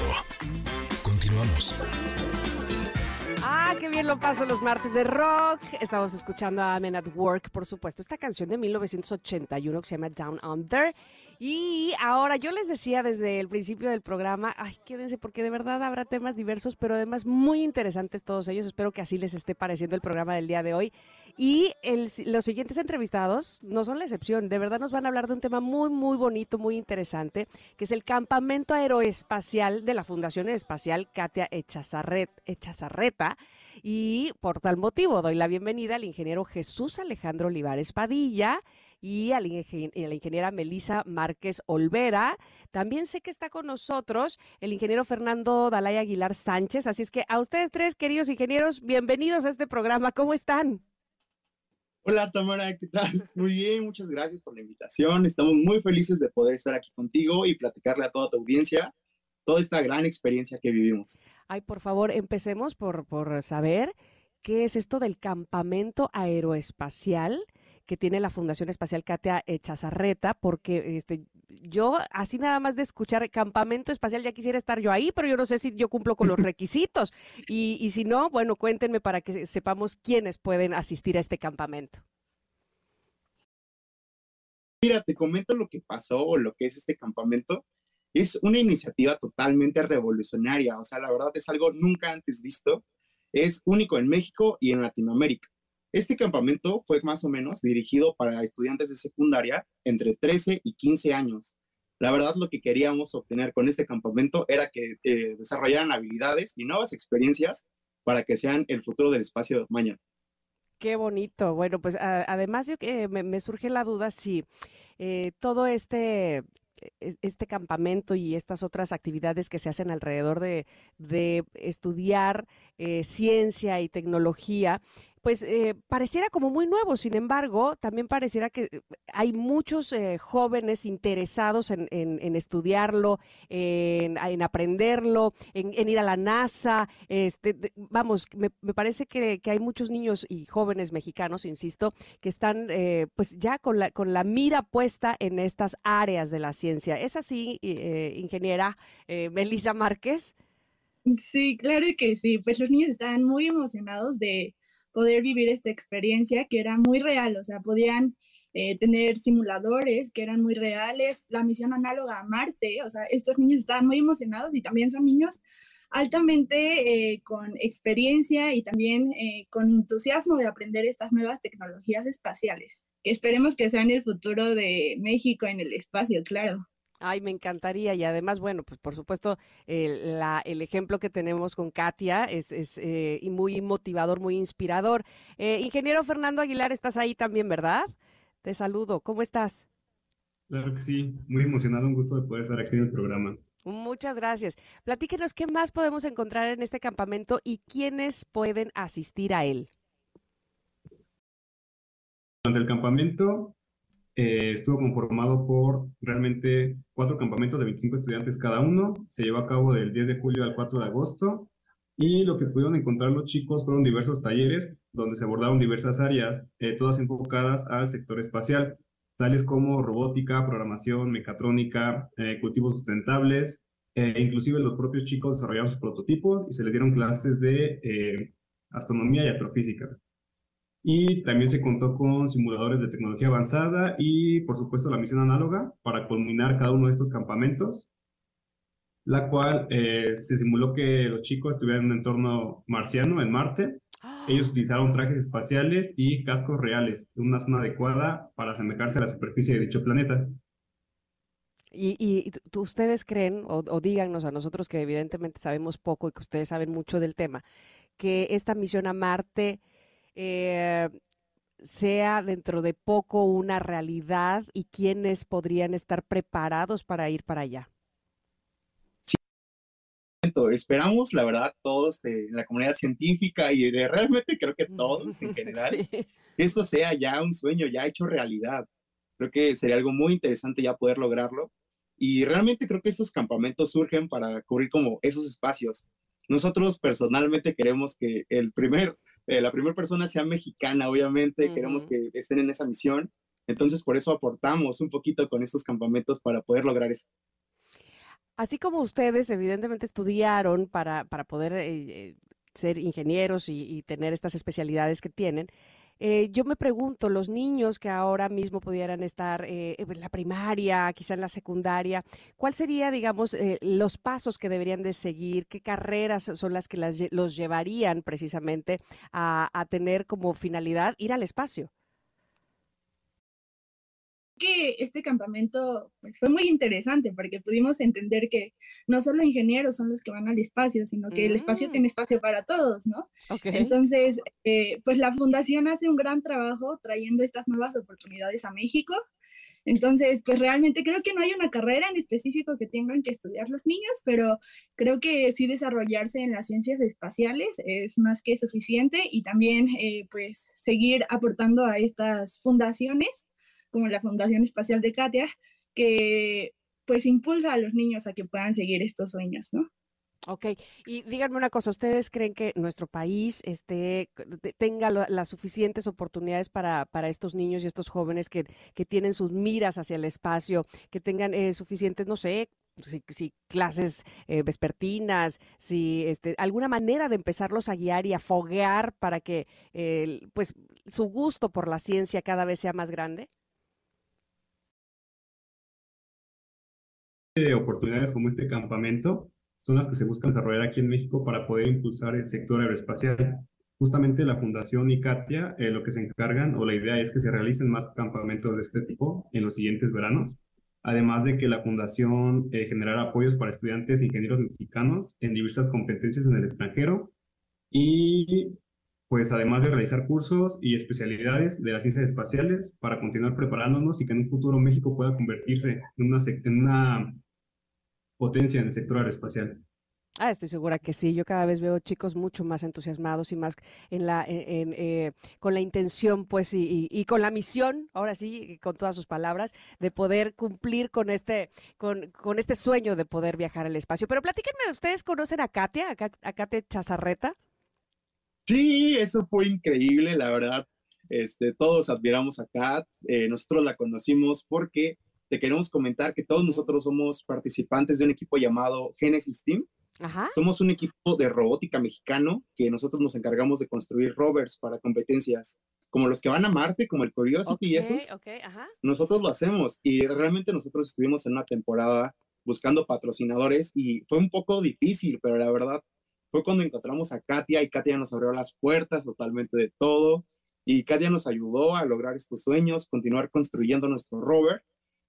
Continuamos. Ah, qué bien lo paso los martes de rock. Estamos escuchando a Men at Work, por supuesto, esta canción de 1981 que se llama Down Under. Y ahora yo les decía desde el principio del programa, ay, quédense porque de verdad habrá temas diversos, pero además muy interesantes todos ellos. Espero que así les esté pareciendo el programa del día de hoy. Y los siguientes entrevistados no son la excepción, de verdad nos van a hablar de un tema muy, muy bonito, muy interesante, que es el campamento aeroespacial de la Fundación Espacial Katia Echazarreta. Y por tal motivo doy la bienvenida al ingeniero Jesús Alejandro Olivares Padilla y a la, ingeniera Melisa Márquez Olvera. También sé que está con nosotros el ingeniero Fernando Dalay Aguilar Sánchez. Así es que a ustedes tres, queridos ingenieros, bienvenidos a este programa. ¿Cómo están? Hola Tamara, ¿qué tal? Muy bien, muchas gracias por la invitación. Estamos muy felices de poder estar aquí contigo y platicarle a toda tu audiencia toda esta gran experiencia que vivimos. Ay, por favor, empecemos por, por saber qué es esto del campamento aeroespacial que tiene la Fundación Espacial Katia Chazarreta, porque este, yo así nada más de escuchar campamento espacial ya quisiera estar yo ahí, pero yo no sé si yo cumplo con los requisitos. Y, y si no, bueno, cuéntenme para que sepamos quiénes pueden asistir a este campamento. Mira, te comento lo que pasó o lo que es este campamento. Es una iniciativa totalmente revolucionaria, o sea, la verdad es algo nunca antes visto. Es único en México y en Latinoamérica. Este campamento fue más o menos dirigido para estudiantes de secundaria entre 13 y 15 años. La verdad, lo que queríamos obtener con este campamento era que eh, desarrollaran habilidades y nuevas experiencias para que sean el futuro del espacio de mañana. Qué bonito. Bueno, pues además de que me, surge la duda si eh, todo este este campamento y estas otras actividades que se hacen alrededor de, estudiar eh, ciencia y tecnología, pues eh, pareciera como muy nuevo, sin embargo, también pareciera que eh, hay muchos eh, jóvenes interesados en, estudiarlo, en, aprenderlo, en, ir a la NASA. Este, vamos, me, parece que, hay muchos niños y jóvenes mexicanos, insisto, que están pues ya con la, con la mira puesta en estas áreas de la ciencia. ¿Es así, ingeniera Melissa Márquez? Sí, claro que sí. Pues los niños están muy emocionados de poder vivir esta experiencia que era muy real, o sea, podían eh, tener simuladores que eran muy reales, la misión análoga a Marte, o sea, estos niños estaban muy emocionados y también son niños altamente eh, con experiencia y también eh, con entusiasmo de aprender estas nuevas tecnologías espaciales, esperemos que sean el futuro de México en el espacio, claro. Ay, me encantaría. Y además, bueno, pues por supuesto, el, la, el ejemplo que tenemos con Katia es, es eh, muy motivador, muy inspirador. Eh, ingeniero Fernando Aguilar, estás ahí también, ¿verdad? Te saludo. ¿Cómo estás? Claro que sí, muy emocionado, un gusto de poder estar aquí en el programa. Muchas gracias. Platíquenos qué más podemos encontrar en este campamento y quiénes pueden asistir a él. Durante el campamento eh, estuvo conformado por realmente cuatro campamentos de 25 estudiantes cada uno. Se llevó a cabo del 10 de julio al 4 de agosto. Y lo que pudieron encontrar los chicos fueron diversos talleres donde se abordaron diversas áreas, eh, todas enfocadas al sector espacial, tales como robótica, programación, mecatrónica, eh, cultivos sustentables. inclusive los propios chicos desarrollaron sus prototipos y se les dieron clases de astronomía y astrofísica. Y también se contó con simuladores de tecnología avanzada y, por supuesto, la misión análoga para culminar cada uno de estos campamentos, la cual eh, se simuló que los chicos estuvieran en un entorno marciano, en Marte. Ellos utilizaron trajes espaciales y cascos reales en una zona adecuada para asemejarse a la superficie de dicho planeta. Y, y ustedes creen, o, o, díganos a nosotros que evidentemente sabemos poco y que ustedes saben mucho del tema, que esta misión a Marte eh, sea dentro de poco una realidad y quiénes podrían estar preparados para ir para allá. Sí, esperamos, la verdad, todos de la comunidad científica y de realmente creo que todos en general, que esto sea ya un sueño, ya hecho realidad. Creo que sería algo muy interesante ya poder lograrlo. Y realmente creo que estos campamentos surgen para cubrir como esos espacios. Nosotros personalmente queremos que el primer eh, la primera persona sea mexicana, obviamente, queremos que estén en esa misión. Entonces, por eso aportamos un poquito con estos campamentos para poder lograr eso. Así como ustedes, evidentemente, estudiaron para, para poder eh, eh, ser ingenieros y, tener estas especialidades que tienen, eh, yo me pregunto, los niños que ahora mismo pudieran estar eh, en la primaria, quizá en la secundaria, ¿cuál sería, digamos, eh, los pasos que deberían de seguir? ¿Qué carreras son las que los llevarían precisamente a tener como finalidad ir al espacio? Que este campamento pues, fue muy interesante porque pudimos entender que no solo ingenieros son los que van al espacio, sino que el espacio tiene mm. espacio para todos, ¿no? Entonces, eh, pues la fundación hace un gran trabajo trayendo estas nuevas oportunidades a México. Entonces, pues realmente creo que no hay una carrera en específico que tengan que estudiar los niños, pero creo que sí desarrollarse en las ciencias espaciales es más que suficiente y también eh, pues seguir aportando a estas fundaciones como la Fundación Espacial de Katia, que pues impulsa a los niños a que puedan seguir estos sueños, ¿no? Ok, y díganme una cosa, ¿ustedes creen que nuestro país este, tenga las suficientes oportunidades para, para, estos niños y estos jóvenes que, que, tienen sus miras hacia el espacio, que tengan eh, suficientes, no sé, si, clases eh, vespertinas, si este, alguna manera de empezarlos a guiar y a foguear para que pues su gusto por la ciencia cada vez sea más grande? Oportunidades como este campamento son las que se buscan desarrollar aquí en México para poder impulsar el sector aeroespacial. justamente la Fundación y eh, lo que se encargan o la idea es que se realicen más campamentos de este tipo en los siguientes veranos, además de que la Fundación eh, generará apoyos para estudiantes e ingenieros mexicanos en diversas competencias en el extranjero y pues además de realizar cursos y especialidades de las ciencias espaciales para continuar preparándonos y que en un futuro México pueda convertirse en una, en una potencia en el sector aeroespacial. Ah, estoy segura que sí. Yo cada vez veo chicos mucho más entusiasmados y más en la, eh, con la intención, pues, y, con la misión, ahora sí, con todas sus palabras, de poder cumplir con este, con, con este sueño de poder viajar al espacio. Pero platíquenme, ¿ustedes conocen a Katia, a, Katia Chazarreta? Sí, eso fue increíble, la verdad. Este, todos admiramos a Kat. Eh, nosotros la conocimos porque te queremos comentar que todos nosotros somos participantes de un equipo llamado Genesis Team. Somos un equipo de robótica mexicano que nosotros nos encargamos de construir rovers para competencias como los que van a Marte, como el Curiosity y esos. Nosotros lo hacemos y realmente nosotros estuvimos en una temporada buscando patrocinadores y fue un poco difícil, pero la verdad fue cuando encontramos a Katia y Katia nos abrió las puertas totalmente de todo y Katia nos ayudó a lograr estos sueños, continuar construyendo nuestro rover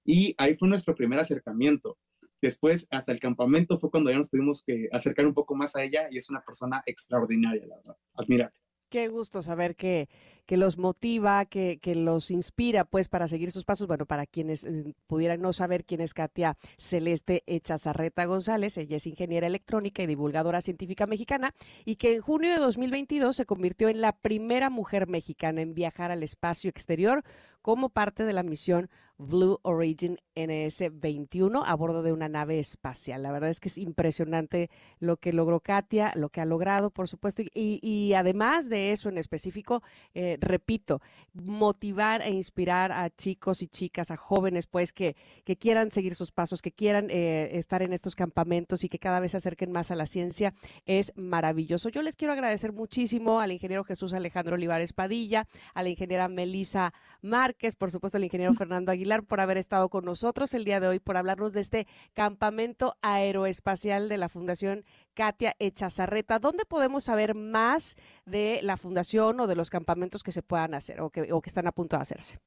y ahí fue nuestro primer acercamiento. Después, hasta el campamento fue cuando ya nos tuvimos que acercar un poco más a ella y es una persona extraordinaria, la verdad, admirable. Qué gusto saber que, los motiva, que, que, los inspira, pues, para seguir sus pasos. Bueno, para quienes eh, pudieran no saber quién es Katia Celeste Echazarreta González, ella es ingeniera electrónica y divulgadora científica mexicana y que en junio de 2022 se convirtió en la primera mujer mexicana en viajar al espacio exterior como parte de la misión Blue Origin NS-21 a bordo de una nave espacial. La verdad es que es impresionante lo que logró Katia, lo que ha logrado, por supuesto, y, además de eso en específico, eh, repito, motivar e inspirar a chicos y chicas, a jóvenes, pues, que, que quieran seguir sus pasos, que quieran eh, estar en estos campamentos y que cada vez se acerquen más a la ciencia, es maravilloso. Yo les quiero agradecer muchísimo al ingeniero Jesús Alejandro Olivares Padilla, a la ingeniera Melisa Márquez, por supuesto, al ingeniero Fernando Aguilar, por haber estado con nosotros el día de hoy, por hablarnos de este campamento aeroespacial de la Fundación Katia Echazarreta. ¿Dónde podemos saber más de la fundación o de los campamentos que se puedan hacer o que, están a punto de hacerse?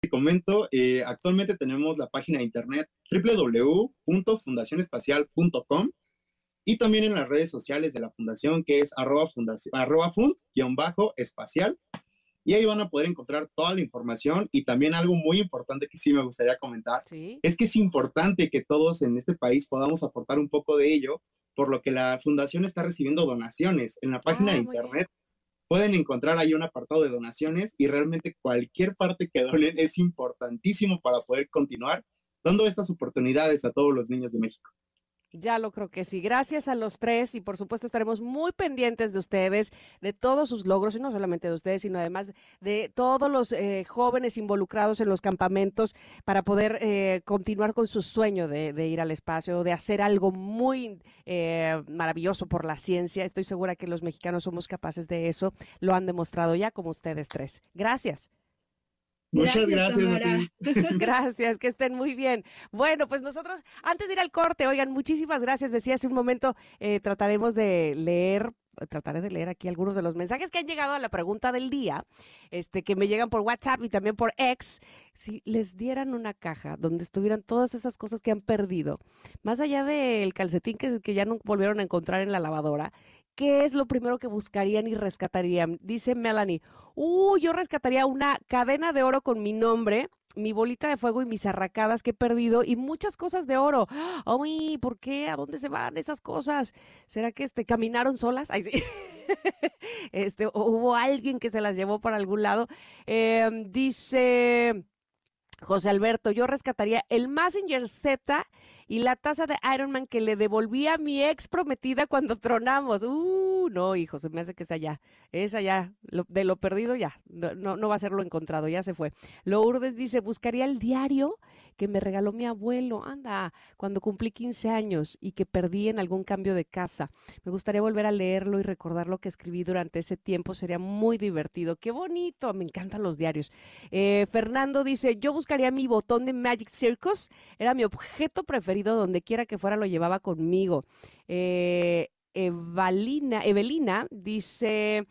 Te comento, eh, actualmente tenemos la página de internet www.fundacionespacial.com y también en las redes sociales de la fundación que es arroba, arroba fund-espacial y ahí van a poder encontrar toda la información y también algo muy importante que sí me gustaría comentar es que es importante que todos en este país podamos aportar un poco de ello, por lo que la fundación está recibiendo donaciones en la página de ah, internet. Pueden encontrar ahí un apartado de donaciones y realmente cualquier parte que donen es importantísimo para poder continuar dando estas oportunidades a todos los niños de México. Ya lo creo que sí. Gracias a los tres y por supuesto estaremos muy pendientes de ustedes, de todos sus logros y no solamente de ustedes, sino además de todos los eh, jóvenes involucrados en los campamentos para poder eh, continuar con su sueño de, ir al espacio, de hacer algo muy eh, maravilloso por la ciencia. Estoy segura que los mexicanos somos capaces de eso. Lo han demostrado ya como ustedes tres. Gracias. Muchas gracias. Gracias, que estén muy bien. Bueno, pues nosotros, antes de ir al corte, oigan, muchísimas gracias. Decía hace un momento, eh, trataremos de leer trataré de leer aquí algunos de los mensajes que han llegado a la pregunta del día, este, que me llegan por WhatsApp y también por X. Si les dieran una caja donde estuvieran todas esas cosas que han perdido, más allá del calcetín que, que ya no volvieron a encontrar en la lavadora, ¿qué es lo primero que buscarían y rescatarían? Dice Melanie, uh, yo rescataría una cadena de oro con mi nombre, mi bolita de fuego y mis arracadas que he perdido y muchas cosas de oro. Uy, ¿por qué? ¿A dónde se van esas cosas? ¿Será que este, caminaron solas? Ay, sí. este, o hubo alguien que se las llevó para algún lado. Em, dice José Alberto, yo rescataría el Messenger Z y la taza de Iron Man que le devolví a mi ex prometida cuando tronamos. Uh, no, hijo, se me hace que es allá. Es allá. de lo perdido ya. No, no, va a ser lo encontrado, ya se fue. Lourdes dice, buscaría el diario que me regaló mi abuelo, anda, cuando cumplí 15 años y que perdí en algún cambio de casa. Me gustaría volver a leerlo y recordar lo que escribí durante ese tiempo, sería muy divertido. Qué bonito, me encantan los diarios. Eh, Fernando dice, yo buscaría mi botón de Magic Circus, era mi objeto preferido, donde quiera que fuera lo llevaba conmigo. Eh, Evelina dice,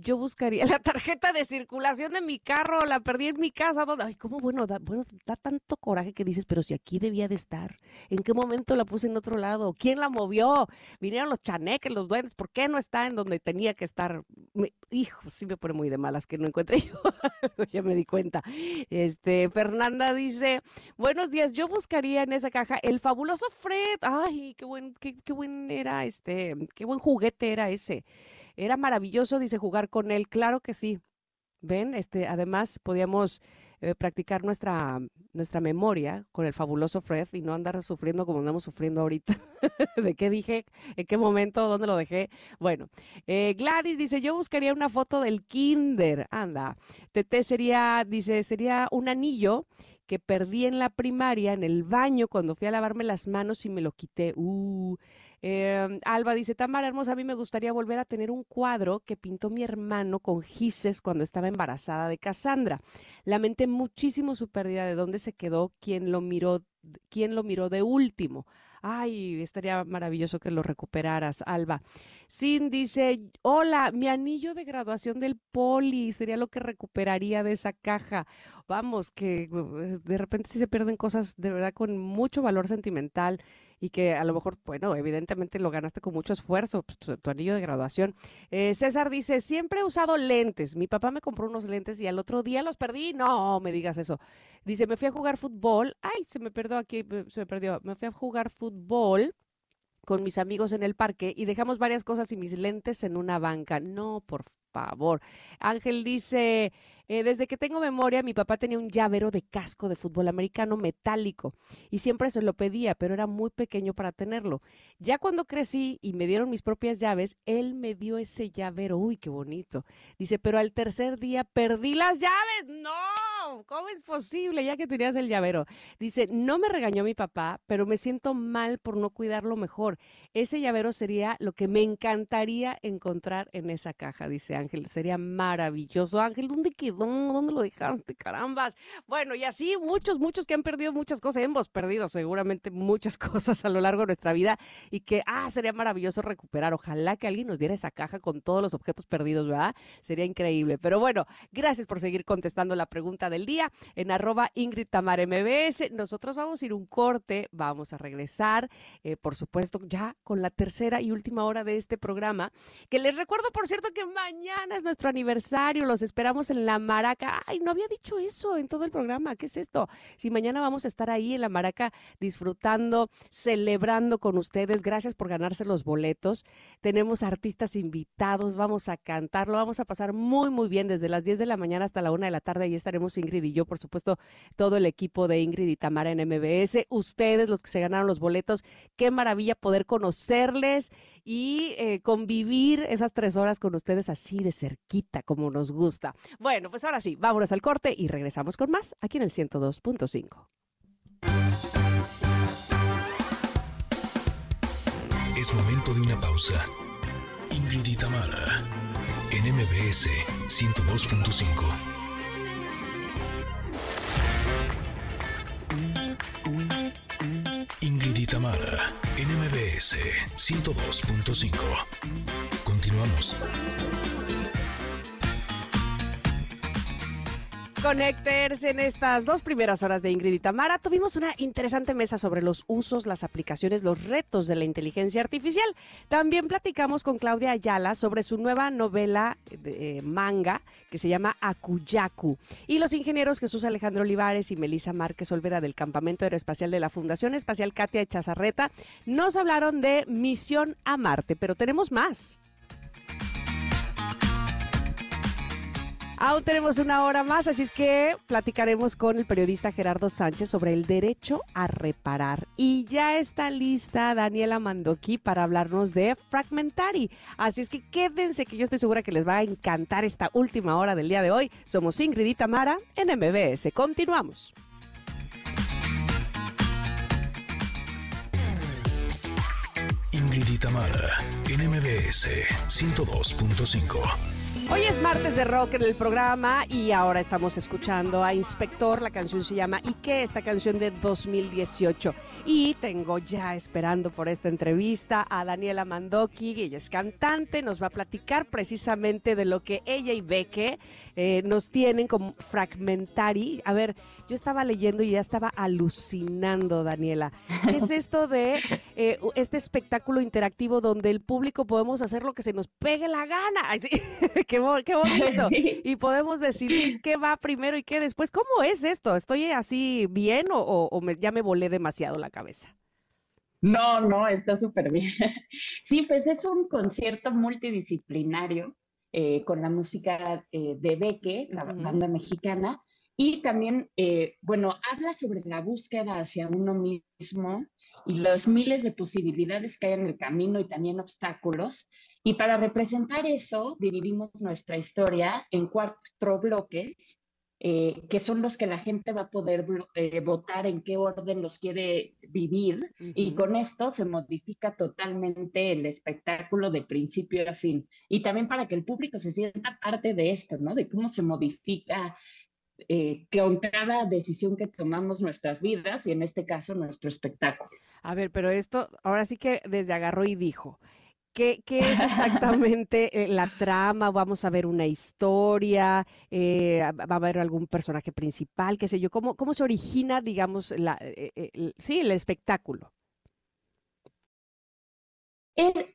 yo buscaría la tarjeta de circulación de mi carro, la perdí en mi casa. Ay, cómo bueno da, bueno, da tanto coraje que dices, pero si aquí debía de estar. ¿En qué momento la puse en otro lado? ¿Quién la movió? Vinieron los chaneques, los duendes, ¿por qué no está en donde tenía que estar? hijo, sí me pone muy de malas que no encuentre yo ya me di cuenta. Este, Fernanda dice, buenos días, yo buscaría en esa caja el fabuloso Fred. Ay, qué buen, qué, qué buen era este, qué buen juguete era ese. Era maravilloso, dice, jugar con él. Claro que sí. Ven, este, además podíamos eh, practicar nuestra, nuestra memoria con el fabuloso Fred y no andar sufriendo como andamos sufriendo ahorita. ¿De qué dije? ¿En qué momento? ¿Dónde lo dejé? Bueno, eh, Gladys dice, yo buscaría una foto del kinder. Anda. Tete sería, dice, sería un anillo que perdí en la primaria, en el baño, cuando fui a lavarme las manos y me lo quité. Uh, Em, Alba dice, Tamara hermosa, a mí me gustaría volver a tener un cuadro que pintó mi hermano con gises cuando estaba embarazada de Cassandra. Lamenté muchísimo su pérdida, de dónde se quedó, quién lo miró, quién lo miró de último. Ay, estaría maravilloso que lo recuperaras, Alba. Sin dice, hola, mi anillo de graduación del poli sería lo que recuperaría de esa caja. Vamos, que eh, de repente sí se pierden cosas de verdad con mucho valor sentimental y que a lo mejor, bueno, evidentemente lo ganaste con mucho esfuerzo, pues, tu, anillo de graduación. Eh, César dice, siempre he usado lentes. Mi papá me compró unos lentes y al otro día los perdí. No, me digas eso. Dice, me fui a jugar fútbol. Ay, se me perdió aquí, se me perdió. Me fui a jugar fútbol con mis amigos en el parque y dejamos varias cosas y mis lentes en una banca. No, por favor. Ángel dice, eh, desde que tengo memoria, mi papá tenía un llavero de casco de fútbol americano metálico y siempre se lo pedía, pero era muy pequeño para tenerlo. Ya cuando crecí y me dieron mis propias llaves, él me dio ese llavero. Uy, qué bonito. Dice, pero al tercer día perdí las llaves. No, ¿cómo es posible ya que tenías el llavero? Dice, no me regañó mi papá, pero me siento mal por no cuidarlo mejor. Ese llavero sería lo que me encantaría encontrar en esa caja, dice Ángel. Sería maravilloso. Ángel, ¿dónde quedó? ¿Dónde lo dejaste? Carambas. Bueno, y así muchos, muchos que han perdido muchas cosas, hemos perdido seguramente muchas cosas a lo largo de nuestra vida y que, ah, sería maravilloso recuperar. Ojalá que alguien nos diera esa caja con todos los objetos perdidos, ¿verdad? Sería increíble. Pero bueno, gracias por seguir contestando la pregunta del día en arroba Ingrid Tamar MBS. Nosotros vamos a ir un corte, vamos a regresar, eh, por supuesto, ya con la tercera y última hora de este programa, que les recuerdo, por cierto, que mañana es nuestro aniversario, los esperamos en la Maraca. Ay, no había dicho eso en todo el programa. ¿Qué es esto? Si mañana vamos a estar ahí en la Maraca disfrutando, celebrando con ustedes. Gracias por ganarse los boletos. Tenemos artistas invitados, vamos a cantar, lo vamos a pasar muy, muy bien desde las 10 de la mañana hasta la 1 de la tarde. Ahí estaremos Ingrid y yo, por supuesto, todo el equipo de Ingrid y Tamara en MBS. Ustedes, los que se ganaron los boletos, qué maravilla poder conocerles y eh, convivir esas tres horas con ustedes así de cerquita, como nos gusta. Bueno, pues ahora sí, vámonos al corte y regresamos con más aquí en el 102.5. Es momento de una pausa. Ingrid y en MBS 102.5. Ingrid y Tamara, NMBS 102.5. Continuamos. Connecters, en estas dos primeras horas de Ingrid y Tamara tuvimos una interesante mesa sobre los usos, las aplicaciones, los retos de la inteligencia artificial. También platicamos con Claudia Ayala sobre su nueva novela de eh, manga que se llama Akuyaku. Y los ingenieros Jesús Alejandro Olivares y Melisa Márquez Olvera del Campamento Aeroespacial de la Fundación Espacial Katia Chazarreta nos hablaron de Misión a Marte, pero tenemos más. Aún tenemos una hora más, así es que platicaremos con el periodista Gerardo Sánchez sobre el derecho a reparar. Y ya está lista Daniela Mandoki para hablarnos de Fragmentari. Así es que quédense que yo estoy segura que les va a encantar esta última hora del día de hoy. Somos Ingrid y Tamara en MBS. Continuamos. Ingrid y Tamara en MBS 102.5. Hoy es martes de rock en el programa y ahora estamos escuchando a Inspector. La canción se llama ¿Y qué? Esta canción de 2018. Y tengo ya esperando por esta entrevista a Daniela Mandoki. Ella es cantante, nos va a platicar precisamente de lo que ella y Beque eh, nos tienen como fragmentari. A ver, yo estaba leyendo y ya estaba alucinando, Daniela. ¿Qué es esto de eh, este espectáculo interactivo donde el público podemos hacer lo que se nos pegue la gana? qué, qué, bonito. Y podemos decidir qué va primero y qué después. ¿Cómo es esto? ¿Estoy así bien o, ya me volé demasiado la cabeza? No, no, está súper bien. Sí, pues es un concierto multidisciplinario eh, con la música eh, de Beque, la banda mexicana, y también, eh, bueno, habla sobre la búsqueda hacia uno mismo y los miles de posibilidades que hay en el camino y también obstáculos. Y para representar eso, dividimos nuestra historia en cuatro bloques, que son los que la gente va a poder votar en qué orden los quiere vivir. Y con esto se modifica totalmente el espectáculo de principio a fin. Y también para que el público se sienta parte de esto, ¿no? De cómo se modifica eh, con cada decisión que tomamos nuestras vidas y en este caso nuestro espectáculo. A ver, pero esto ahora sí que desde agarró y dijo. ¿Qué, ¿Qué, es exactamente eh, la trama? ¿Vamos a ver una historia? Eh, ¿Va a haber algún personaje principal? ¿Qué sé yo? ¿Cómo, cómo se origina, digamos, la, el, sí, el espectáculo?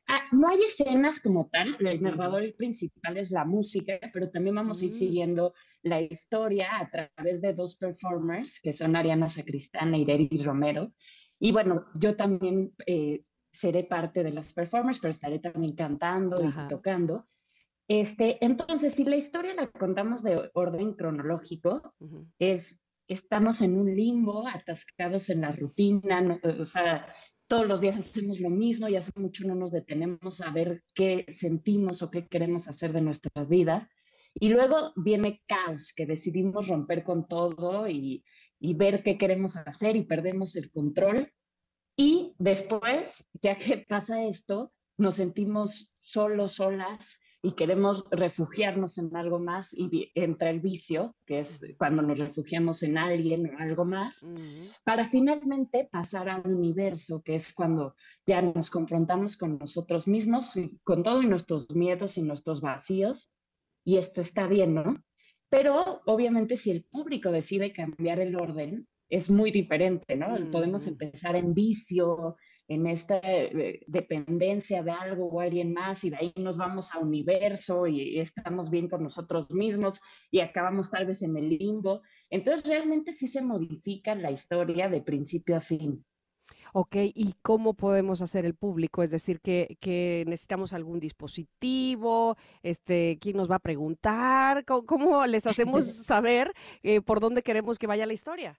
Ah, no hay escenas como tal, el narrador principal es la música, pero también vamos a ir mm. siguiendo la historia a través de dos performers, que son Ariana Sacristán e Ireri Romero. Y bueno, yo también eh, seré parte de los performers, pero estaré también cantando y tocando. Este, entonces, si la historia la contamos de orden cronológico, es estamos en un limbo, atascados en la rutina, o sea, todos los días hacemos lo mismo y hace mucho no nos detenemos a ver qué sentimos o qué queremos hacer de nuestras vidas. Y luego viene caos, que decidimos romper con todo y, y ver qué queremos hacer y perdemos el control. Y después, ya que pasa esto, nos sentimos solos, solas, y queremos refugiarnos en algo más y entra el vicio, que es cuando nos refugiamos en alguien o algo más, para finalmente pasar a un universo, que es cuando ya nos confrontamos con nosotros mismos, con todos nuestros miedos y nuestros vacíos, y esto está bien, ¿no? Pero obviamente si el público decide cambiar el orden, es muy diferente, ¿no? Podemos empezar en vicio, en esta eh, dependencia de algo o alguien más y de ahí nos vamos a universo y estamos bien con nosotros mismos y acabamos tal vez en el limbo. Entonces realmente sí se modifica la historia de principio a fin. Ok, ¿y cómo podemos hacer el público? Es decir, que, que necesitamos algún dispositivo, este, ¿quién nos va a preguntar? ¿Cómo, les hacemos saber eh, por dónde queremos que vaya la historia?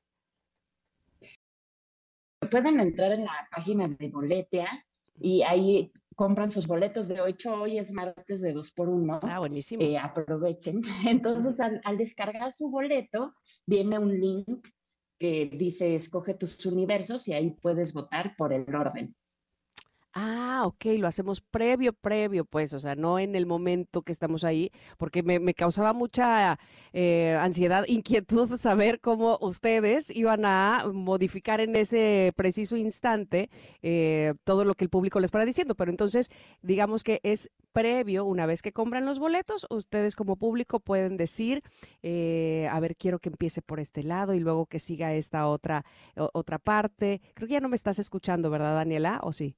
Pueden entrar en la página de Boletea y ahí compran sus boletos de 8, hoy es martes de 2 por 1. Ah, buenísimo. Eh, aprovechen. Entonces, al, al, descargar su boleto, viene un link que dice escoge tus universos y ahí puedes votar por el orden. Ah, ok, lo hacemos previo, previo, pues, o sea, no en el momento que estamos ahí, porque me, causaba mucha eh, ansiedad, inquietud saber cómo ustedes iban a modificar en ese preciso instante eh, todo lo que el público les fuera diciendo. Pero entonces, digamos que es previo, una vez que compran los boletos, ustedes como público pueden decir, eh, a ver, quiero que empiece por este lado y luego que siga esta otra, otra parte. Creo que ya no me estás escuchando, ¿verdad, Daniela? ¿O sí?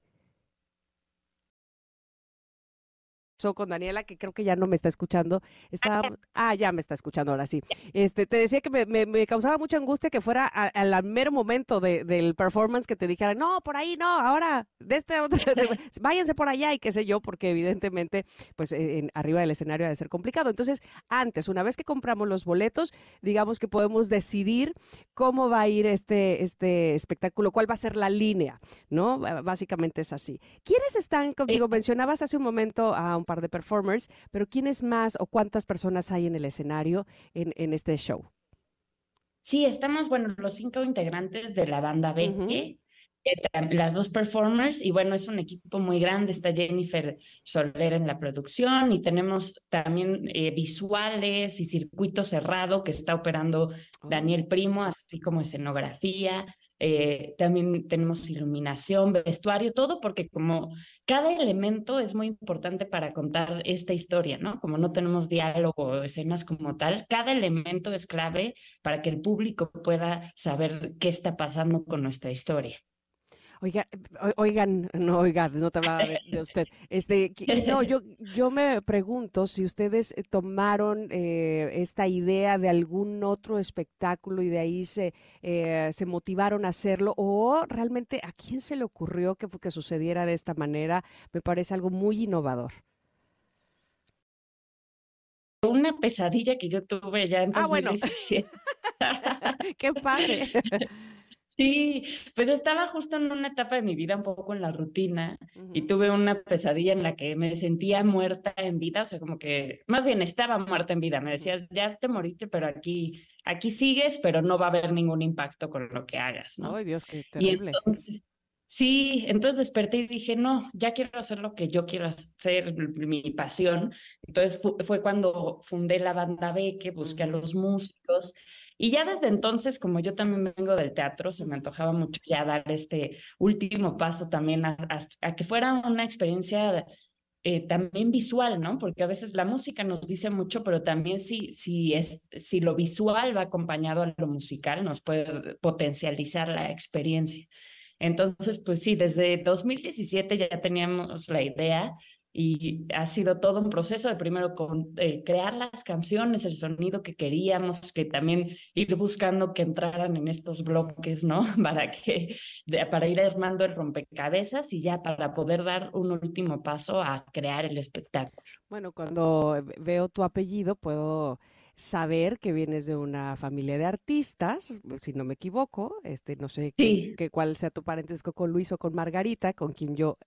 Con Daniela, que creo que ya no me está escuchando. Estaba, ah, ya me está escuchando ahora sí. Este, te decía que me, causaba mucha angustia que fuera al mero momento del performance que te dijera, no, por ahí no, ahora, de este otro, váyanse por allá y qué sé yo, porque evidentemente, pues en, arriba del escenario ha de ser complicado. Entonces, antes, una vez que compramos los boletos, digamos que podemos decidir cómo va a ir este, este espectáculo, cuál va a ser la línea, ¿no? Básicamente es así. ¿Quiénes están contigo? Eh, Mencionabas hace un momento a un par de performers, pero ¿quiénes más o cuántas personas hay en el escenario en, en este show? Sí, estamos, bueno, los cinco integrantes de la banda Beque. las dos performers y bueno, es un equipo muy grande, está Jennifer Soler en la producción y tenemos también eh, visuales y circuito cerrado que está operando oh. Daniel Primo, así como escenografía, eh, también tenemos iluminación, vestuario, todo porque como cada elemento es muy importante para contar esta historia, ¿no? Como no tenemos diálogo o escenas como tal, cada elemento es clave para que el público pueda saber qué está pasando con nuestra historia. Oiga, oigan, no oigan, no te hablaba de, usted. Este, no, yo, yo me pregunto si ustedes eh, tomaron eh, esta idea de algún otro espectáculo y de ahí se, eh, se motivaron a hacerlo o realmente a quién se le ocurrió que, que sucediera de esta manera. Me parece algo muy innovador. Una pesadilla que yo tuve ya en ah, bueno. Qué padre. Sí, pues estaba justo en una etapa de mi vida un poco en la rutina y tuve una pesadilla en la que me sentía muerta en vida, o sea, como que más bien estaba muerta en vida. Me decías, ya te moriste, pero aquí, aquí sigues, pero no va a haber ningún impacto con lo que hagas, ¿no? Ay, Dios, qué terrible. sí, entonces desperté y dije, no, ya quiero hacer lo que yo quiero hacer, mi pasión. Entonces fue cuando fundé la banda B, que busqué a los músicos y ya desde entonces, como yo también vengo del teatro, se me antojaba mucho ya dar este último paso también a, que fuera una experiencia eh, también visual, ¿no? Porque a veces la música nos dice mucho, pero también si, si, es, si lo visual va acompañado a lo musical, nos puede potencializar la experiencia. Entonces, pues sí, desde 2017 ya teníamos la idea y ha sido todo un proceso de primero con, eh, crear las canciones, el sonido que queríamos, que también ir buscando que entraran en estos bloques, ¿no? Para, que, para ir armando el rompecabezas y ya para poder dar un último paso a crear el espectáculo. Bueno, cuando veo tu apellido puedo saber que vienes de una familia de artistas, si no me equivoco, este, no sé qué, cuál sea tu parentesco con Luis o con Margarita, con quien yo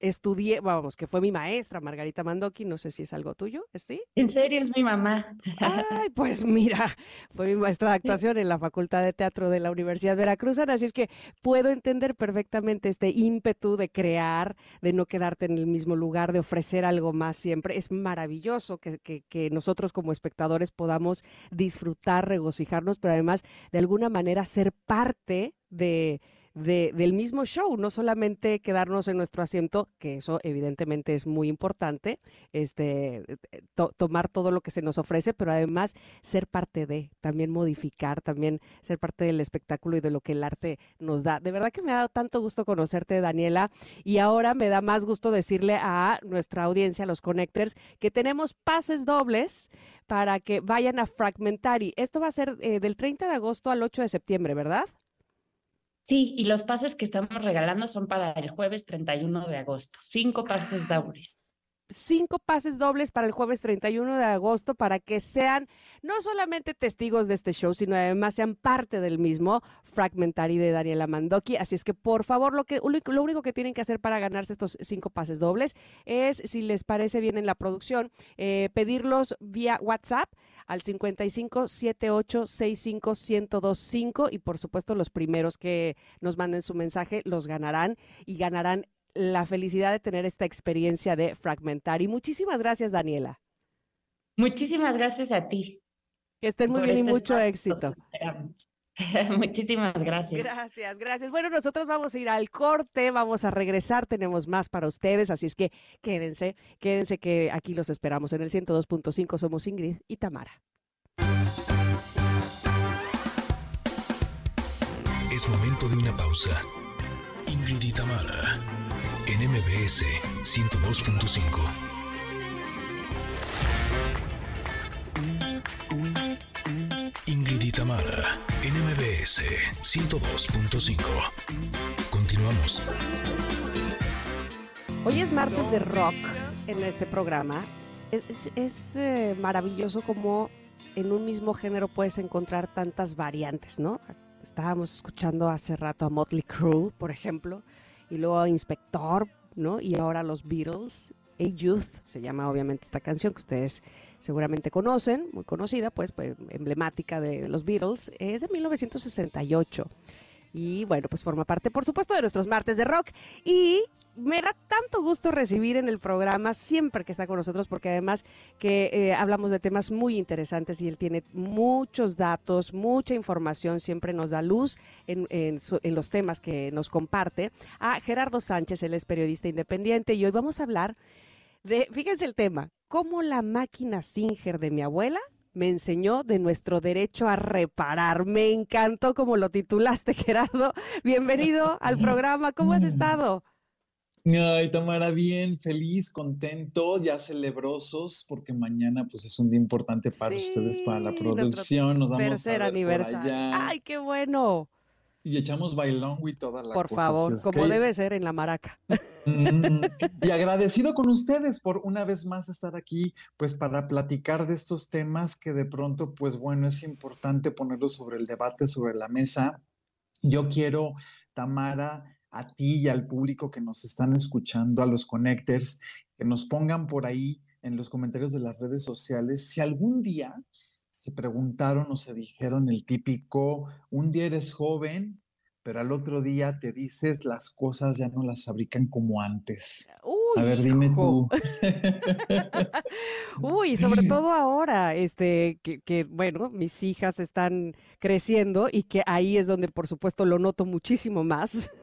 estudié, vamos, que fue mi maestra, Margarita Mandoki, no sé si es algo tuyo, ¿sí? En serio, es mi mamá. Ay, pues mira, fue mi maestra de actuación en la Facultad de Teatro de la Universidad Veracruzana, así es que puedo entender perfectamente este ímpetu de crear, de no quedarte en el mismo lugar, de ofrecer algo más siempre. Es maravilloso que, que, que nosotros como espectadores podamos disfrutar, regocijarnos, pero además de alguna manera ser parte de del mismo show, no solamente quedarnos en nuestro asiento, que eso evidentemente es muy importante, este, eh, tomar todo lo que se nos ofrece, pero además ser parte de, también modificar, también ser parte del espectáculo y de lo que el arte nos da. De verdad que me ha dado tanto gusto conocerte, Daniela, y ahora me da más gusto decirle a nuestra audiencia, a los connectors, que tenemos pases dobles para que vayan a Fragmentari. Esto va a ser eh, del 30 de agosto al 8 de septiembre, ¿verdad? Sí, y los pases que estamos regalando son para el jueves 31 de agosto. Cinco pases ah. dobles. Cinco pases dobles para el jueves 31 de agosto para que sean no solamente testigos de este show, sino además sean parte del mismo Fragmentary de Daniela Mandoki. Así es que por favor, lo, que, lo único que tienen que hacer para ganarse estos cinco pases dobles es, si les parece bien en la producción, eh, pedirlos vía WhatsApp al 55 78 65 1025 y por supuesto los primeros que nos manden su mensaje los ganarán y ganarán la felicidad de tener esta experiencia de fragmentar. Y muchísimas gracias, Daniela. Muchísimas gracias a ti. Que estén muy bien y este mucho éxito. Muchísimas gracias. Gracias, gracias. Bueno, nosotros vamos a ir al corte, vamos a regresar, tenemos más para ustedes, así es que quédense, quédense que aquí los esperamos en el 102.5. Somos Ingrid y Tamara. Es momento de una pausa. Ingrid y Tamara, en MBS 102.5. Ingrid y NMBS 102.5. Continuamos. Hoy es martes de rock en este programa. Es, eh, maravilloso como en un mismo género puedes encontrar tantas variantes, ¿no? Estábamos escuchando hace rato a Motley Crue, por ejemplo, y luego a Inspector, ¿no? Y ahora los Beatles. A Youth se llama obviamente esta canción que ustedes seguramente conocen, muy conocida, pues, pues emblemática de los Beatles, es de 1968. Y bueno, pues forma parte, por supuesto, de nuestros martes de rock. Y me da tanto gusto recibir en el programa siempre que está con nosotros, porque además que eh, hablamos de temas muy interesantes y él tiene muchos datos, mucha información, siempre nos da luz en, en, los temas que nos comparte. A Gerardo Sánchez, él es periodista independiente y hoy vamos a hablar de, fíjense el tema, cómo la máquina Singer de mi abuela me enseñó de nuestro derecho a reparar. Me encantó como lo titulaste, Gerardo. Bienvenido al programa. ¿Cómo has estado? Ay, Tamara, bien, feliz, contento, ya celebrosos, porque mañana pues es un día importante para ustedes, para la producción. Nos damos tercer aniversario. Ay, qué bueno. Y echamos bailón y toda la Por favor, como debe ser en la maraca. Mm, y agradecido con ustedes por una vez más estar aquí, pues para platicar de estos temas que de pronto, pues bueno, es importante ponerlos sobre el debate, sobre la mesa. Yo quiero, Tamara, a ti y al público que nos están escuchando, a los connectors, que nos pongan por ahí en los comentarios de las redes sociales si algún día se preguntaron o se dijeron el típico, un día eres joven, pero al otro día te dices las cosas ya no las fabrican como antes. A ver, dime tú. Uy, sobre todo ahora, este, que, bueno, mis hijas están creciendo y que ahí es donde, por supuesto, lo noto muchísimo más.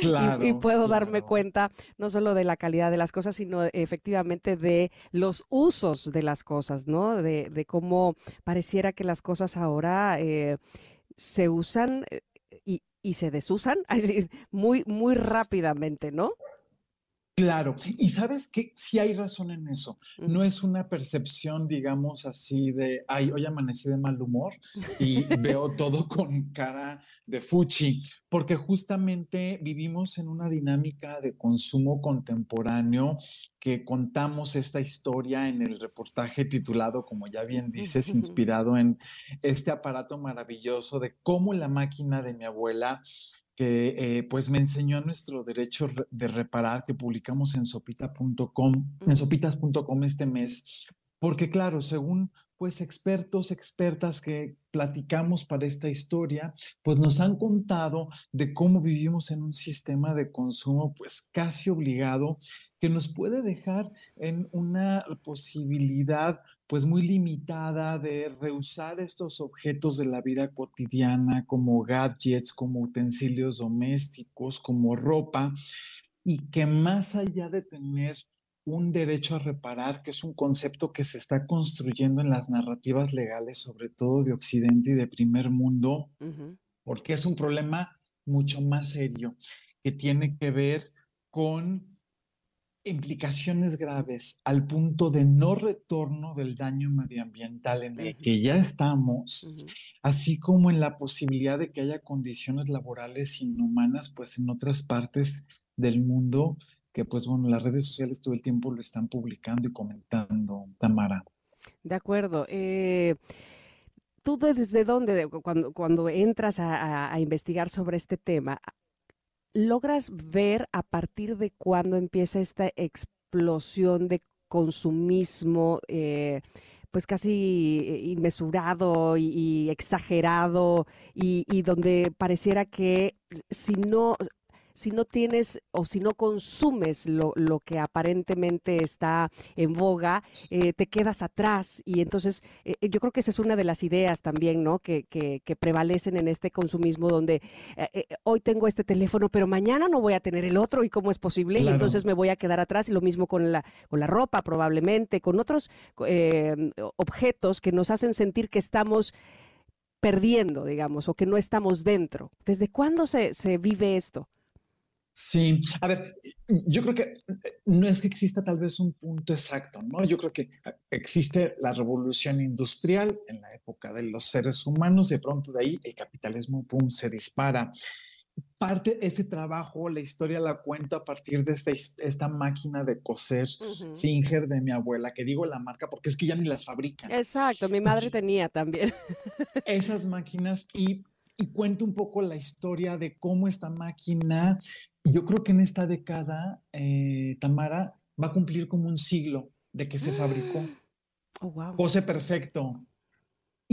Claro. y, puedo darme cuenta no solo de la calidad de las cosas, sino efectivamente de los usos de las cosas, ¿no? De, cómo pareciera que las cosas ahora eh, se usan eh, y se desusan así, muy, muy rápidamente, ¿no? Claro, y sabes que sí hay razón en eso. No es una percepción, digamos así, de, ay, hoy amanecí de mal humor y veo todo con cara de fuchi, porque justamente vivimos en una dinámica de consumo contemporáneo que contamos esta historia en el reportaje titulado, como ya bien dices, inspirado en este aparato maravilloso de cómo la máquina de mi abuela que eh, pues me enseñó nuestro derecho de reparar que publicamos en sopita.com, en sopitas.com este mes, porque claro, según pues expertos, expertas que platicamos para esta historia, pues nos han contado de cómo vivimos en un sistema de consumo pues casi obligado que nos puede dejar en una posibilidad pues muy limitada de reusar estos objetos de la vida cotidiana como gadgets, como utensilios domésticos, como ropa, y que más allá de tener un derecho a reparar, que es un concepto que se está construyendo en las narrativas legales, sobre todo de Occidente y de primer mundo, porque es un problema mucho más serio que tiene que ver con implicaciones graves al punto de no retorno del daño medioambiental en el que ya estamos, así como en la posibilidad de que haya condiciones laborales inhumanas, pues en otras partes del mundo, que pues bueno, las redes sociales todo el tiempo lo están publicando y comentando, Tamara. De acuerdo. Eh, ¿Tú desde dónde, cuando, cuando entras a investigar sobre este tema, logras ver a partir de cuándo empieza esta explosión de consumismo, eh, pues casi inmesurado y, exagerado, y, donde pareciera que si no, si no tienes o si no consumes lo, lo que aparentemente está en boga, eh, te quedas atrás. Y entonces eh, yo creo que esa es una de las ideas también, ¿no? Que, que, prevalecen en este consumismo donde eh, hoy tengo este teléfono, pero mañana no voy a tener el otro y cómo es posible. Y entonces me voy a quedar atrás. Y lo mismo con la, con la ropa probablemente, con otros objetos que nos hacen sentir que estamos perdiendo, digamos, o que no estamos dentro. ¿Desde cuándo se, se vive esto? Sí, a ver, yo creo que no es que exista tal vez un punto exacto, ¿no? Yo creo que existe la revolución industrial en la época de los seres humanos, de pronto de ahí el capitalismo, pum, se dispara. Parte de ese trabajo, la historia la cuento a partir de esta, esta máquina de coser Singer de mi abuela, que digo la marca porque es que ya ni las fabrican. Exacto, mi madre tenía también. Esas máquinas y y cuento un poco la historia de cómo esta máquina yo creo que en esta década, eh, Tamara va a cumplir como un siglo de que se fabricó. Oh, wow. Cose perfecto.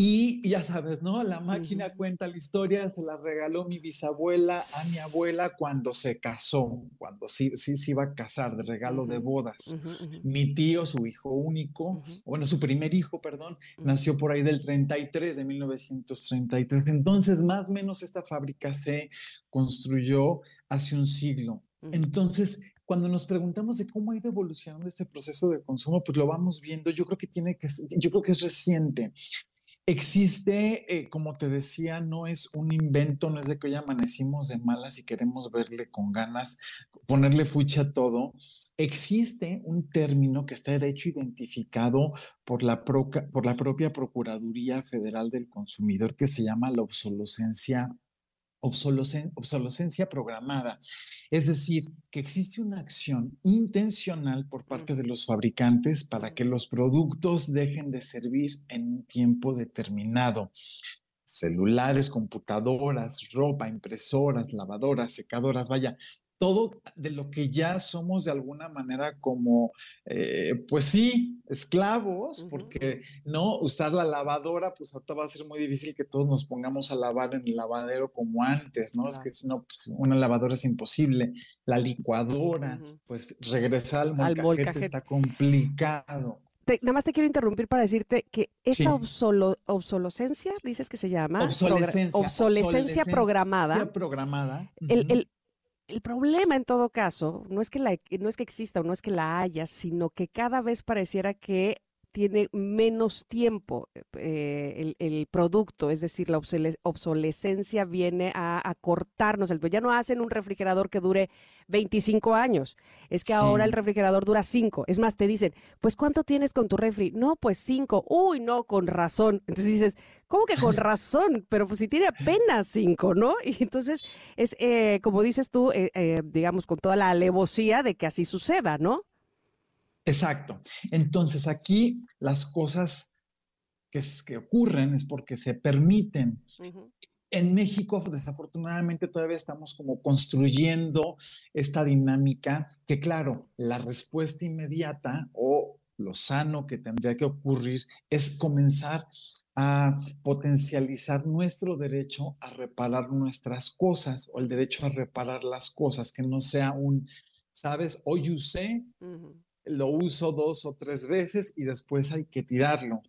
Y ya sabes, ¿no? La máquina cuenta la historia, se la regaló mi bisabuela a mi abuela cuando se casó, cuando sí, sí se iba a casar, de regalo de bodas. Mi tío, su hijo único, bueno, su primer hijo, perdón, nació por ahí del 33, de 1933. Entonces, más o menos esta fábrica se construyó hace un siglo. Entonces, cuando nos preguntamos de cómo ha ido evolucionando este proceso de consumo, pues lo vamos viendo. Yo creo que tiene que, yo creo que es reciente. Existe, eh, como te decía, no es un invento, no es de que hoy amanecimos de malas y queremos verle con ganas, ponerle fucha a todo. Existe un término que está de hecho identificado por la, por la propia Procuraduría Federal del Consumidor que se llama la obsolescencia obsolescencia programada. Es decir, que existe una acción intencional por parte de los fabricantes para que los productos dejen de servir en un tiempo determinado. Celulares, computadoras, ropa, impresoras, lavadoras, secadoras, vaya, todo de lo que ya somos de alguna manera como, eh, pues sí, esclavos, porque no usar la lavadora, pues ahorita va a ser muy difícil que todos nos pongamos a lavar en el lavadero como antes, ¿no? Es que si no, pues una lavadora es imposible. La licuadora, pues regresar al molcajete, está complicado. nada más te quiero interrumpir para decirte que esta obsolescencia, dices que se llama obsolescencia, obsolescencia, programada. programada. el, el problema en todo caso no es que la, no es que exista o no es que la haya, sino que cada vez pareciera que tiene menos tiempo eh, el, producto, es decir, la obsolescencia viene a, cortarnos el Ya no hacen un refrigerador que dure 25 años, es que ahora el refrigerador dura 5. Es más, te dicen, pues ¿cuánto tienes con tu refri? No, pues 5. Uy, no, con razón. Entonces dices, ¿cómo que con razón? Pero pues si tiene apenas 5, ¿no? Y entonces es, eh, como dices tú, eh, digamos, con toda la alevosía de que así suceda, ¿no? Exacto. Entonces aquí las cosas que, que ocurren es porque se permiten. En México, desafortunadamente, todavía estamos como construyendo esta dinámica que, claro, la respuesta inmediata o lo sano que tendría que ocurrir es comenzar a potencializar nuestro derecho a reparar nuestras cosas o el derecho a reparar las cosas, que no sea un, sabes, hoy usé, lo uso dos o tres veces y después hay que tirarlo.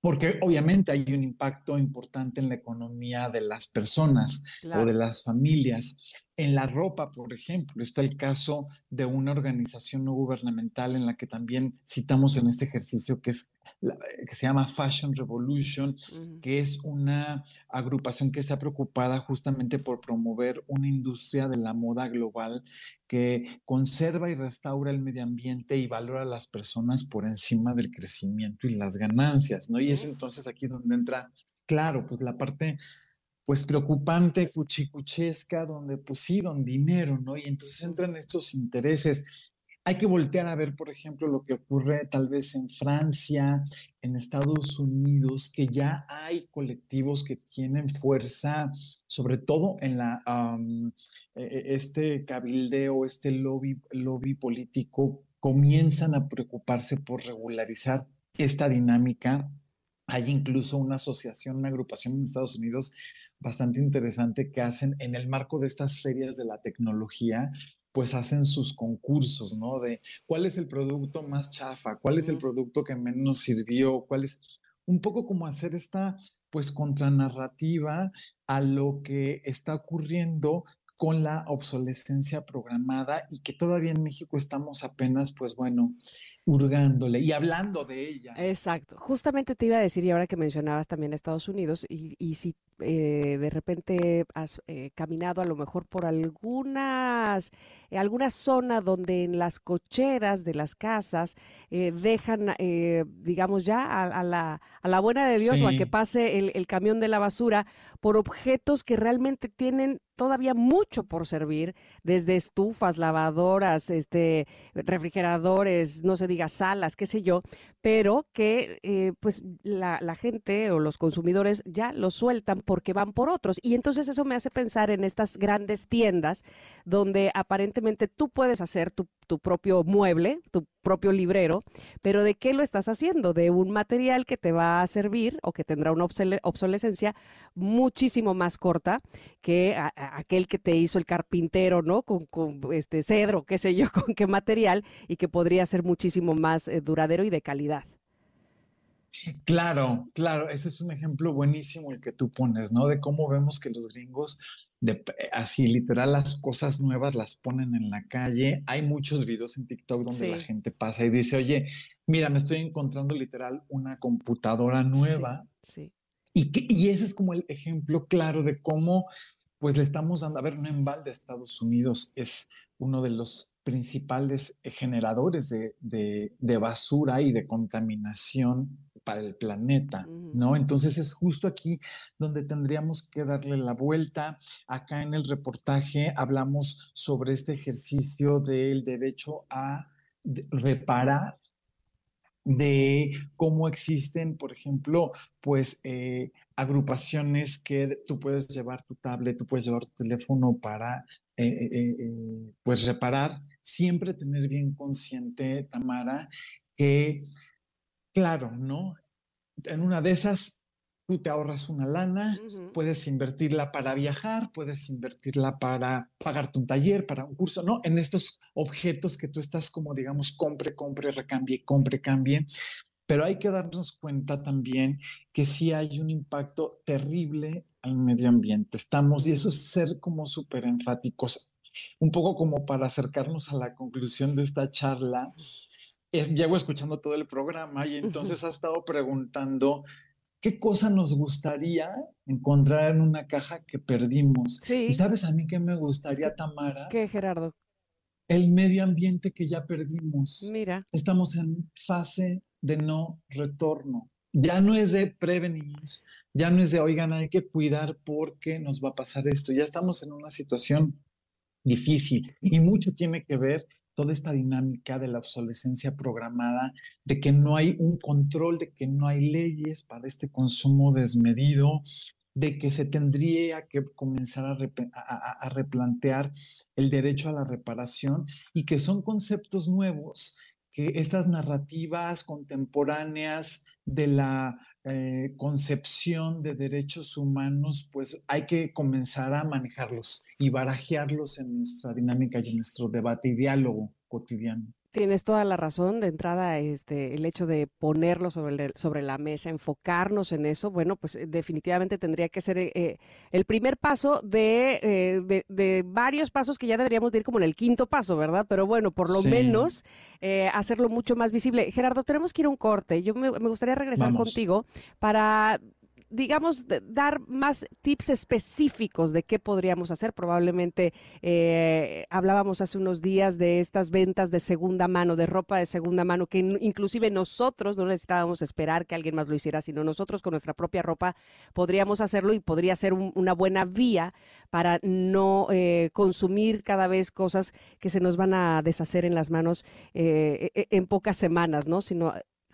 Porque obviamente hay un impacto importante en la economía de las personas o de las familias. En la ropa, por ejemplo, está el caso de una organización no gubernamental en la que también citamos en este ejercicio que es que se llama Fashion Revolution, que es una agrupación que está preocupada justamente por promover una industria de la moda global que conserva y restaura el medio ambiente y valora a las personas por encima del crecimiento y las ganancias, ¿no? Y es entonces aquí donde entra, claro, pues la parte pues preocupante, cuchicuchesca, donde pues sí, don dinero, ¿no? Y entonces entran estos intereses hay que voltear a ver, por ejemplo, lo que ocurre tal vez en Francia, en Estados Unidos, que ya hay colectivos que tienen fuerza, sobre todo en la, e, este cabildeo, este lobby, lobby político, comienzan a preocuparse por regularizar esta dinámica. Hay incluso una asociación, una agrupación en Estados Unidos bastante interesante que hacen en el marco de estas ferias de la tecnología, pues hacen sus concursos, ¿no? De cuál es el producto más chafa, cuál es el producto que menos sirvió, cuál es un poco como hacer esta pues contranarrativa a lo que está ocurriendo con la obsolescencia programada y que todavía en México estamos apenas, pues bueno, hurgándole y hablando de ella. Exacto. Justamente te iba a decir, y ahora que mencionabas también Estados Unidos, y, y si eh, de repente has eh, caminado a lo mejor por algunas, eh, alguna zona donde en las cocheras de las casas dejan, digamos ya, a, la, a, la, buena de Dios o a que pase el, el camión de la basura por objetos que realmente tienen todavía mucho por servir, desde estufas, lavadoras, este, refrigeradores, no se diga salas, qué sé yo, pero que eh, pues la, gente o los consumidores ya lo sueltan porque van por otros. Y entonces eso me hace pensar en estas grandes tiendas donde aparentemente tú puedes hacer tu, tu propio mueble, tu propio librero, pero ¿de qué lo estás haciendo? De un material que te va a servir o que tendrá una obsolescencia muchísimo más corta que aquel que te hizo el carpintero, ¿no? Con, con, este cedro, qué sé yo, con qué material y que podría ser muchísimo más eh, duradero y de calidad. Claro, claro, ese es un ejemplo buenísimo el que tú pones, ¿no? De cómo vemos que los gringos, de, así literal, las cosas nuevas las ponen en la calle. Hay muchos videos en TikTok donde la gente pasa y dice, oye, mira, me estoy encontrando literal una computadora nueva. Sí. Y, que, y ese es como el ejemplo claro de cómo, pues le estamos dando, a ver, un embalde de Estados Unidos es uno de los principales generadores de, de, de basura y de contaminación para el planeta, ¿no? Entonces es justo aquí donde tendríamos que darle la vuelta. Acá en el reportaje hablamos sobre este ejercicio del derecho a reparar de cómo existen, por ejemplo, pues eh, agrupaciones que tú puedes llevar tu tablet, tú puedes llevar tu teléfono para eh, eh, pues reparar. Siempre tener bien consciente, Tamara, que Claro, ¿no? En una de esas, tú te ahorras una lana, puedes invertirla para viajar, puedes invertirla para pagarte un taller, para un curso, ¿no? En estos objetos que tú estás como, digamos, compre, compre, recambie, compre, cambie. Pero hay que darnos cuenta también que sí hay un impacto terrible al medio ambiente. Estamos, y eso es ser como súper enfáticos, un poco como para acercarnos a la conclusión de esta charla llevo escuchando todo el programa y entonces ha estado preguntando qué cosa nos gustaría encontrar en una caja que perdimos. Sí. Y sabes a mí qué me gustaría, Tamara. ¿Qué, Gerardo? El medio ambiente que ya perdimos. Mira. Estamos en fase de no retorno. Ya no es de prevenir, ya no es de, oigan, hay que cuidar porque nos va a pasar esto. Ya estamos en una situación difícil y mucho tiene que ver toda esta dinámica de la obsolescencia programada, de que no hay un control, de que no hay leyes para este consumo desmedido, de que se tendría que comenzar a, replantear el derecho a la reparación y que son conceptos nuevos que estas narrativas contemporáneas de la eh, concepción de derechos humanos, pues hay que comenzar a manejarlos y barajearlos en nuestra dinámica y en nuestro debate y diálogo cotidiano. Tienes toda la razón. De entrada, este, el hecho de ponerlo sobre, sobre la mesa, enfocarnos en eso, bueno, pues eh, definitivamente tendría que ser eh, el primer paso de, de, varios pasos que ya deberíamos de ir como en el quinto paso, ¿verdad? Pero bueno, por lo menos hacerlo mucho más visible. Gerardo, tenemos que ir a un corte. Yo me, gustaría regresar contigo para digamos, dar más tips específicos de qué podríamos hacer. Probablemente eh, hablábamos hace unos días de estas ventas de segunda mano, de ropa de segunda mano, que inclusive nosotros no necesitábamos esperar que alguien más lo hiciera, sino nosotros con nuestra propia ropa podríamos hacerlo y podría ser una buena vía para no eh, consumir cada vez cosas que se nos van a deshacer en las manos eh, e, e, en pocas semanas, ¿no? Sino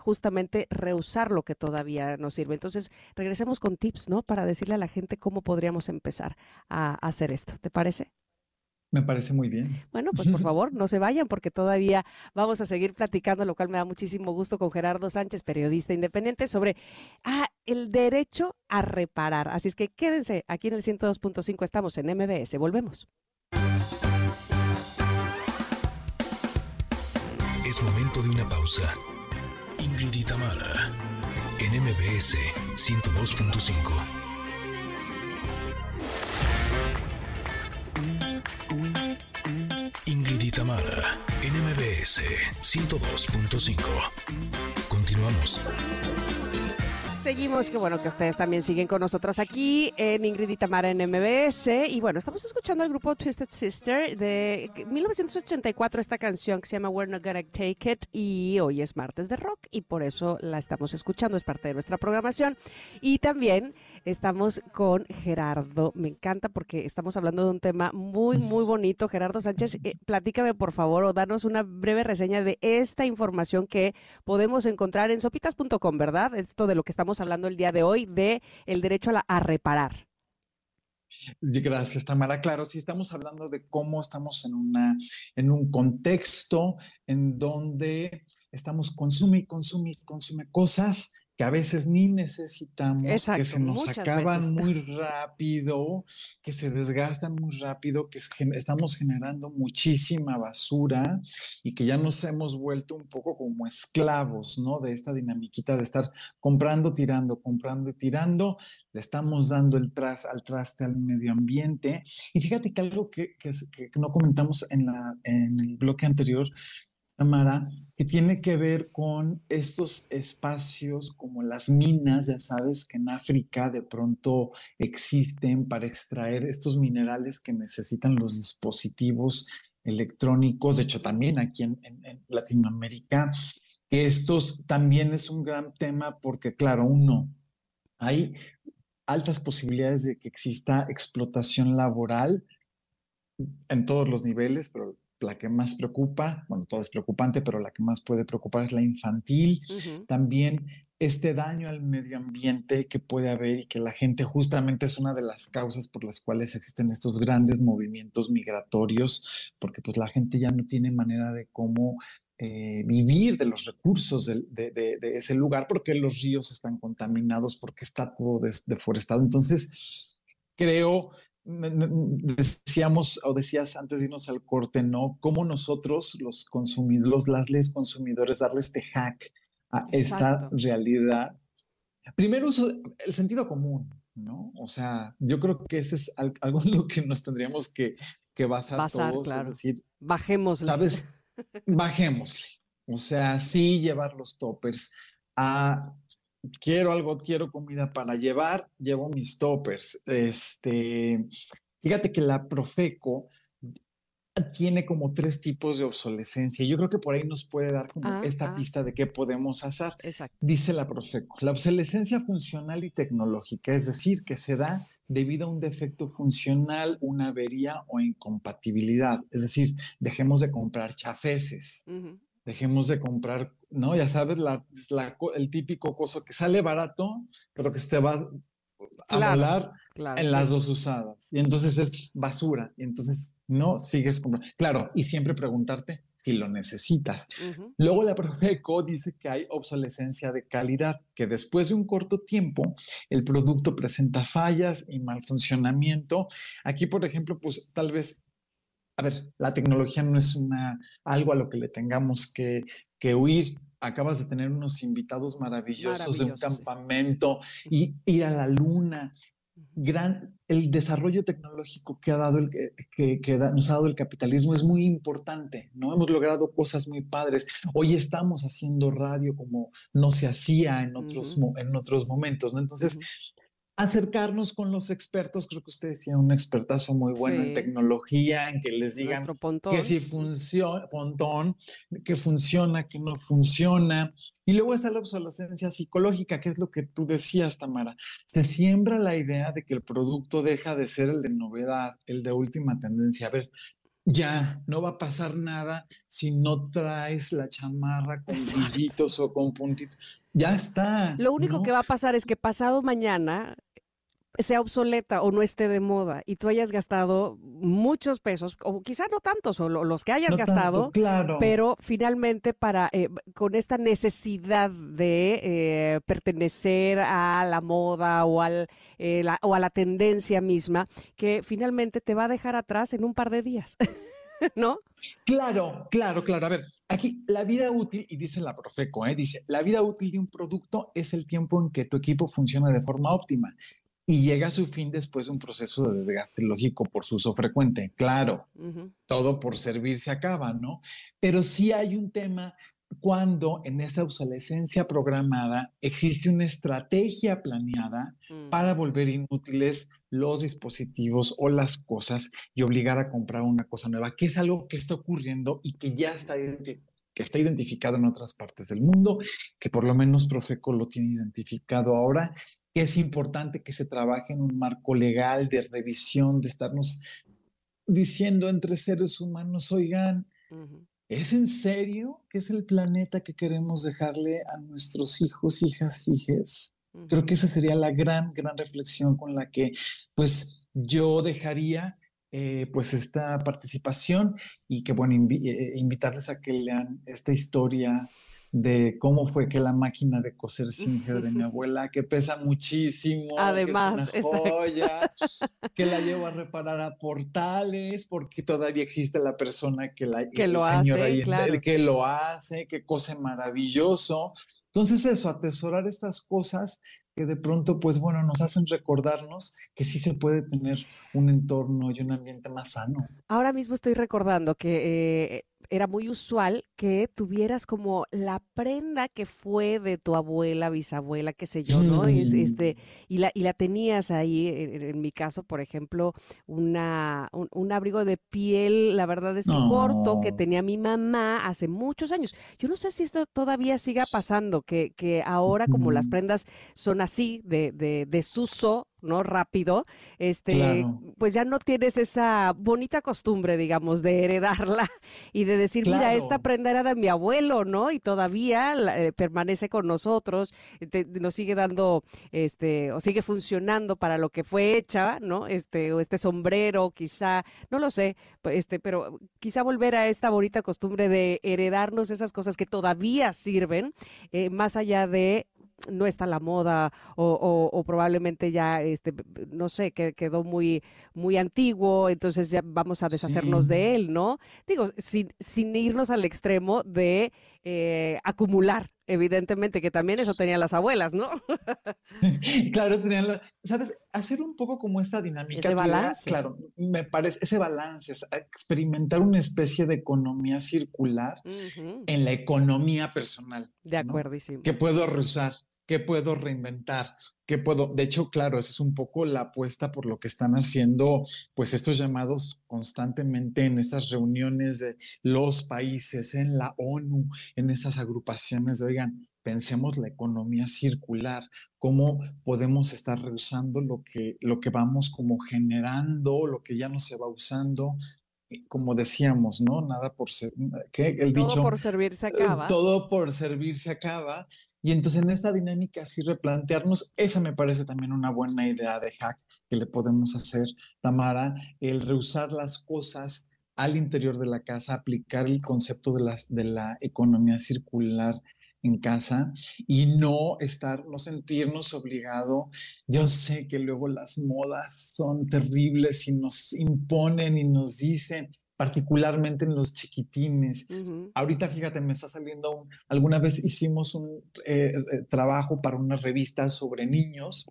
justamente rehusar lo que todavía nos sirve. Entonces, regresemos con tips, ¿no? Para decirle a la gente cómo podríamos empezar a hacer esto. ¿Te parece? Me parece muy bien. Bueno, pues por favor, no se vayan porque todavía vamos a seguir platicando, lo cual me da muchísimo gusto con Gerardo Sánchez, periodista independiente, sobre ah, el derecho a reparar. Así es que quédense aquí en el 102.5, estamos en MBS, volvemos. Es momento de una pausa. Ingrid y Tamara en MBS 102.5. Ingrid y Tamara en MBS 102.5. Continuamos. Seguimos, que bueno que ustedes también siguen con nosotros aquí en Ingrid y Tamara en MBS. Y bueno, estamos escuchando al grupo Twisted Sister de 1984, esta canción que se llama We're Not Gonna Take It. Y hoy es martes de rock y por eso la estamos escuchando, es parte de nuestra programación. Y también Estamos con Gerardo. Me encanta porque estamos hablando de un tema muy, muy bonito. Gerardo Sánchez, eh, platícame por favor o danos una breve reseña de esta información que podemos encontrar en sopitas.com, ¿verdad? Esto de lo que estamos hablando el día de hoy, de el derecho a, a reparar. Gracias, Tamara. Claro, sí estamos hablando de cómo estamos en, una, en un contexto en donde estamos consume y consume y consume cosas que a veces ni necesitamos, que se nos acaban muy rápido, que se desgastan muy rápido, que estamos generando muchísima basura y que ya nos hemos vuelto un poco como esclavos, ¿no? De esta dinamiquita de estar comprando, tirando, comprando y tirando, le estamos dando el tras, al traste al medio ambiente. Y fíjate que algo que, que, que no comentamos en, la, en el bloque anterior, Amara, que tiene que ver con estos espacios como las minas, ya sabes, que en África de pronto existen para extraer estos minerales que necesitan los dispositivos electrónicos, de hecho también aquí en, Latinoamérica, estos también es un gran tema porque, claro, uno, hay altas posibilidades de que exista explotación laboral en todos los niveles, pero la que más preocupa, bueno, todo es preocupante, pero la que más puede preocupar es la infantil. También este daño al medio ambiente que puede haber y que la gente justamente es una de las causas por las cuales existen estos grandes movimientos migratorios, porque pues la gente ya no tiene manera de cómo eh, vivir de los recursos de, ese lugar, porque los ríos están contaminados, porque está todo deforestado. Entonces, creo decíamos o decías antes de irnos al corte, ¿no? Cómo nosotros, los consumidores, las leyes consumidores, darle este hack a esta realidad. Primero, el sentido común, ¿no? O sea, yo creo que ese es algo en lo que nos tendríamos que, que basar, todos, es decir, bajémosle. ¿Sabes? Bajémosle. O sea, sí llevar los toppers a quiero algo, quiero comida para llevar, llevo mis toppers. Este, fíjate que la Profeco tiene como tres tipos de obsolescencia. Yo creo que por ahí nos puede dar como ah, esta ah. pista de qué podemos hacer. Dice la Profeco, la obsolescencia funcional y tecnológica, es decir, que se da debido a un defecto funcional, una avería o incompatibilidad. Es decir, dejemos de comprar chafeses, dejemos de comprar ¿no? Ya sabes, la, el típico coso que sale barato, pero que se te va a volar en las dos usadas. Y entonces es basura. Y entonces no sigues comprando. Claro, y siempre preguntarte si lo necesitas. Luego la Profeco dice que hay obsolescencia de calidad, que después de un corto tiempo el producto presenta fallas y mal funcionamiento. Aquí, por ejemplo, pues tal vez a ver, la tecnología no es una, algo a lo que le tengamos que, que huir. Acabas de tener unos invitados maravillosos, de un campamento y ir a la luna. Gran, el desarrollo tecnológico que, ha dado el, que, que, nos ha dado el capitalismo es muy importante, ¿no? Hemos logrado cosas muy padres. Hoy estamos haciendo radio como no se hacía en otros, en otros momentos, ¿no? Entonces, acercarnos con los expertos. Creo que usted decía un expertazo muy bueno en tecnología, en que les digan que si funciona, pontón, que funciona, que no funciona. Y luego está la obsolescencia psicológica, que es lo que tú decías, Tamara. Se siembra la idea de que el producto deja de ser el de novedad, el de última tendencia. A ver, ya no va a pasar nada si no traes la chamarra con brillitos o con puntitos. Ya está. Lo único que va a pasar es que pasado mañana sea obsoleta o no esté de moda y tú hayas gastado muchos pesos, o quizá no tantos, o los que hayas gastado, claro. pero finalmente para eh, con esta necesidad de eh, pertenecer a la moda o, al, eh, o a la tendencia misma, que finalmente te va a dejar atrás en un par de días. ¿No? Claro, claro, claro. A ver, aquí la vida útil, y dice la Profeco, dice, la vida útil de un producto es el tiempo en que tu equipo funciona de forma óptima y llega a su fin después de un proceso de desgaste lógico por su uso frecuente. Claro, todo por servir se acaba, ¿no? Pero sí hay un tema cuando en esta obsolescencia programada existe una estrategia planeada mm. para volver inútiles los dispositivos o las cosas y obligar a comprar una cosa nueva, que es algo que está ocurriendo y que ya está, que está identificado en otras partes del mundo, que por lo menos Profeco lo tiene identificado ahora es importante que se trabaje en un marco legal de revisión, de estarnos diciendo entre seres humanos, oigan, ¿es en serio que es el planeta que queremos dejarle a nuestros hijos, hijas, hijes? Creo que esa sería la gran, gran reflexión con la que pues yo dejaría eh, pues esta participación y que bueno, eh, invitarles a que lean esta historia de cómo fue que la máquina de coser Singer de mi abuela, que pesa muchísimo, Además, que es una joya, que la llevo a reparar a portales, porque todavía existe la persona que, la, que lo hace, que lo hace, que cose maravilloso. Entonces eso, atesorar estas cosas que de pronto, pues bueno, nos hacen recordarnos que sí se puede tener un entorno y un ambiente más sano. Ahora mismo estoy recordando que eh, era muy usual que tuvieras como la prenda que fue de tu abuela, bisabuela, qué sé yo, ¿no? Es, este, y, la, y la tenías ahí, en, mi caso, por ejemplo, una, un, abrigo de piel, la verdad es corto, que tenía mi mamá hace muchos años. Yo no sé si esto todavía siga pasando, que, que ahora como las prendas son así, de, de desuso, ¿no? Rápido, este, pues ya no tienes esa bonita costumbre, digamos, de heredarla y de decir, mira, esta prenda era de mi abuelo, ¿no? Y todavía eh, permanece con nosotros, nos sigue dando, este, o sigue funcionando para lo que fue hecha, ¿no? Este, o este sombrero, quizá, no lo sé, este, pero quizá volver a esta bonita costumbre de heredarnos esas cosas que todavía sirven, eh, más allá de no está la moda o, probablemente ya, este, no sé, que quedó muy, muy antiguo, entonces ya vamos a deshacernos de él, ¿no? Digo, sin, sin irnos al extremo de eh, acumular, evidentemente, que también eso tenían las abuelas, ¿no? claro, tenían, ¿sabes? Hacer un poco como esta dinámica. Ese balance. claro, me parece, ese balance, es experimentar una especie de economía circular en la economía personal. De acuerdísimo. Que puedo usar ¿Qué puedo reinventar? ¿Qué puedo? De hecho, claro, esa es un poco la apuesta por lo que están haciendo, pues estos llamados constantemente en estas reuniones de los países, en la ONU, en esas agrupaciones de, oigan, pensemos la economía circular, cómo podemos estar reusando lo que, lo que vamos como generando, lo que ya no se va usando, como decíamos, ¿no? Nada por ser, ¿qué? El todo dicho. por servir se acaba. Todo por servir se acaba. Y entonces en esta dinámica así replantearnos, esa me parece también una buena idea de hack que le podemos hacer, Tamara, el reusar las cosas al interior de la casa, aplicar el concepto de, las, de la economía circular en casa y no estar, no sentirnos obligado. Yo sé que luego las modas son terribles y nos imponen y nos dicen, particularmente en los chiquitines. Ahorita, fíjate, me está saliendo, alguna vez hicimos un eh, eh, trabajo para una revista sobre niños.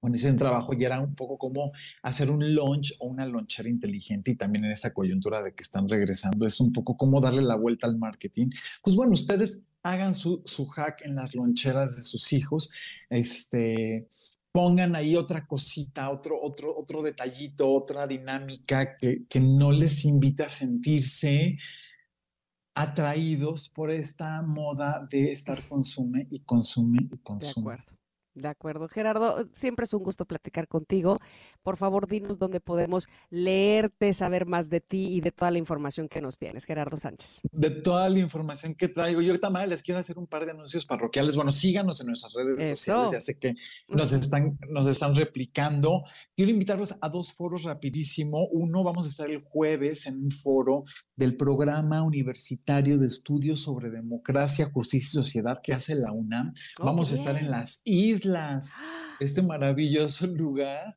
Bueno, ese trabajo y era un poco como hacer un launch o una lonchera inteligente y también en esta coyuntura de que están regresando es un poco como darle la vuelta al marketing. Pues bueno, ustedes hagan su, su hack en las loncheras de sus hijos, este, pongan ahí otra cosita, otro, otro, otro detallito, otra dinámica que, que no les invita a sentirse atraídos por esta moda de estar consume y consume y consume. De acuerdo. De acuerdo, Gerardo, siempre es un gusto platicar contigo. Por favor, dinos dónde podemos leerte, saber más de ti y de toda la información que nos tienes, Gerardo Sánchez. De toda la información que traigo. Yo ahorita les quiero hacer un par de anuncios parroquiales. Bueno, síganos en nuestras redes sociales, ya sé que nos están, nos están replicando. Quiero invitarlos a dos foros rapidísimo. Uno, vamos a estar el jueves en un foro del programa universitario de estudios sobre democracia, justicia y sociedad que hace la UNAM. Vamos a estar en las islas, este maravilloso lugar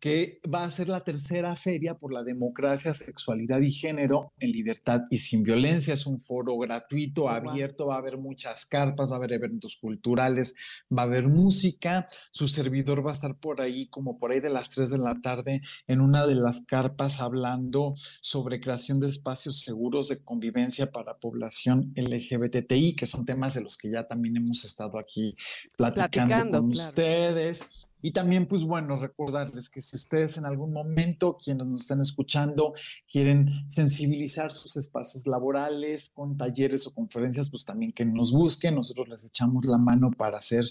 que va a ser la tercera feria por la democracia, sexualidad y género en libertad y sin violencia. Es un foro gratuito, abierto, va a haber muchas carpas, va a haber eventos culturales, va a haber música. Su servidor va a estar por ahí, como por ahí de las 3 de la tarde, en una de las carpas hablando sobre creación de espacios seguros de convivencia para población LGBTI, que son temas de los que ya también hemos estado aquí platicando, con ustedes. Y también, pues bueno, recordarles que si ustedes en algún momento, quienes nos están escuchando, quieren sensibilizar sus espacios laborales con talleres o conferencias, pues también que nos busquen. Nosotros les echamos la mano para hacer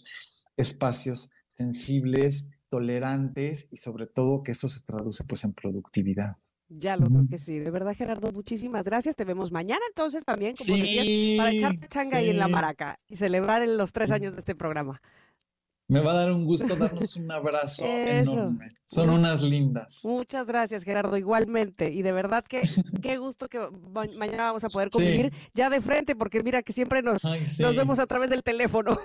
espacios sensibles, tolerantes y sobre todo que eso se traduce pues en productividad. Ya lo creo que sí. De verdad, Gerardo, muchísimas gracias. Te vemos mañana entonces también, como decías, para echar changa ahí en la maraca y celebrar los tres años de este programa. Me va a dar un gusto darnos un abrazo enorme. Son unas lindas. Muchas gracias, Gerardo, igualmente. Y de verdad que qué gusto que mañana vamos a poder convivir ya de frente, porque mira que siempre nos, nos vemos a través del teléfono.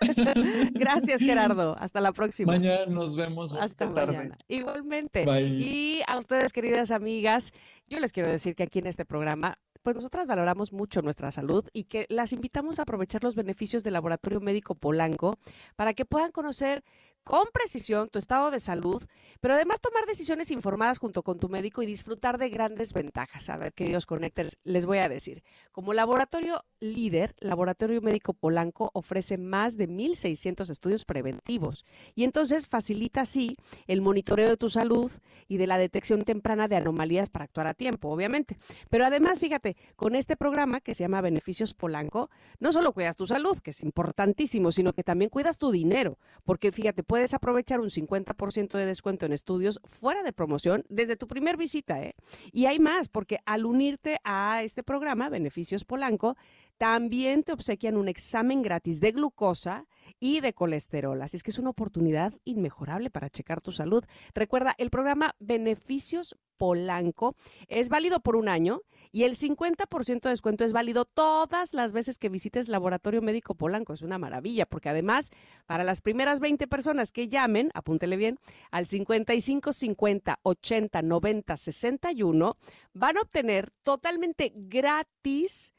gracias, Gerardo. Hasta la próxima. Mañana nos vemos. Hasta tarde. Igualmente. Y a ustedes, queridas amigas, yo les quiero decir que aquí en este programa pues nosotras valoramos mucho nuestra salud y que las invitamos a aprovechar los beneficios del Laboratorio Médico Polanco para que puedan conocer con precisión tu estado de salud, pero además tomar decisiones informadas junto con tu médico y disfrutar de grandes ventajas. A ver, queridos connectors, les voy a decir, como laboratorio líder, Laboratorio Médico Polanco ofrece más de 1.600 estudios preventivos y entonces facilita así el monitoreo de tu salud y de la detección temprana de anomalías para actuar a tiempo, obviamente. Pero además, fíjate, con este programa que se llama Beneficios Polanco, no solo cuidas tu salud, que es importantísimo, sino que también cuidas tu dinero, porque fíjate, puedes aprovechar un 50% de descuento en estudios fuera de promoción desde tu primer visita. ¿eh? Y hay más, porque al unirte a este programa, Beneficios Polanco, también te obsequian un examen gratis de glucosa y de colesterol. Así es que es una oportunidad inmejorable para checar tu salud. Recuerda, el programa Beneficios Polanco es válido por un año y el 50% de descuento es válido todas las veces que visites Laboratorio Médico Polanco. Es una maravilla porque además para las primeras 20 personas que llamen, apúntele bien, al 55 50 80 90 61 van a obtener totalmente gratis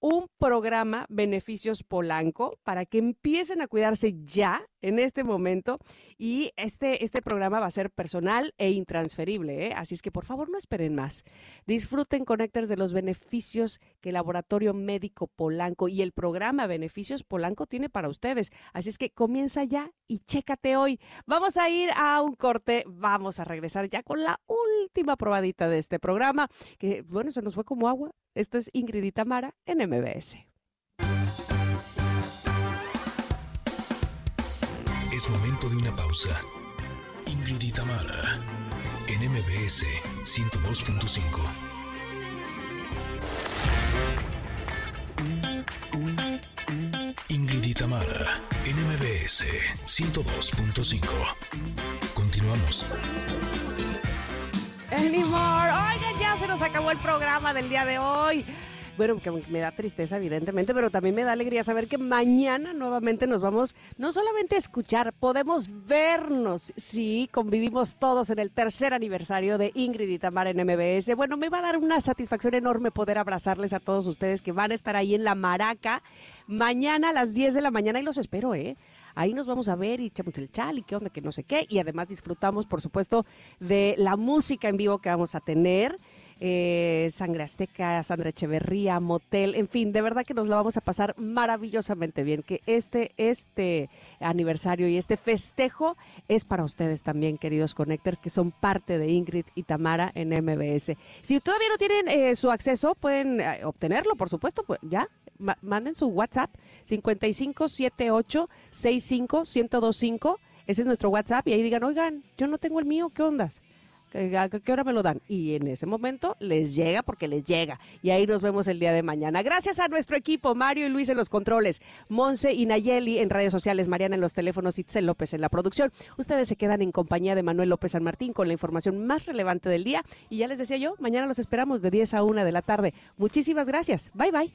un programa Beneficios Polanco para que empiecen a cuidarse ya en este momento y este, este programa va a ser personal e intransferible, ¿eh? así es que por favor no esperen más. Disfruten Connectors de los beneficios que el Laboratorio Médico Polanco y el programa Beneficios Polanco tiene para ustedes, así es que comienza ya y chécate hoy. Vamos a ir a un corte, vamos a regresar ya con la última probadita de este programa, que bueno, se nos fue como agua. Esto es Ingrid y Tamara en MBS. Momento de una pausa. Ingrid en MBS 102.5. Ingrid y en MBS 102.5. Continuamos. Anymore. Oigan, ya se nos acabó el programa del día de hoy. Bueno, que me da tristeza, evidentemente, pero también me da alegría saber que mañana nuevamente nos vamos no solamente a escuchar, podemos vernos. Sí, convivimos todos en el tercer aniversario de Ingrid y Tamara en MBS. Bueno, me va a dar una satisfacción enorme poder abrazarles a todos ustedes que van a estar ahí en la Maraca mañana a las 10 de la mañana y los espero, ¿eh? Ahí nos vamos a ver y echamos el chal y qué onda, que no sé qué. Y además disfrutamos, por supuesto, de la música en vivo que vamos a tener. Eh, Sangre Azteca, Sandra Echeverría, Motel, en fin, de verdad que nos la vamos a pasar maravillosamente bien, que este, este aniversario y este festejo es para ustedes también, queridos connectors, que son parte de Ingrid y Tamara en MBS. Si todavía no tienen eh, su acceso, pueden eh, obtenerlo, por supuesto, pues ya, manden su WhatsApp 5578 65 1025 ese es nuestro WhatsApp y ahí digan, oigan, yo no tengo el mío, ¿qué ondas? ¿A qué hora me lo dan? Y en ese momento les llega porque les llega. Y ahí nos vemos el día de mañana. Gracias a nuestro equipo, Mario y Luis en los controles, Monse y Nayeli en redes sociales, Mariana en los teléfonos, Itzel López en la producción. Ustedes se quedan en compañía de Manuel López San Martín con la información más relevante del día. Y ya les decía yo, mañana los esperamos de 10 a 1 de la tarde. Muchísimas gracias. Bye bye.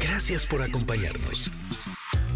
Gracias por acompañarnos.